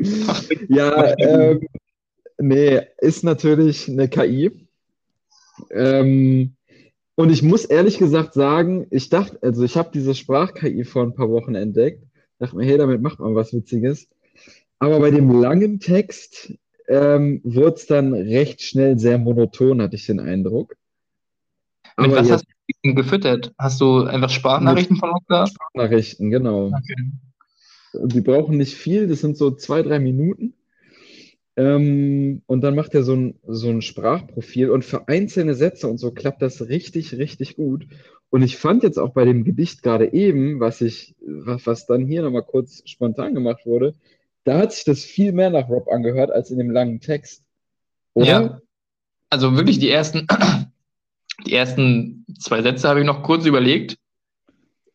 Ja, ähm, nee, ist natürlich eine KI. Ähm, und ich muss ehrlich gesagt sagen, ich dachte, also ich habe diese Sprach-KI vor ein paar Wochen entdeckt, dachte mir, hey, damit macht man was Witziges. Aber bei dem langen Text ähm, wurde es dann recht schnell sehr monoton, hatte ich den Eindruck. Mit Aber was jetzt hast du ihn gefüttert? Hast du einfach Sprachnachrichten von uns da? Nachrichten, genau. Okay. Die brauchen nicht viel, das sind so zwei, drei Minuten. Ähm, und dann macht er so ein, so ein Sprachprofil und für einzelne Sätze und so klappt das richtig, richtig gut. Und ich fand jetzt auch bei dem Gedicht gerade eben, was ich, was, was dann hier nochmal kurz spontan gemacht wurde, da hat sich das viel mehr nach Rob angehört als in dem langen Text. Oder? Ja. Also wirklich die ersten, die ersten zwei Sätze habe ich noch kurz überlegt,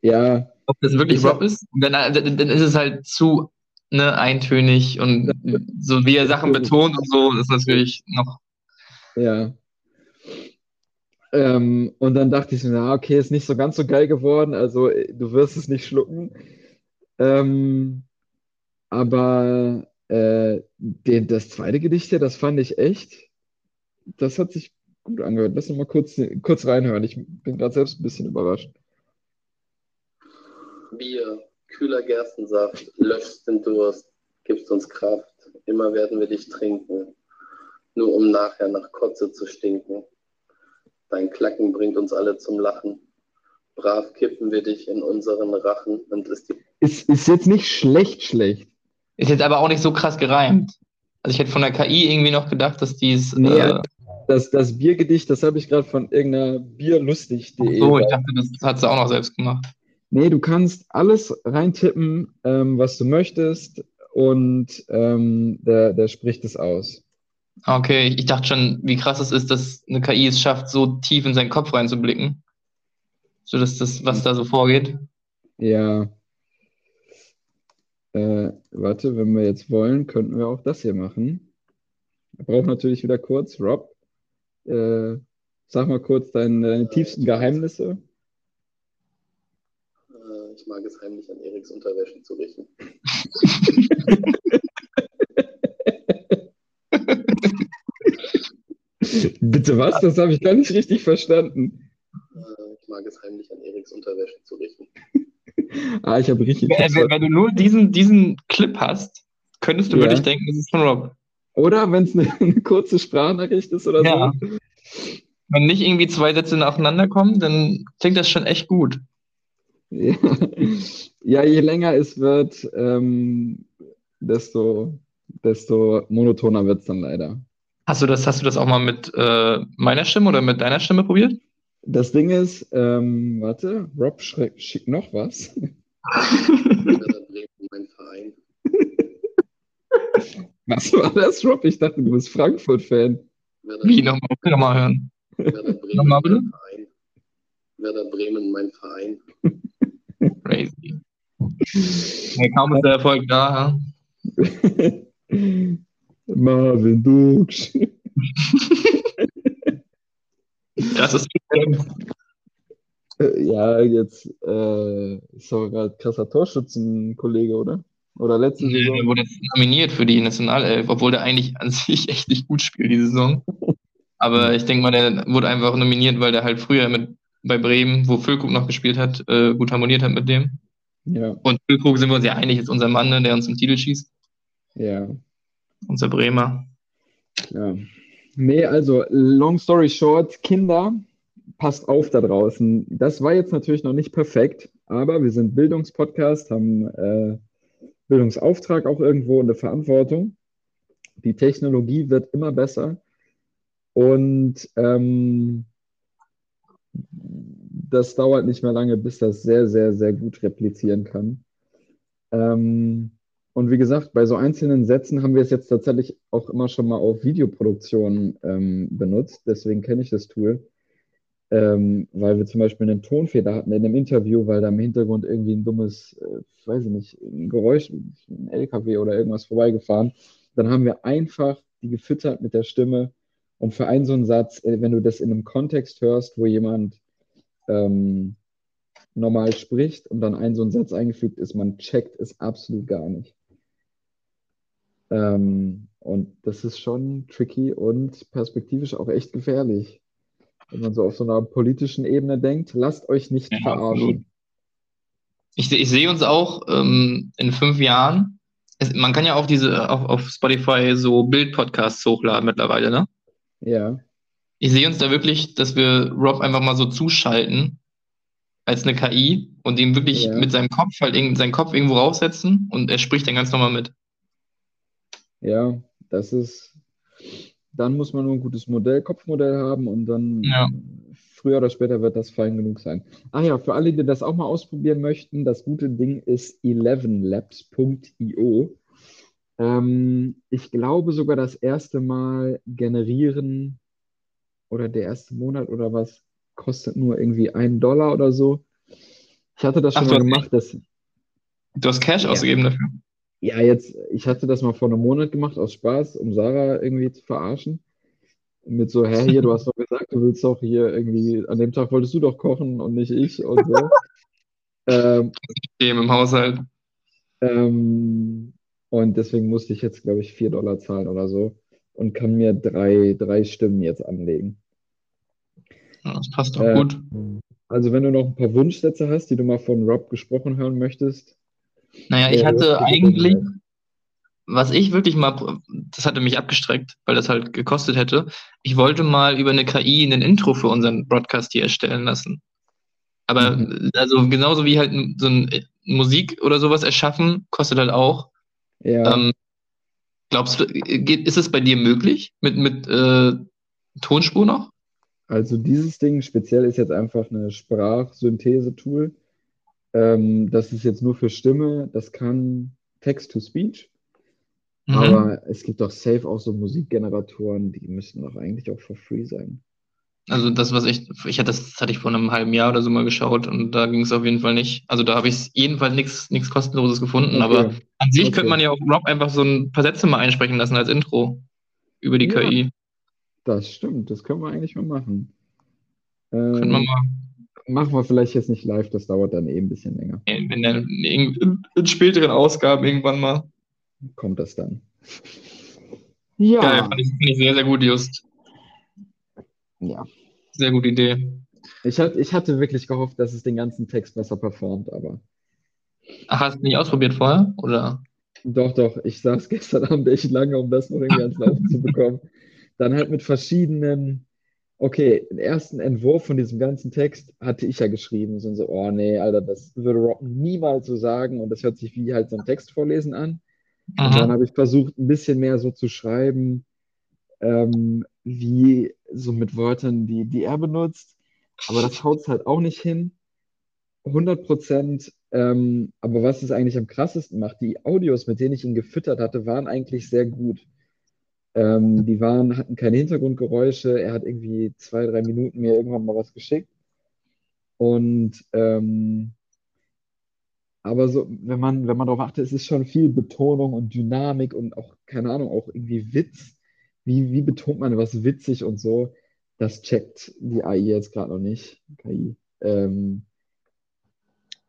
Ja, ob das wirklich Ich Rob ist. Dann dann ist es halt zu ne, eintönig und so wie er Sachen betont und so, ist natürlich noch. Ja. Ähm, und dann dachte ich mir, na, okay, ist nicht so ganz so geil geworden, also äh, du wirst es nicht schlucken. Ähm, aber äh, den, das zweite Gedicht hier, das fand ich echt, das hat sich gut angehört. Lass uns mal kurz, kurz reinhören. Ich bin gerade selbst ein bisschen überrascht. Bier, kühler Gerstensaft, löscht den Durst, gibst uns Kraft, immer werden wir dich trinken, nur um nachher nach Kotze zu stinken. Dein Klacken bringt uns alle zum Lachen. Brav kippen wir dich in unseren Rachen und ist die Ist, ist jetzt nicht schlecht, schlecht. Ist jetzt aber auch nicht so krass gereimt. Also ich hätte von der KI irgendwie noch gedacht, dass dies. Nee, äh, Das, das Biergedicht, das habe ich gerade von irgendeiner bierlustig.de. so, ich dachte, das hat sie auch noch selbst gemacht. Nee, du kannst alles reintippen, ähm, was du möchtest, und ähm, der, der spricht es aus. Okay, ich dachte schon, wie krass es ist, dass eine KI es schafft, so tief in seinen Kopf reinzublicken. So dass das, was da so vorgeht. Ja. Äh, warte, wenn wir jetzt wollen, könnten wir auch das hier machen. Wir brauchen natürlich wieder kurz, Rob, äh, sag mal kurz deine, deine tiefsten Geheimnisse. Ich mag es heimlich an Eriks Unterwäsche zu riechen. Bitte was? Das habe ich gar nicht richtig verstanden. Äh, Ich mag es heimlich an Eriks Unterwäsche zu riechen. Ah, ich habe richtig. Wenn, wenn, wenn du nur diesen, diesen Clip hast, könntest du Ja. wirklich denken, das ist von Rob. Oder wenn es eine, eine kurze Sprachnachricht ist oder Ja. so. Wenn nicht irgendwie zwei Sätze nacheinander kommen, dann klingt das schon echt gut. Ja, je länger es wird, ähm, desto, desto monotoner wird es dann leider. Hast du das, hast du das auch mal mit äh, meiner Stimme oder mit deiner Stimme probiert? Das Ding ist, ähm, warte, Rob schickt noch was. Werder Bremen, mein Verein. Was war das, Rob? Ich dachte, du bist Frankfurt-Fan. Wie, nochmal, nochmal hören. Werder Bremen, Nochmal bitte? Werder Bremen, mein Verein. Crazy. Ja, kaum ist der Erfolg da. Marvin Duksch. Das ist Äh, Ja, jetzt äh, ist aber gerade krasser Torschützenkollege, oder? Oder letzte Nee, Saison. der wurde jetzt nominiert für die Nationalelf, obwohl der eigentlich an sich echt nicht gut spielt, die Saison. Aber ich denke mal, der wurde einfach nominiert, weil der halt früher mit bei Bremen, wo Füllkrug noch gespielt hat, äh, gut harmoniert hat mit dem. Ja, Und Füllkrug sind wir uns ja einig, ist unser Mann, ne, der uns im Titel schießt. ja, Unser Bremer. ja. Nee, also, long story short, Kinder, passt auf da draußen. Das war jetzt natürlich noch nicht perfekt, aber wir sind Bildungspodcast, haben äh, Bildungsauftrag auch irgendwo und eine Verantwortung. Die Technologie wird immer besser und ähm, das dauert nicht mehr lange, bis das sehr, sehr, sehr gut replizieren kann. Ähm, und wie gesagt, bei so einzelnen Sätzen haben wir es jetzt tatsächlich auch immer schon mal auf Videoproduktion ähm, benutzt. Deswegen kenne ich das Tool. Ähm, weil wir zum Beispiel einen Tonfehler hatten in einem Interview, weil da im Hintergrund irgendwie ein dummes, äh, weiß ich nicht, ein Geräusch, ein LKW oder irgendwas vorbeigefahren. Dann haben wir einfach die gefüttert mit der Stimme. Und für einen so einen Satz, äh, wenn du das in einem Kontext hörst, wo jemand ähm, normal spricht und dann ein so ein Satz eingefügt ist, man checkt es absolut gar nicht. Ähm, und das ist schon tricky und perspektivisch auch echt gefährlich. Wenn man so auf so einer politischen Ebene denkt, lasst euch nicht Ja, verarschen. Ich, ich sehe uns auch ähm, in fünf Jahren. Es, man kann ja auch diese auf, auf Spotify so Bildpodcasts hochladen mittlerweile, ne? Ja, Ich sehe uns da wirklich, dass wir Rob einfach mal so zuschalten als eine KI und ihm wirklich Ja. mit seinem Kopf halt irgend- seinen Kopf irgendwo raussetzen und er spricht dann ganz normal mit. ja, das ist, dann muss man nur ein gutes Modell, Kopfmodell haben und dann Ja. früher oder später wird das fein genug sein. Ah ja, für alle, die das auch mal ausprobieren möchten, das gute Ding ist 11labs.io. Ähm, ich glaube sogar das erste Mal generieren oder der erste Monat oder was kostet nur irgendwie einen Dollar oder so. Ich hatte das Ach, schon mal gemacht, das, Du hast Cash Ja. ausgegeben dafür. ja, jetzt, ich hatte das mal vor einem Monat gemacht aus Spaß, um Sarah irgendwie zu verarschen. Mit so, hä, hier, du hast doch gesagt, du willst doch hier irgendwie, an dem Tag wolltest du doch kochen und nicht ich und so. ähm, Dem im Haushalt. ähm, und deswegen musste ich jetzt, glaube ich, 4 Dollar zahlen oder so und kann mir drei, drei Stimmen jetzt anlegen. Das passt doch Äh, gut. Also, wenn du noch ein paar Wunschsätze hast, die du mal von Rob gesprochen hören möchtest, Naja, ich das hatte eigentlich, was ich wirklich mal, das hatte mich abgestreckt, weil das halt gekostet hätte. Ich wollte mal über eine KI ein Intro für unseren Broadcast hier erstellen lassen. Aber Mhm. also genauso wie halt so ein äh, Musik oder sowas erschaffen, kostet halt auch. Ja, Ähm, glaubst du, geht, ist es bei dir möglich mit, mit äh, Tonspur noch? also dieses Ding speziell ist jetzt einfach eine Sprachsynthese-Tool. Ähm, das ist jetzt nur für Stimme, das kann Text-to-Speech, Mhm. aber es gibt doch safe auch so Musikgeneratoren, die müssten doch eigentlich auch for free sein. Also das, was ich, ich hatte, das hatte ich vor einem halben Jahr oder so mal geschaut und da ging es auf jeden Fall nicht. Also da habe ich jedenfalls nichts nichts kostenloses gefunden, aber Okay. an sich Okay. könnte man ja auch Rob einfach so ein paar Sätze mal einsprechen lassen als Intro über die Ja. KI. Das stimmt, das können wir eigentlich mal machen. Ähm, man mal, machen wir vielleicht jetzt nicht live, das dauert dann eh ein bisschen länger. in, der, in, in, späteren Ausgaben irgendwann mal. Kommt das dann? Geil, Ja, fand ich, fand ich sehr, sehr gut, Just. Ja. Sehr gute Idee. Ich hatte, ich hatte wirklich gehofft, dass es den ganzen Text besser performt, aber Ach, hast du nicht ausprobiert vorher? Oder? doch, doch, ich saß gestern Abend echt lange, um das noch irgendwie ans Laufen zu bekommen. Dann halt mit verschiedenen, okay, den ersten Entwurf von diesem ganzen Text hatte ich ja geschrieben. So, so, oh nee, Alter, das würde Rob niemals so sagen und das hört sich wie halt so ein Text vorlesen an. Und dann habe ich versucht, ein bisschen mehr so zu schreiben, ähm, wie so mit Wörtern, die, die er benutzt. Aber das haut es halt auch nicht hin. 100 Prozent. Ähm, aber was es eigentlich am krassesten macht, die Audios, mit denen ich ihn gefüttert hatte, waren eigentlich sehr gut. Ähm, die waren, hatten keine Hintergrundgeräusche. Er hat irgendwie zwei, drei Minuten mir irgendwann mal was geschickt. Und ähm, aber so, wenn man, wenn man darauf achtet, es ist schon viel Betonung und Dynamik und auch, keine Ahnung, auch irgendwie Witz. Wie, wie betont man was witzig und so? Das checkt die AI jetzt gerade noch nicht, KI. Ähm,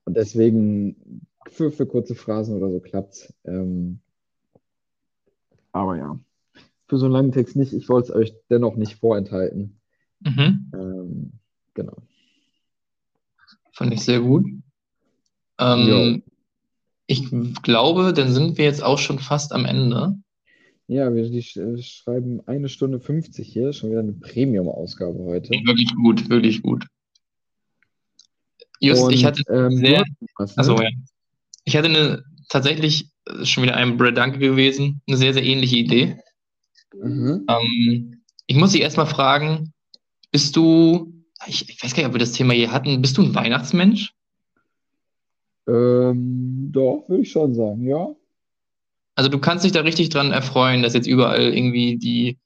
und deswegen für, für kurze Phrasen oder so klappt ähm, Aber ja, für so einen langen Text nicht. Ich wollte es euch dennoch nicht vorenthalten. Mhm. Ähm, genau. Fand ich sehr gut. Ähm, ich glaube, dann sind wir jetzt auch schon fast am Ende. Ja, wir die sch äh, schreiben eine Stunde 50 hier, schon wieder eine Premium-Ausgabe heute. Wirklich gut, wirklich gut. Just, ich Und, hatte ähm, sehr, hast ne? also ja. Ich hatte eine tatsächlich schon wieder ein Brad Danke gewesen, eine sehr, sehr ähnliche Idee. Mhm. Ähm, ich muss dich erstmal fragen, bist du, ich, ich weiß gar nicht, ob wir das Thema hier hatten, bist du ein Weihnachtsmensch? Ähm, doch, würde ich schon sagen, ja. Also du kannst dich da richtig dran erfreuen, dass jetzt überall irgendwie die,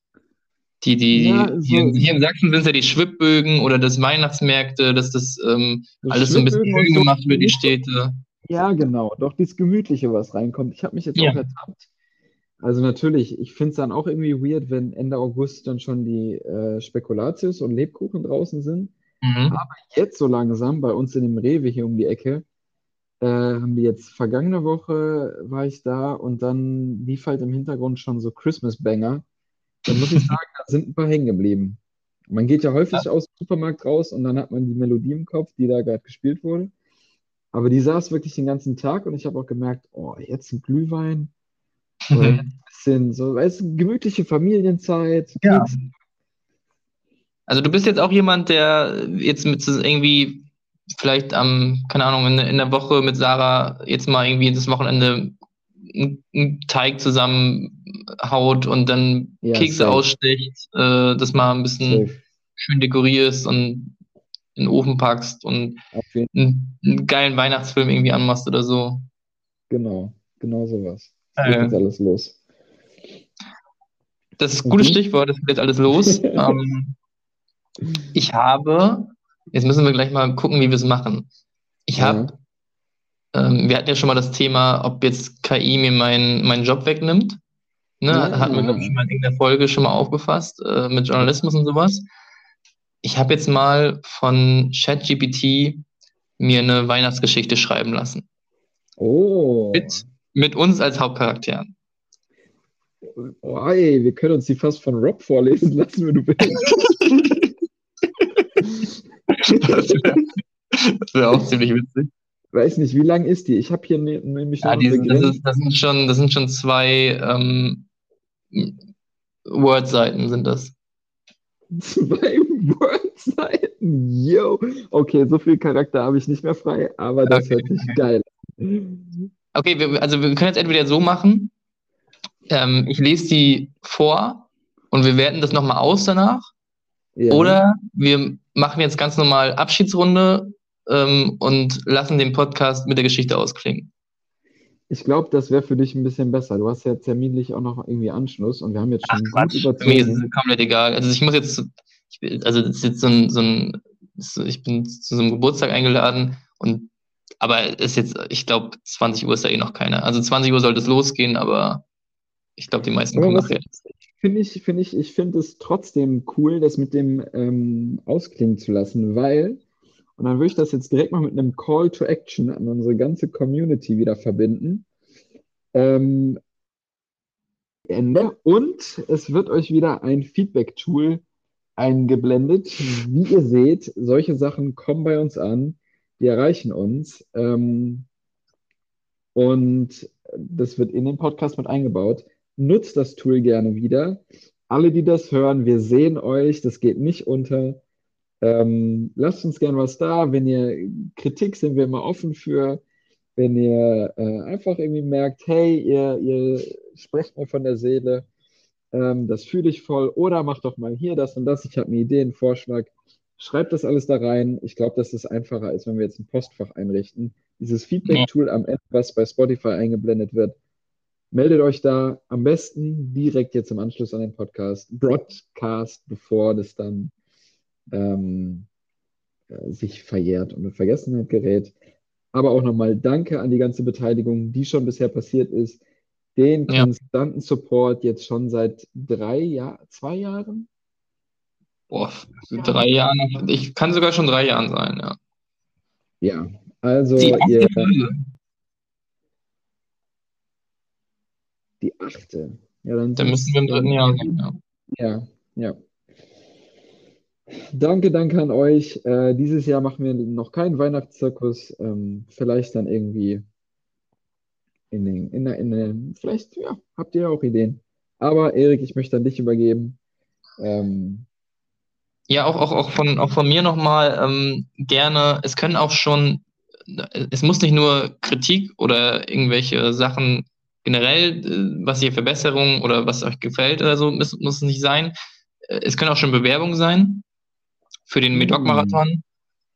die, die, Ja, hier, so- hier in Sachsen sind es ja die Schwibbögen oder das Weihnachtsmärkte, dass das ähm, alles so ein bisschen schön gemacht wird, die Städte. Ja, genau. Doch dieses Gemütliche, was reinkommt. Ich habe mich jetzt Ja. auch ertappt. Also natürlich, ich finde es dann auch irgendwie weird, wenn Ende August dann schon die äh, Spekulatius und Lebkuchen draußen sind. Mhm. Jetzt so langsam bei uns in dem Rewe hier um die Ecke äh, haben die jetzt vergangene Woche war ich da und dann lief halt im Hintergrund schon so Christmas Banger. Dann muss ich sagen, da sind ein paar hängen geblieben. Man geht ja häufig aus dem Supermarkt raus und dann hat man die Melodie im Kopf, die da gerade gespielt wurde. Aber die saß wirklich den ganzen Tag und ich habe auch gemerkt, oh, jetzt ein Glühwein. Oder ein bisschen so, weißt du, gemütliche Familienzeit. Ja. Also du bist jetzt auch jemand, der jetzt mit irgendwie vielleicht am, keine Ahnung, in, in der Woche mit Sarah jetzt mal irgendwie das Wochenende einen Teig zusammenhaut und dann Ja, Kekse safe. aussticht, äh, das mal ein bisschen Safe. schön dekorierst und in den Ofen packst und einen, einen geilen Weihnachtsfilm irgendwie anmachst oder so. Genau, genau sowas. Das geht Äh, jetzt alles los. Das ist ein gutes du? Stichwort, das geht jetzt alles los. ähm, ich habe, jetzt müssen wir gleich mal gucken, wie wir es machen. Ich habe, ähm, wir hatten ja schon mal das Thema, ob jetzt KI mir meinen meinen Job wegnimmt. Ne? Ja. Hatten wir, glaube ich, schon mal in irgendeiner Folge schon mal aufgefasst, äh, mit Journalismus und sowas. Ich habe jetzt mal von ChatGPT mir eine Weihnachtsgeschichte schreiben lassen. Oh, Mit, mit uns als Hauptcharakteren. oh ey, wir können uns die fast von Rob vorlesen lassen, wenn du willst. Das wäre wär auch ziemlich witzig. Weiß nicht, wie lang ist die? Ich habe hier ne- nämlich noch Ja, die das, ist, das, sind schon, das sind schon zwei ähm, Word-Seiten sind das. Zwei Wordseiten. Yo. Okay, so viel Charakter habe ich nicht mehr frei, aber das Okay, hört sich geil an. Okay, wir, also wir können jetzt entweder so machen, ähm, ich lese die vor und wir werten das nochmal aus danach. Ja. Oder wir machen jetzt ganz normal Abschiedsrunde ähm, und lassen den Podcast mit der Geschichte ausklingen. Ich glaube, das wäre für dich ein bisschen besser. Du hast ja terminlich auch noch irgendwie Anschluss und wir haben jetzt schon gut Für mich ist überzogen. es komplett egal. Also ich muss jetzt, ich, also das ist jetzt so ein, so ein ich bin zu so einem Geburtstag eingeladen und aber ist jetzt, ich glaube, 20 Uhr ist da eh noch keiner. Also 20 Uhr sollte es losgehen, aber ich glaube, die meisten Aber kommen was- nachher. Finde ich, finde ich, ich finde es trotzdem cool, das mit dem ähm, ausklingen zu lassen, weil, und dann würde ich das jetzt direkt mal mit einem Call to Action an unsere ganze Community wieder verbinden. Ähm, Ende. Und es wird euch wieder ein Feedback-Tool eingeblendet. Wie ihr seht, solche Sachen kommen bei uns an, die erreichen uns. Ähm, und das wird in den Podcast mit eingebaut. Nutzt das Tool gerne wieder. Alle, die das hören, wir sehen euch, das geht nicht unter. Ähm, lasst uns gern was da. Wenn ihr Kritik sind wir immer offen für. Wenn ihr äh, einfach irgendwie merkt, hey, ihr, ihr sprecht mir von der Seele, ähm, das fühle ich voll. Oder macht doch mal hier das und das. Ich habe eine Idee, einen Vorschlag. Schreibt das alles da rein. Ich glaube, das ist einfacher, als wenn wir jetzt ein Postfach einrichten. Dieses Feedback-Tool am Ende, was bei Spotify eingeblendet wird, meldet euch da am besten direkt jetzt im Anschluss an den Podcast, Broadcast, bevor das dann ähm, äh, sich verjährt und in Vergessenheit gerät. Aber auch nochmal Danke an die ganze Beteiligung, die schon bisher passiert ist. Den Ja. konstanten Support jetzt schon seit drei Jahren, zwei Jahren? Boah, drei Jahren. Ich kann sogar schon drei Jahren sein, ja. Ja, also Die achte ihr, Folge. Die achte. Ja, dann Da müssen wir im dritten Jahr sein, ja. Ja, ja. Danke, danke an euch. Äh, dieses Jahr machen wir noch keinen Weihnachtszirkus. Ähm, vielleicht dann irgendwie in den, in der, in den, vielleicht, ja, habt ihr auch Ideen. Aber Erik, ich möchte an dich übergeben. Ähm, Ja, auch, auch, auch von, auch von mir nochmal ähm, gerne, es können auch schon, es muss nicht nur Kritik oder irgendwelche Sachen generell, äh, was ihr Verbesserungen oder was euch gefällt oder so, muss, muss es nicht sein. Äh, Es können auch schon Bewerbungen sein für den Mm. Medoc-Marathon.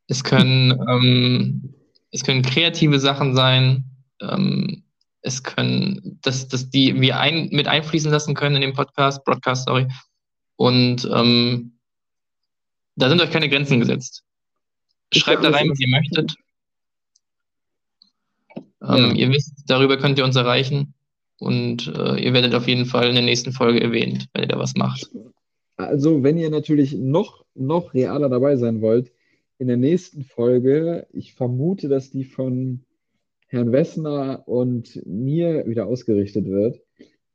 Es können, ähm, es können kreative Sachen sein. Ähm, es können, dass, dass die wir ein, mit einfließen lassen können in den Podcast, Broadcast, sorry. Und ähm, da sind euch keine Grenzen gesetzt. Schreibt da rein, in- was ihr möchtet. Ja. Ähm, Ihr wisst, darüber könnt ihr uns erreichen. Und äh, ihr werdet auf jeden Fall in der nächsten Folge erwähnt, wenn ihr da was macht. Also, wenn ihr natürlich noch, noch realer dabei sein wollt, in der nächsten Folge, ich vermute, dass die von Herrn Wessner und mir wieder ausgerichtet wird.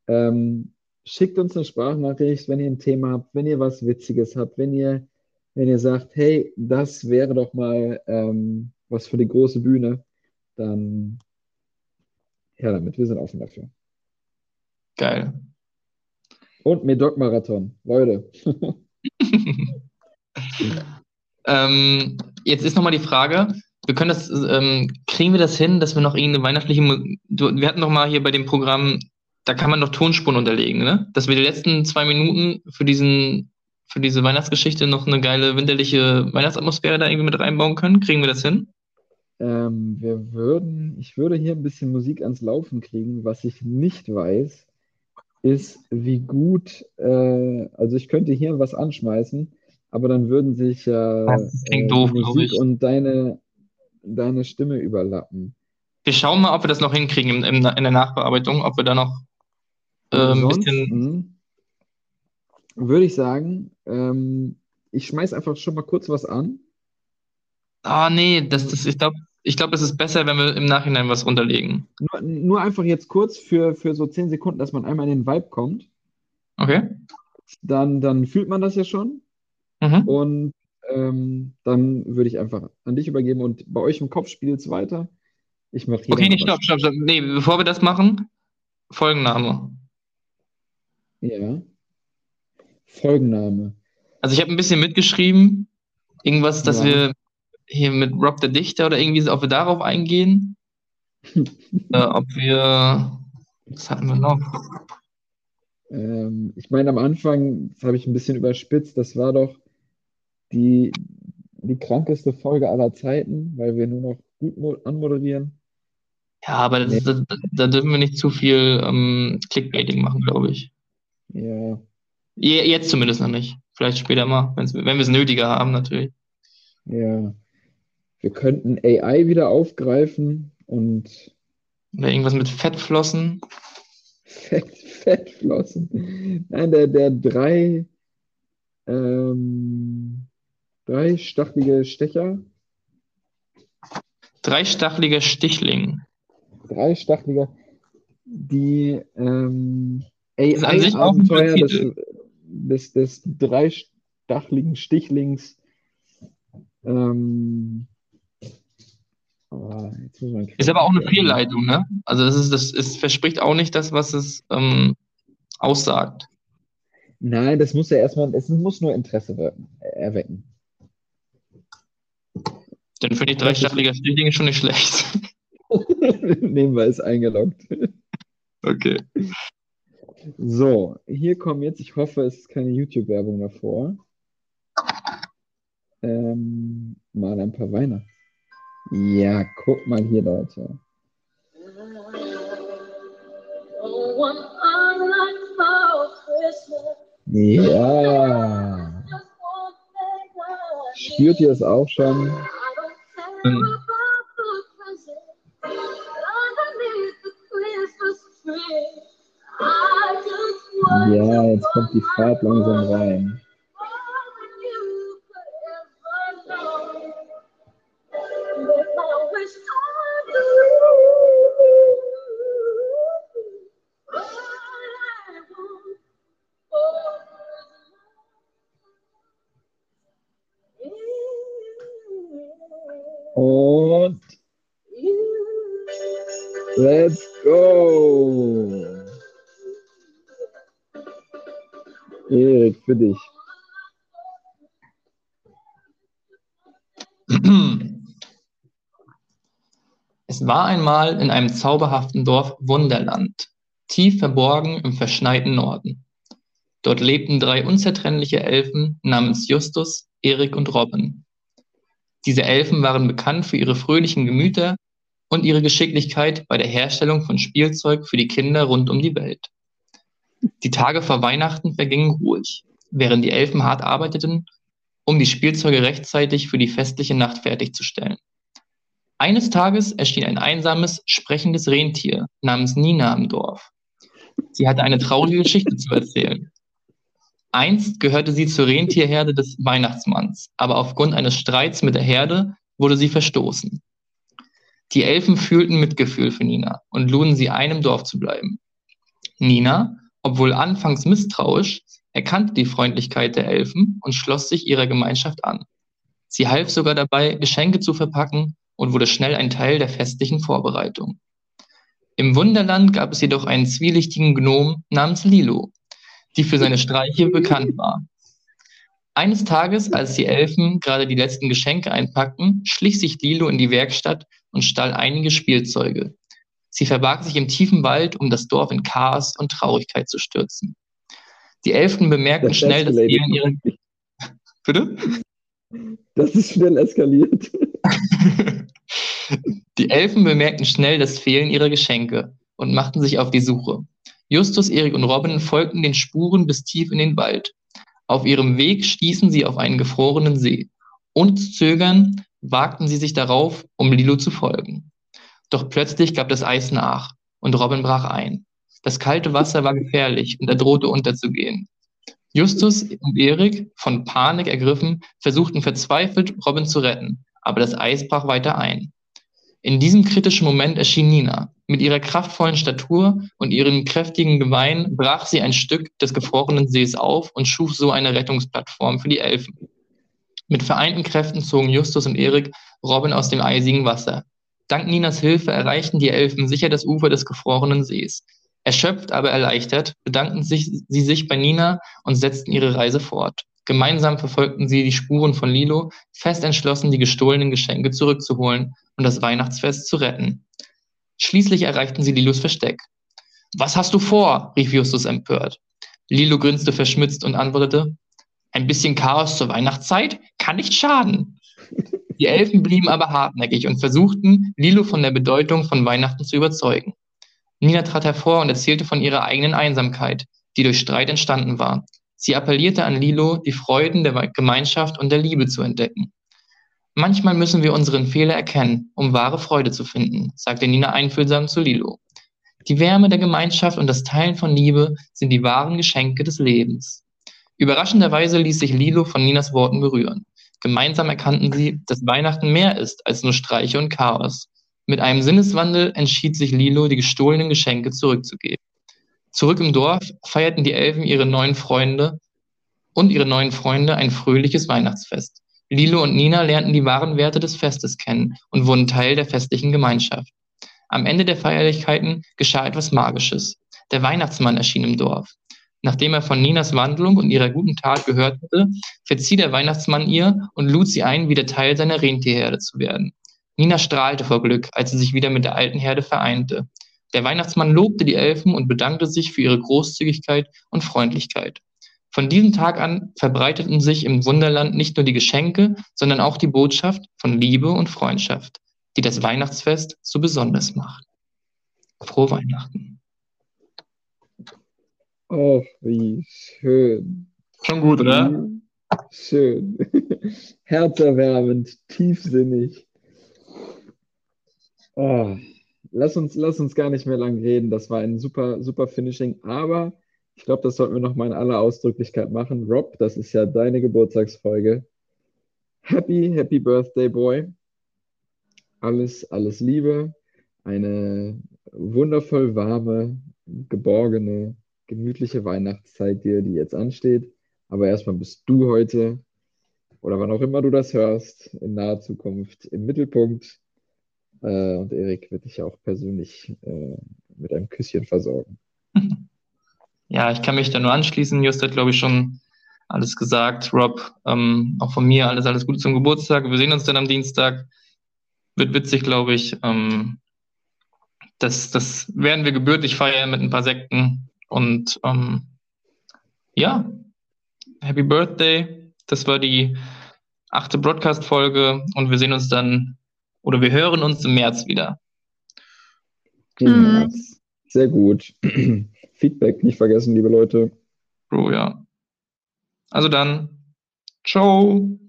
Ähm, schickt uns eine Sprachnachricht, wenn ihr ein Thema habt, wenn ihr was Witziges habt, wenn ihr, wenn ihr sagt, hey, das wäre doch mal ähm, was für die große Bühne, dann her damit, wir sind offen dafür. Geil. Und Medoc-Marathon, Leute. Ähm, jetzt ist nochmal die Frage, wir können das, ähm, kriegen wir das hin, dass wir noch irgendeine weihnachtliche, wir hatten noch mal hier bei dem Programm, da kann man noch Tonspuren unterlegen, ne? Dass wir die letzten zwei Minuten für diesen, für diese Weihnachtsgeschichte noch eine geile winterliche Weihnachtsatmosphäre da irgendwie mit reinbauen können. Kriegen wir das hin? Ähm, wir würden, ich würde hier ein bisschen Musik ans Laufen kriegen. Was ich nicht weiß, ist, wie gut, äh, also ich könnte hier was anschmeißen, aber dann würden sich klingt äh, doof, Musik und deine, deine Stimme überlappen. Wir schauen mal, ob wir das noch hinkriegen im, im, in der Nachbearbeitung, ob wir da noch äh, ein bisschen. Würde ich sagen, ähm, ich schmeiß einfach schon mal kurz was an. Ah, nee, das, das, ich glaube, ich glaub, es ist besser, wenn wir im Nachhinein was runterlegen. Nur, nur einfach jetzt kurz für, für so zehn Sekunden, dass man einmal in den Vibe kommt. Okay? Dann, dann fühlt man das ja schon. Mhm. Und ähm, dann würde ich einfach an dich übergeben und bei euch im Kopf spielt es weiter. Ich mache hier Okay, nee, stopp, stopp, stopp. Nee, bevor wir das machen, Folgenname. Ja. Folgenname. Also ich habe ein bisschen mitgeschrieben, irgendwas, dass Ja. wir hier mit Rob der Dichter oder irgendwie, so, ob wir darauf eingehen, äh, ob wir, was hatten wir noch? Ähm, ich meine, am Anfang, das habe ich ein bisschen überspitzt, das war doch die, die krankeste Folge aller Zeiten, weil wir nur noch gut mo- anmoderieren. Ja, aber das, Nee. da, da dürfen wir nicht zu viel ähm, Clickbaiting machen, glaube ich. Ja, Je, jetzt zumindest noch nicht. Vielleicht später mal, wenn wir es nötiger haben, natürlich. ja. Wir könnten AI wieder aufgreifen und Oder irgendwas mit Fettflossen. Fett, Fettflossen. Nein, der, der drei, ähm, drei stachelige Stecher, Dreistacheliger Stichling. drei stachelige, die ähm, AI-Abenteuer des, des, des dreistacheligen Stichlings. Ähm, man Ist aber auch eine Fehlleitung, ne? Also das ist, das ist, verspricht auch nicht das, was es ähm, aussagt. Nein, das muss ja erstmal, es muss nur Interesse wirken, erwecken. Dann finde ich dreistacheliger Stichling schon nicht schlecht. Nehmen wir es eingeloggt. Okay. So, hier kommen jetzt, ich hoffe, es ist keine YouTube-Werbung davor. ähm, mal ein paar Weihnachts. Ja, guck mal hier, Leute. Ja. Spürt ihr es auch schon? Ja, jetzt kommt die Fahrt langsam rein. War einmal in einem zauberhaften Dorf Wunderland, tief verborgen im verschneiten Norden. Dort lebten drei unzertrennliche Elfen namens Justus, Erik und Robin. Diese Elfen waren bekannt für ihre fröhlichen Gemüter und ihre Geschicklichkeit bei der Herstellung von Spielzeug für die Kinder rund um die Welt. Die Tage vor Weihnachten vergingen ruhig, während die Elfen hart arbeiteten, um die Spielzeuge rechtzeitig für die festliche Nacht fertigzustellen. Eines Tages erschien ein einsames, sprechendes Rentier namens Nina im Dorf. Sie hatte eine traurige Geschichte zu erzählen. Einst gehörte sie zur Rentierherde des Weihnachtsmanns, aber aufgrund eines Streits mit der Herde wurde sie verstoßen. Die Elfen fühlten Mitgefühl für Nina und luden sie ein, im Dorf zu bleiben. Nina, obwohl anfangs misstrauisch, erkannte die Freundlichkeit der Elfen und schloss sich ihrer Gemeinschaft an. Sie half sogar dabei, Geschenke zu verpacken und wurde schnell ein Teil der festlichen Vorbereitung. Im Wunderland gab es jedoch einen zwielichtigen Gnom namens Lilo, die für seine Streiche bekannt war. Eines Tages, als die Elfen gerade die letzten Geschenke einpackten, schlich sich Lilo in die Werkstatt und stahl einige Spielzeuge. Sie verbarg sich im tiefen Wald, um das Dorf in Chaos und Traurigkeit zu stürzen. Die Elfen bemerkten Das schnell das escalated. Fehlen ihrer... Bitte? Das ist schnell eskaliert. Die Elfen bemerkten schnell das Fehlen ihrer Geschenke und machten sich auf die Suche. Justus, Erik und Robin folgten den Spuren bis tief in den Wald. Auf ihrem Weg stießen sie auf einen gefrorenen See. Zu zögern, wagten sie sich darauf, um Lilo zu folgen. Doch plötzlich gab das Eis nach und Robin brach ein. Das kalte Wasser war gefährlich und er drohte unterzugehen. Justus und Erik, von Panik ergriffen, versuchten verzweifelt, Robin zu retten, aber das Eis brach weiter ein. In diesem kritischen Moment erschien Nina. Mit ihrer kraftvollen Statur und ihren kräftigen Gebeinen brach sie ein Stück des gefrorenen Sees auf und schuf so eine Rettungsplattform für die Elfen. Mit vereinten Kräften zogen Justus und Erik Robin aus dem eisigen Wasser. Dank Ninas Hilfe erreichten die Elfen sicher das Ufer des gefrorenen Sees. Erschöpft, aber erleichtert, bedankten sich, sie sich bei Nina und setzten ihre Reise fort. Gemeinsam verfolgten sie die Spuren von Lilo, fest entschlossen, die gestohlenen Geschenke zurückzuholen und das Weihnachtsfest zu retten. Schließlich erreichten sie Lilos Versteck. Was hast du vor? rief Justus empört. Lilo grinste verschmitzt und antwortete, ein bisschen Chaos zur Weihnachtszeit kann nicht schaden. Die Elfen blieben aber hartnäckig und versuchten, Lilo von der Bedeutung von Weihnachten zu überzeugen. Nina trat hervor und erzählte von ihrer eigenen Einsamkeit, die durch Streit entstanden war. Sie appellierte an Lilo, die Freuden der Gemeinschaft und der Liebe zu entdecken. Manchmal müssen wir unseren Fehler erkennen, um wahre Freude zu finden, sagte Nina einfühlsam zu Lilo. Die Wärme der Gemeinschaft und das Teilen von Liebe sind die wahren Geschenke des Lebens. Überraschenderweise ließ sich Lilo von Ninas Worten berühren. Gemeinsam erkannten sie, dass Weihnachten mehr ist als nur Streiche und Chaos. Mit einem Sinneswandel entschied sich Lilo, die gestohlenen Geschenke zurückzugeben. Zurück im Dorf feierten die Elfen ihre neuen Freunde und ihre neuen Freunde ein fröhliches Weihnachtsfest. Lilo und Nina lernten die wahren Werte des Festes kennen und wurden Teil der festlichen Gemeinschaft. Am Ende der Feierlichkeiten geschah etwas Magisches. Der Weihnachtsmann erschien im Dorf. Nachdem er von Ninas Wandlung und ihrer guten Tat gehört hatte, verzieh der Weihnachtsmann ihr und lud sie ein, wieder Teil seiner Rentierherde zu werden. Nina strahlte vor Glück, als sie sich wieder mit der alten Herde vereinte. Der Weihnachtsmann lobte die Elfen und bedankte sich für ihre Großzügigkeit und Freundlichkeit. Von diesem Tag an verbreiteten sich im Wunderland nicht nur die Geschenke, sondern auch die Botschaft von Liebe und Freundschaft, die das Weihnachtsfest so besonders macht. Frohe Weihnachten. Oh, wie schön. Schon gut, oder? Schön. Herzerwärmend, tiefsinnig. Oh, lass, uns, lass uns gar nicht mehr lang reden. Das war ein super, super Finishing. Aber ich glaube, das sollten wir noch mal in aller Ausdrücklichkeit machen. Rob, das ist ja deine Geburtstagsfolge. Happy, happy Birthday, Boy. Alles, alles Liebe. Eine wundervoll warme, geborgene, gemütliche Weihnachtszeit dir, die jetzt ansteht. Aber erstmal bist du heute oder wann auch immer du das hörst, in naher Zukunft im Mittelpunkt. Äh, und Erik wird dich auch persönlich äh, mit einem Küsschen versorgen. Ja, ich kann mich da nur anschließen. Just hat, glaube ich, schon alles gesagt. Rob, ähm, auch von mir alles, alles Gute zum Geburtstag. Wir sehen uns dann am Dienstag. Wird witzig, glaube ich. Ähm, das, das werden wir gebürtig feiern mit ein paar Sekten. Und ähm, ja, Happy Birthday. Das war die achte Broadcast-Folge und wir sehen uns dann oder wir hören uns im März wieder. Im März. Sehr gut. Feedback nicht vergessen, liebe Leute. Bro, ja. Also dann, ciao.